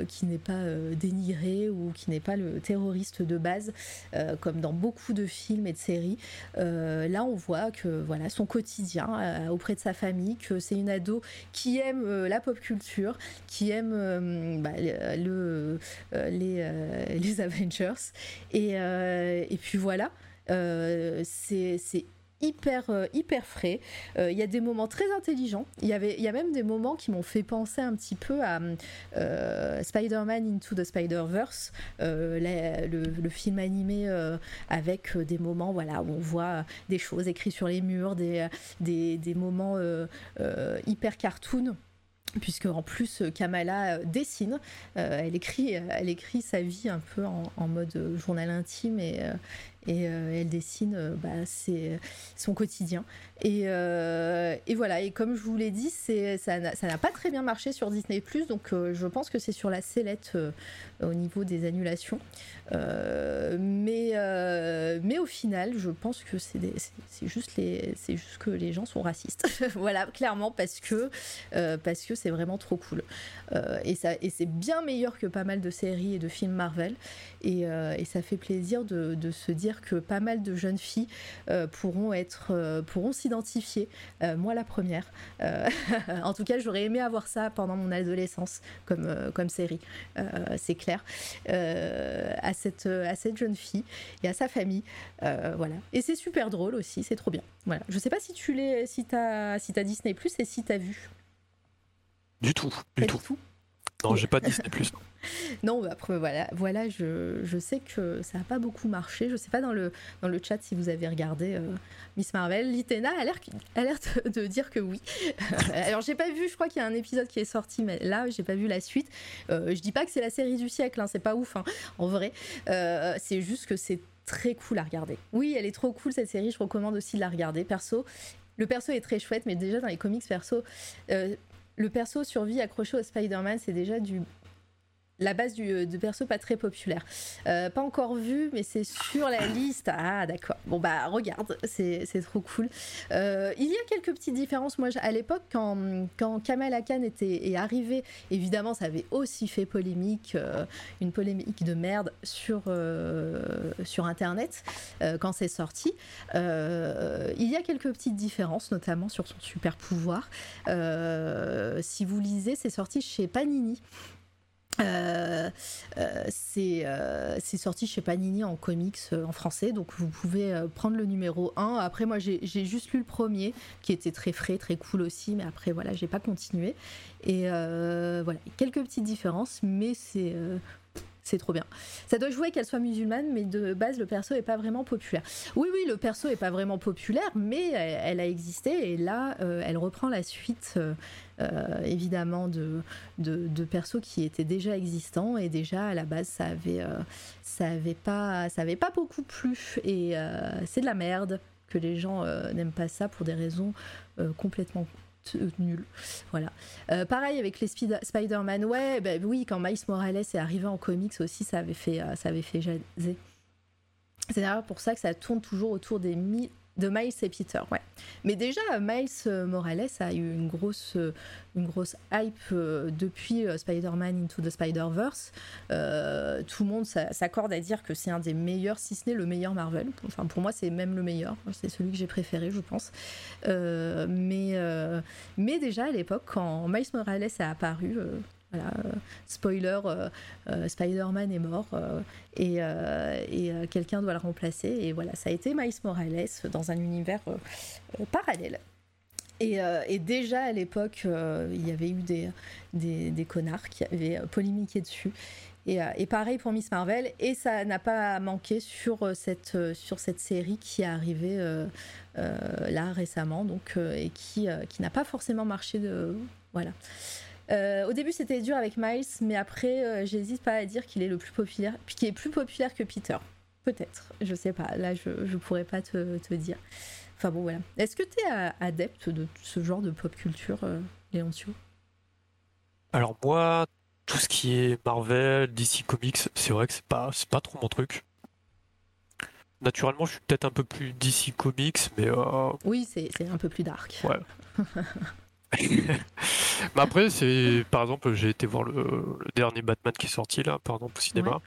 qui n'est pas dénigrée ou qui n'est pas le terroriste de base, comme dans beaucoup de films et de séries. là, on voit que voilà son quotidien auprès de sa famille, que c'est une ado qui aime la pop culture, qui aime bah, le, les [laughs] les Avengers. Et, euh, et puis voilà, euh, c'est hyper euh, hyper frais. Il y a des moments très intelligents. Il y avait il y a même des moments qui m'ont fait penser un petit peu à Spider-Man Into the Spider-Verse, le, film animé avec des moments voilà où on voit des choses écrites sur les murs, des des, des moments hyper cartoon puisque en plus Kamala dessine, euh, elle, écrit, elle écrit sa vie un peu en, mode journal intime et, euh, et euh, elle dessine bah, son quotidien. Et, et, voilà, et comme je vous l'ai dit, ça n'a pas très bien marché sur Disney +, donc je pense que c'est sur la sellette au niveau des annulations. mais, au final, je pense que c'est juste, que les gens sont racistes. [laughs] voilà, clairement, parce que parce que c'est vraiment trop cool. Euh, et ça, et c'est bien meilleur que pas mal de séries et de films Marvel. Et, euh, et ça fait plaisir de, de, se dire que pas mal de jeunes filles euh, pourront être, pourront s'identifier. moi, la première. [laughs] en tout cas, j'aurais aimé avoir ça pendant mon adolescence comme, comme série. c'est clair. à cette, à cette jeune fille et à sa famille. voilà. Et c'est super drôle aussi. C'est trop bien. Voilà. Je sais pas si tu l'es, si t'as, si as Disney Plus et si t'as vu. Du tout, du tout? Non, j'ai pas Disney Plus. [laughs] non, bah, après voilà, voilà, je, je sais que ça n'a pas beaucoup marché. Je sais pas dans le dans le chat si vous avez regardé euh, Miss Marvel. Litena a l'air de, dire que oui. [laughs] Alors j'ai pas vu, je crois qu'il y a un épisode qui est sorti, mais là j'ai pas vu la suite. Euh, je dis pas que c'est la série du siècle, hein, c'est pas ouf, hein, en vrai. Euh, c'est juste que c'est très cool à regarder. Oui, elle est trop cool cette série. Je recommande aussi de la regarder. Perso, le perso est très chouette, mais déjà dans les comics perso, le perso survie accroché au Spider-Man, c'est déjà du la base du, euh, de perso pas très populaire. Euh, pas encore vu, mais c'est sur la liste. Ah, d'accord. Bon, bah, regarde, c'est trop cool. Euh, il y a quelques petites différences. Moi, à l'époque, quand, quand Kamala Khan était, est arrivé, évidemment, ça avait aussi fait polémique, une polémique de merde sur, sur Internet quand c'est sorti. il y a quelques petites différences, notamment sur son super pouvoir. si vous lisez, c'est sorti chez Panini. Euh, euh, euh, c'est sorti chez Panini en comics en français, donc vous pouvez prendre le numéro 1. Après, moi j'ai juste lu le premier qui était très frais, très cool aussi, mais après voilà, j'ai pas continué. Et voilà, quelques petites différences, mais c'est c'est trop bien. Ça doit jouer qu'elle soit musulmane, mais de base, le perso est pas vraiment populaire. Oui, oui, le perso est pas vraiment populaire, mais elle, a existé et là, euh, elle reprend la suite, euh, euh, évidemment, de, de, persos qui étaient déjà existants et déjà à la base, ça avait, pas, ça avait pas beaucoup plu et c'est de la merde que les gens n'aiment pas ça pour des raisons complètement euh, nul. Voilà. Euh, pareil avec les Spider-Man. Ouais, bah, oui, quand Miles Morales est arrivé en comics aussi, ça avait fait, euh, ça avait fait jaser. C'est d'ailleurs pour ça que ça tourne toujours autour des de Miles et Peter, ouais. Mais déjà, Miles Morales a eu une grosse, une grosse hype euh, depuis euh, Spider-Man Into the Spider-Verse. Euh, tout le monde s'accorde à dire que c'est un des meilleurs, si ce n'est le meilleur Marvel. Enfin, pour moi, c'est même le meilleur. C'est celui que j'ai préféré, je pense. mais, mais déjà, à l'époque, quand Miles Morales a apparu, voilà, spoiler, Spider-Man est mort et, et quelqu'un doit le remplacer. Et voilà, ça a été Miles Morales dans un univers parallèle. Et, et, déjà à l'époque, il y avait eu des, des, des, connards qui avaient polémiqué dessus. Et, et, pareil pour Miss Marvel. Et ça n'a pas manqué sur cette, sur cette série qui est arrivée là récemment donc, et qui, qui n'a pas forcément marché de. Voilà. Euh, au début, c'était dur avec Miles, mais après, euh, j'hésite pas à dire qu'il est le plus populaire, puis qu'il est plus populaire que Peter. Peut-être, je sais pas. Là, je, je pourrais pas te, te dire. Enfin bon, voilà. Est-ce que tu es adepte de ce genre de pop culture, euh, Léoncio Alors moi, tout ce qui est Marvel, DC Comics, c'est vrai que c'est pas, c'est pas trop mon truc. Naturellement, je suis peut-être un peu plus DC Comics, mais... Oui, c'est, c'est un peu plus dark. Ouais. [laughs] [laughs] Mais après, c'est par exemple, j'ai été voir le, dernier Batman qui est sorti là, par exemple au cinéma.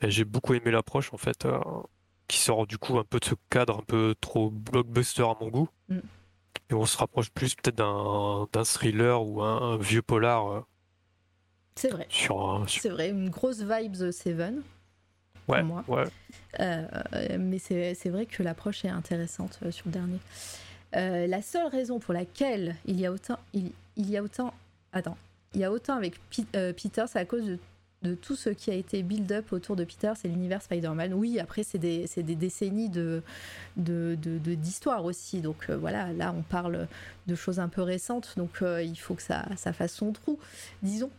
Et j'ai beaucoup aimé l'approche en fait, euh, qui sort du coup un peu de ce cadre un peu trop blockbuster à mon goût. Mm. Et on se rapproche plus peut-être d'un thriller ou un, vieux polar. Euh, c'est vrai. C'est vrai, une grosse vibe The Seven. Ouais, moi. ouais. Euh, mais c'est vrai que l'approche est intéressante sur le dernier. Euh, la seule raison pour laquelle il y a autant, il, y a autant, attends, il y a autant avec euh, Peter, c'est à cause de, tout ce qui a été build-up autour de Peter, c'est l'univers Spider-Man. Oui, après c'est des, des, décennies de, d'histoire aussi, donc euh, voilà, là on parle de choses un peu récentes, donc il faut que ça, ça fasse son trou, disons.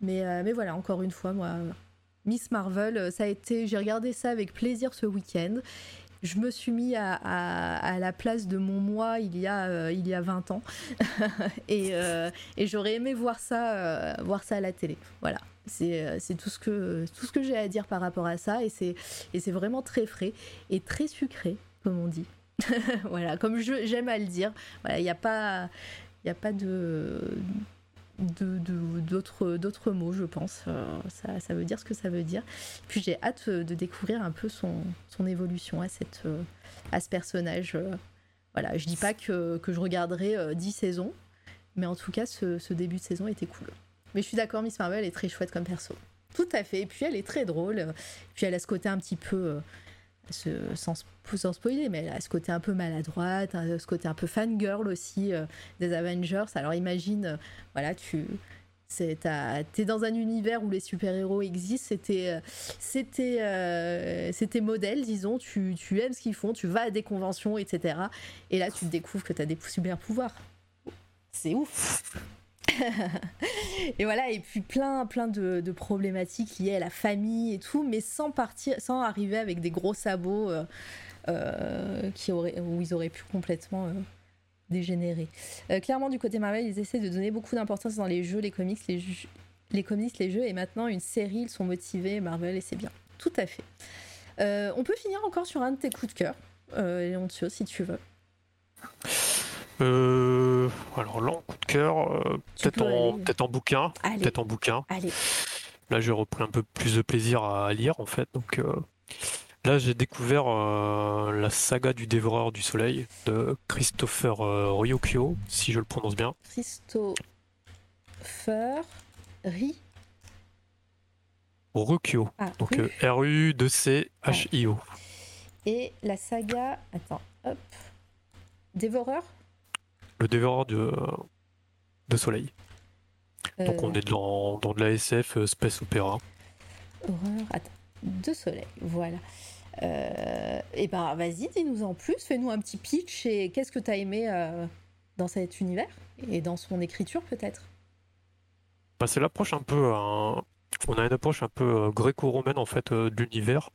Mais, mais voilà, encore une fois, moi, Miss Marvel, ça a été, j'ai regardé ça avec plaisir ce week-end je me suis mis à, la place de mon moi il y a, euh, il y a 20 ans. [laughs] Euh, et, j'aurais aimé voir ça, euh, voir ça à la télé. Voilà. C'est tout ce que, tout ce que j'ai à dire par rapport à ça. Et c'est vraiment très frais et très sucré, comme on dit. [laughs] voilà, comme j'aime à le dire. Voilà, il n'y a pas. Il n'y a pas de, d'autres mots, je pense. Euh, ça, ça, veut dire ce que ça veut dire. Puis j'ai hâte de découvrir un peu son, son évolution à, cette, euh, à ce personnage. Euh. Voilà, je dis pas que, que je regarderai 10 saisons, mais en tout cas, ce, ce, début de saison était cool. Mais je suis d'accord, Miss Marvel est très chouette comme perso. Tout à fait. Et puis elle est très drôle. Puis elle a ce côté un petit peu sans, sans spoiler, mais elle ce côté un peu maladroite, hein, ce côté un peu fangirl aussi euh, des Avengers. Alors imagine, euh, voilà, tu es dans un univers où les super-héros existent, c'était euh, c'était c'était modèle, disons, tu, tu aimes ce qu'ils font, tu vas à des conventions, etc. Et là, tu découvres que tu as des super-pouvoirs. C'est ouf [laughs] et voilà, et puis plein, plein de, problématiques liées à la famille et tout, mais sans partir, sans arriver avec des gros sabots euh, euh, qui auraient, où ils auraient pu complètement euh, dégénérer. clairement, du côté Marvel, ils essaient de donner beaucoup d'importance dans les jeux, les comics, les, les comics, les jeux, et maintenant une série, ils sont motivés, Marvel, et c'est bien. Tout à fait. on peut finir encore sur un de tes coups de cœur, Léoncio, si tu veux. Euh, alors là, coup de cœur, euh, peut-être en, peut en bouquin. Peut-être en bouquin. Allez. Là, j'ai repris un peu plus de plaisir à lire, en fait. Donc euh, là, j'ai découvert la saga du dévoreur du soleil de Christopher Ryukyo, si je le prononce bien. Christopher Ri. Rukyo. Ah, donc R-U-C-H-I-O. Et la saga. Attends, hop. Dévoreur le dévoreur de, de soleil. Donc on euh. est dans, dans de la SF, euh, Space Opera. Horreur, attends, de soleil, voilà. Euh, et ben vas-y, dis-nous en plus, fais-nous un petit pitch et qu'est-ce que tu as aimé dans cet univers et dans son écriture peut-être? Bah, C'est l'approche un peu. on a une approche un peu gréco-romaine en fait de l'univers,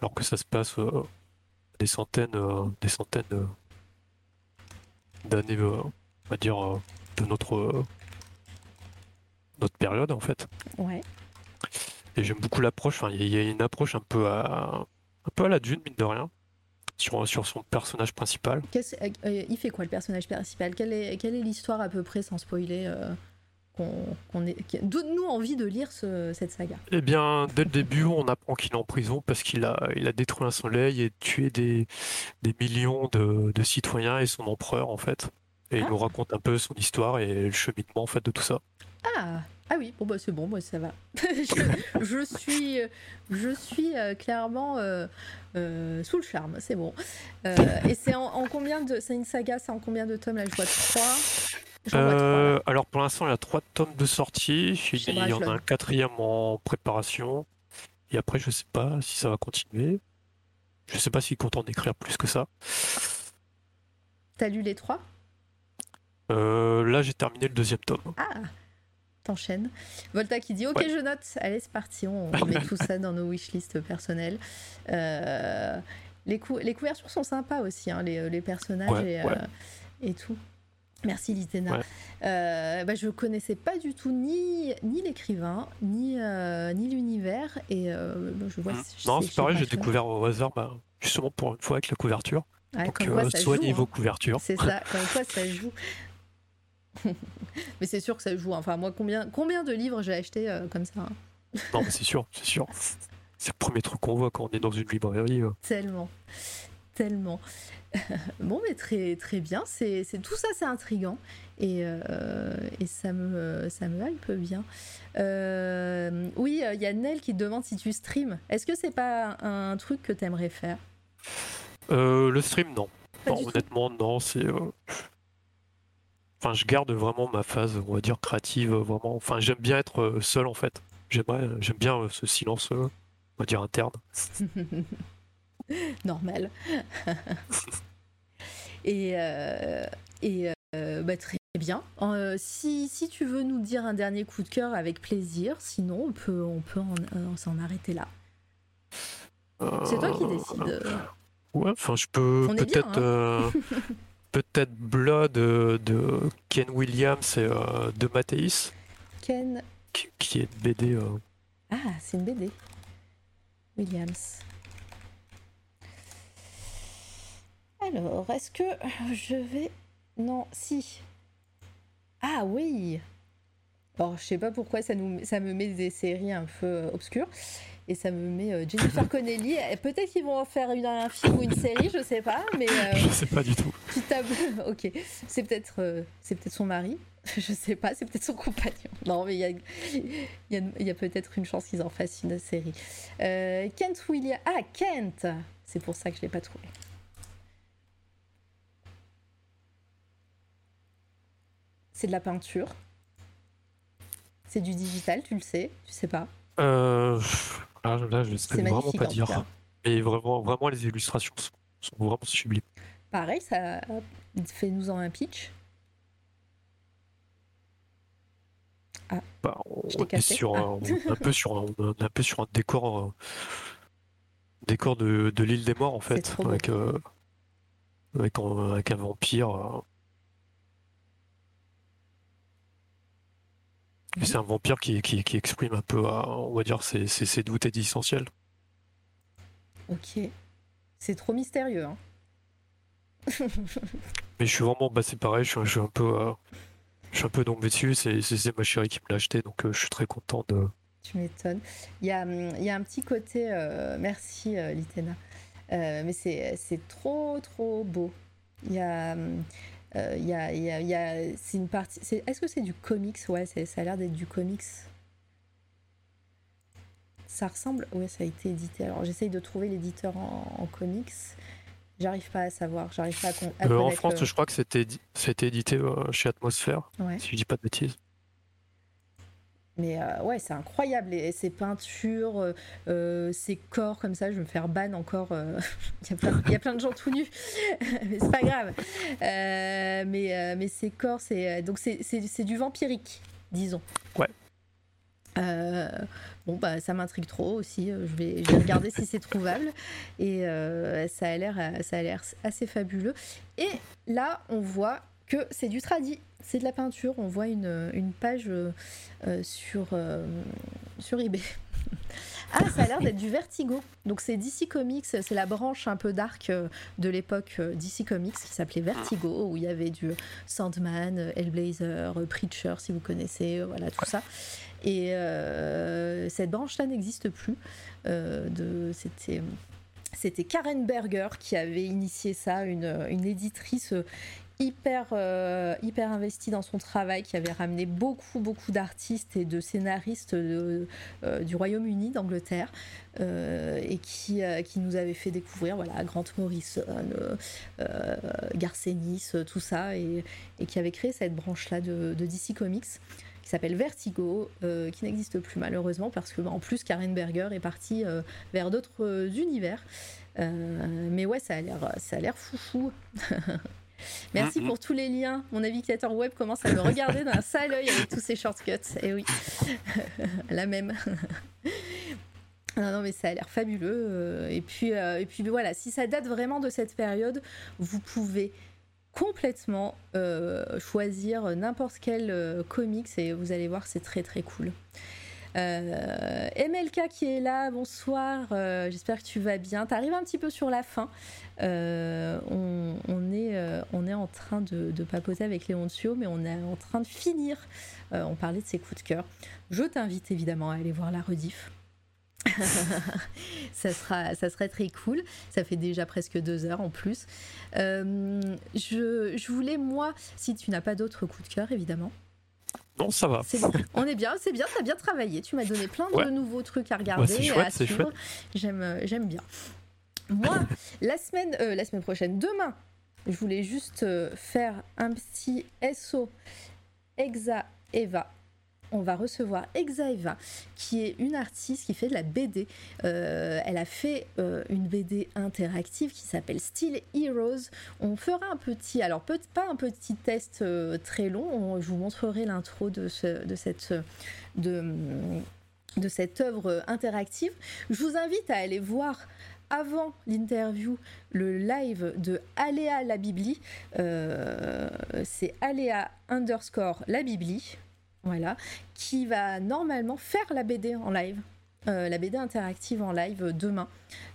alors que ça se passe des centaines, des centaines d'années, euh, on va dire, euh, de notre, euh, notre période en fait. Ouais. Et j'aime beaucoup l'approche. il y a une approche un peu à, un peu à la dune, mine de rien, sur, sur son personnage principal. il fait quoi le personnage principal? Quelle est, quelle est l'histoire à peu près, sans spoiler qu'on est... Donne-nous envie de lire cette saga. Eh bien, dès le début, on apprend qu'il est en prison parce qu'il a, il a détruit un soleil et tué des, des millions de, de citoyens et son empereur, en fait. Et il ah. nous raconte un peu son histoire et le cheminement, en fait, de tout ça. Ah, Ah oui, bon bah c'est bon, moi ça va. [laughs] je, je suis, je suis euh, clairement euh, euh, sous le charme, c'est bon. Euh, et c'est en, en combien de, c'est une saga, c'est en combien de tomes là Je vois trois. Trois. Euh, alors pour l'instant, il y a trois tomes de sortie. Il y en a un quatrième en préparation. Et après, je sais pas si ça va continuer. Je sais pas s'il compte en écrire plus que ça. T'as lu les trois? Euh, là, j'ai terminé le deuxième tome. Ah T'enchaînes. Volta qui dit Ok, Ouais. je note. Allez, c'est parti. On, met tout ça dans nos wishlists personnelles. Euh, les, cou- les couvertures sont sympas aussi, hein, les, les personnages Ouais, et, ouais. euh, et tout. Merci Litena. Ouais. Euh, bah, je connaissais pas du tout ni, ni l'écrivain, ni, euh, ni l'univers. Et euh, bah, je vois. Mm. je Non, c'est pareil, j'ai découvert au hasard, bah, justement pour une fois avec la couverture. Ouais, Donc, quoi, euh, soignez joue, vos hein. couvertures. C'est ça, [laughs] comme quoi ça joue. [laughs] Mais c'est sûr que ça joue. Enfin, moi, combien, combien de livres j'ai acheté euh, comme ça hein? Non, mais c'est sûr, c'est sûr. [laughs] C'est le premier truc qu'on voit quand on est dans une librairie. euh. Tellement. Tellement. [laughs] bon, mais très, très bien. C'est, c'est- tout ça, c'est intriguant. Et, euh, et ça, me, ça me hype bien. Euh, oui, il y a Nel qui te demande si tu stream. Est-ce que c'est pas un truc que t'aimerais faire? Euh, le stream, non. Tout. honnêtement, non, c'est. euh, Enfin, je garde vraiment ma phase, on va dire, créative, euh, vraiment. Enfin, j'aime bien être euh, seul, en fait. J'aimerais, euh, j'aime bien euh, ce silence, euh, on va dire, interne. [laughs] [laughs] Normal. [laughs] et euh, et euh, bah, très bien. Euh, si, si tu veux nous dire un dernier coup de cœur avec plaisir, sinon on peut, on peut en, s'en arrêter là. C'est toi qui décides. Ouais, enfin, je peux peut-être. hein. [laughs] peut-être Blood de Ken Williams et euh, de Mathéis, Ken. qui, qui est une BD. euh, Ah, c'est une BD. Williams. Alors, est-ce que je vais. Non, si. Ah oui Alors, je sais pas pourquoi ça, nous... ça me met des séries un peu obscures. Et ça me met euh, Jennifer [laughs] Connelly. Peut-être qu'ils vont en faire une, un film ou une série, je sais pas. Mais euh, Je sais pas du tout. [laughs] ok. C'est peut-être euh, c'est peut-être son mari. [laughs] Je sais pas, c'est peut-être son compagnon. Non, mais il y a, y a peut-être une chance qu'ils en fassent une série. Euh, Kent William. Ah, Kent C'est pour ça que je l'ai pas trouvé. C'est de la peinture. C'est du digital, tu le sais, tu sais pas. Euh, là, je ne sais vraiment pas dire. Mais vraiment, vraiment, les illustrations sont, sont vraiment sublimes. Pareil, ça fait-nous en un pitch. Bah, on Je est sur Ah. un, on est un peu sur un, on est un peu sur un décor, euh, décor de, de l'île des morts en fait, avec, euh, avec un vampire. C'est un vampire qui, qui, qui exprime un peu, euh, on va dire, ses, ses, ses doutes existentiels. Ok. C'est trop mystérieux. Hein. [laughs] Mais je suis vraiment, bah, c'est pareil, je suis, je suis un peu, euh, je suis un peu tombé dessus. C'est, ma chérie qui me l'a acheté, donc euh, je suis très content de. Tu m'étonnes. Il y a, hum, y a un petit côté. euh, merci, Litena. Mais c'est c'est trop, trop beau. Il y a. euh, y a, y a- y a- c'est une partie. Est-ce que c'est du comics? Ouais, ça a l'air d'être du comics. Ça ressemble. Ouais, ça a été édité. Alors, j'essaye de trouver l'éditeur en, en comics. J'arrive pas à savoir. J'arrive pas à, con- à Euh, en France, le- je crois que c'était, édi- c'était édité euh, chez Atmosphère, Ouais. si je dis pas de bêtises. Mais euh, ouais, c'est incroyable. Et ces peintures, euh, euh, ces corps comme ça, je vais me faire ban encore. euh, [laughs] Il y, a plein- il y a plein de gens tout nus, [laughs] mais c'est pas grave. Mais, mais ces corps, c'est donc c'est- du vampirique, disons. Ouais. Euh, bon, bah ça m'intrigue trop aussi. Je vais, je vais regarder si c'est trouvable. Et ça a l'air euh, ça a l'air assez fabuleux. Et là, on voit que c'est du tradi. C'est de la peinture. On voit une, une page euh, euh, sur, euh, sur eBay. [laughs] Ah, ça a l'air d'être du Vertigo. Donc c'est DC Comics, c'est la branche un peu dark de l'époque DC Comics qui s'appelait Vertigo, où il y avait du Sandman, Hellblazer, Preacher, si vous connaissez, voilà tout ça. Et cette branche-là n'existe plus. De, c'était, c'était Karen Berger qui avait initié ça, une, une éditrice hyper, euh, hyper investi dans son travail, qui avait ramené beaucoup, beaucoup d'artistes et de scénaristes euh, du Royaume-Uni, d'Angleterre, et qui, qui nous avait fait découvrir voilà, Grant Morrison, Garcenis, tout ça, et, et, qui avait créé cette branche-là de, de, DC Comics qui s'appelle Vertigo, qui n'existe plus malheureusement parce que en plus Karen Berger est partie vers d'autres univers. mais ouais, ça a l'air, ça a l'air foufou. [laughs] Merci pour tous les liens. Mon navigateur web commence à me regarder d'un sale œil avec tous ces shortcuts. Et eh oui, [laughs] la même. [laughs] Non, non, mais ça a l'air fabuleux. Euh, et puis, euh, et puis voilà, si ça date vraiment de cette période, vous pouvez complètement euh, choisir n'importe quel comics et vous allez voir, c'est très très cool. Euh, MLK qui est là, bonsoir, euh, j'espère que tu vas bien. Tu arrives un petit peu sur la fin. Euh, on, est, on est en train de, papoter avec Léoncio, mais on est en train de finir. on parlait de ses coups de cœur. Je t'invite évidemment à aller voir la rediff. [laughs] ça, sera, ça serait très cool. Ça fait déjà presque deux heures en plus. je, je voulais, moi, si tu n'as pas d'autres coups de cœur, évidemment, non, ça va. On est bien, c'est bien, a bien travaillé. Tu m'as donné plein de nouveaux trucs à regarder et à suivre. J'aime, euh, j'aime bien. Moi, [laughs] la semaine, euh, la semaine prochaine, demain, je voulais juste euh, faire un petit SO Exa Eva on va recevoir Exaeva, qui est une artiste qui fait de la BD. Euh, elle a fait euh, une BD interactive qui s'appelle Steel Heroes. On fera un petit, alors peut pas un petit test euh, très long, je vous montrerai l'intro de, cette, de, œuvre interactive. Je vous invite à aller voir avant l'interview le live de Aléa la Bibli. c'est Aléa underscore la Bibli voilà, qui va normalement faire la BD en live. Euh, la BD interactive en live demain.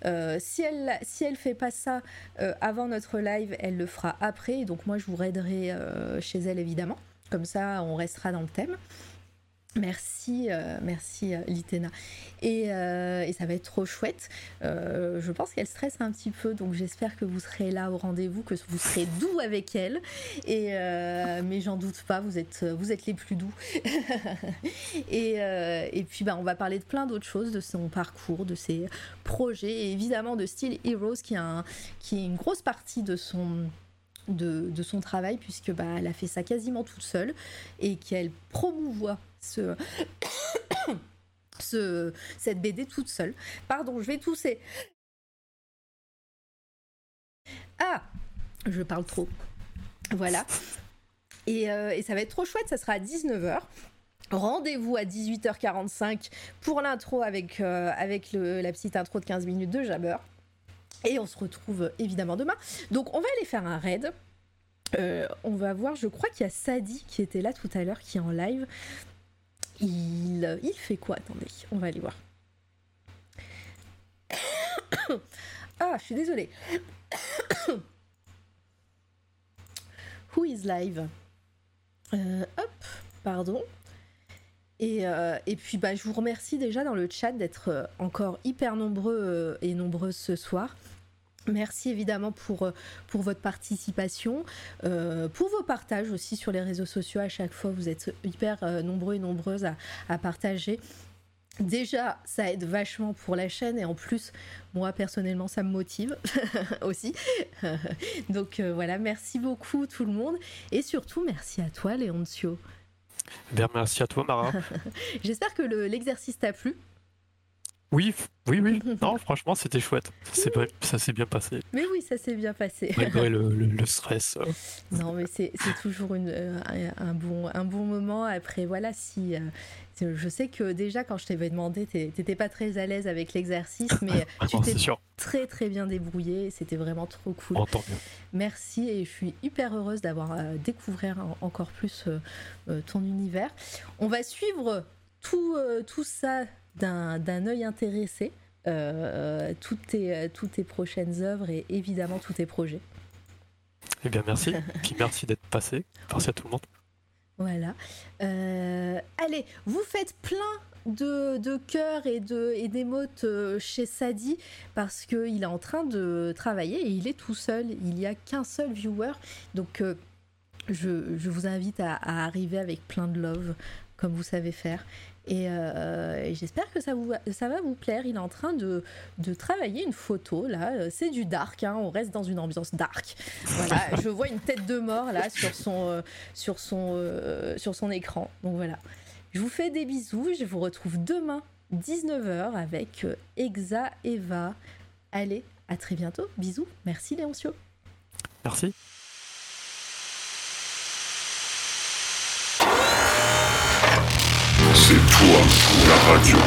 Euh, si elle si elle fait pas ça euh, avant notre live, elle le fera après. donc moi je vous raiderai chez elle évidemment. Comme ça on restera dans le thème. Merci, euh, merci euh, Litena. Euh, et, ça va être trop chouette. je pense qu'elle stresse un petit peu, donc j'espère que vous serez là au rendez-vous, que vous serez doux avec elle. Et, mais j'en doute pas, vous êtes, vous êtes les plus doux. [laughs] et, et, puis bah, on va parler de plein d'autres choses, de son parcours, de ses projets, et évidemment de Steel Heroes, qui, a est une grosse partie de son de, son travail puisque bah, elle a fait ça quasiment toute seule et qu'elle promouvoit ce, [coughs] ce, cette BD toute seule. Pardon, je vais tousser. Ah, je parle trop. Voilà. Et, euh, ça va être trop chouette, ça sera à 19h. Rendez-vous à 18h45 pour l'intro avec, euh, la petite intro de 15 minutes de Jabber. Et on se retrouve évidemment demain. Donc on va aller faire un raid. Euh, on va voir, je crois qu'il y a Sadi qui était là tout à l'heure, qui est en live. Il, fait quoi? Attendez, on va aller voir. [coughs] ah, je suis désolée. [coughs] Who is live? Euh, Hop, pardon. Et, euh, et, puis bah, je vous remercie déjà dans le chat d'être encore hyper nombreux et nombreuses ce soir. Merci évidemment pour, euh, pour votre participation, euh, pour vos partages aussi sur les réseaux sociaux. À chaque fois, vous êtes hyper euh, nombreux et nombreuses à, partager. Déjà, ça aide vachement pour la chaîne et en plus, moi personnellement, ça me motive [laughs] aussi. [laughs] Donc voilà, merci beaucoup tout le monde et surtout merci à toi, Léoncio. Bien, merci à toi, Mara. [laughs] J'espère que l'exercice t'a plu. Oui, oui, oui. [laughs] Non, franchement, c'était chouette. Ça s'est bien passé. Mais oui, ça s'est bien passé. Malgré le, [laughs] stress. Euh. Non, mais c'est toujours une, euh, un, bon, un bon moment. Après, voilà, si. Euh, je sais que déjà, quand je t'avais demandé, t'étais pas très à l'aise avec l'exercice, mais [laughs] tu t'es très, très bien débrouillé. C'était vraiment trop cool. Merci et je suis hyper heureuse d'avoir découvert encore plus ton univers. On va suivre tout, tout ça d'un œil intéressé euh, toutes, tes, euh, toutes tes prochaines œuvres et évidemment tous tes projets. Eh bien, merci. Puis merci d'être passé. Merci à tout le monde. Voilà. Euh, allez, vous faites plein de, de cœurs et d'émotes et chez Sadi parce qu'il est en train de travailler et il est tout seul. Il n'y a qu'un seul viewer. Donc, je, vous invite à, arriver avec plein de love, comme vous savez faire. Et, euh, j'espère que ça, vous, ça va vous plaire. Il est en train de, travailler une photo, là. C'est du dark, hein. on reste dans une ambiance dark. Voilà, [laughs] je vois une tête de mort, là, sur son, euh, sur son, euh, sur son écran. Donc voilà. Je vous fais des bisous. Je vous retrouve demain, 19h, avec Exa Eva. Allez, à très bientôt. Bisous. Merci, Léoncio. Merci. C'est toi la radio.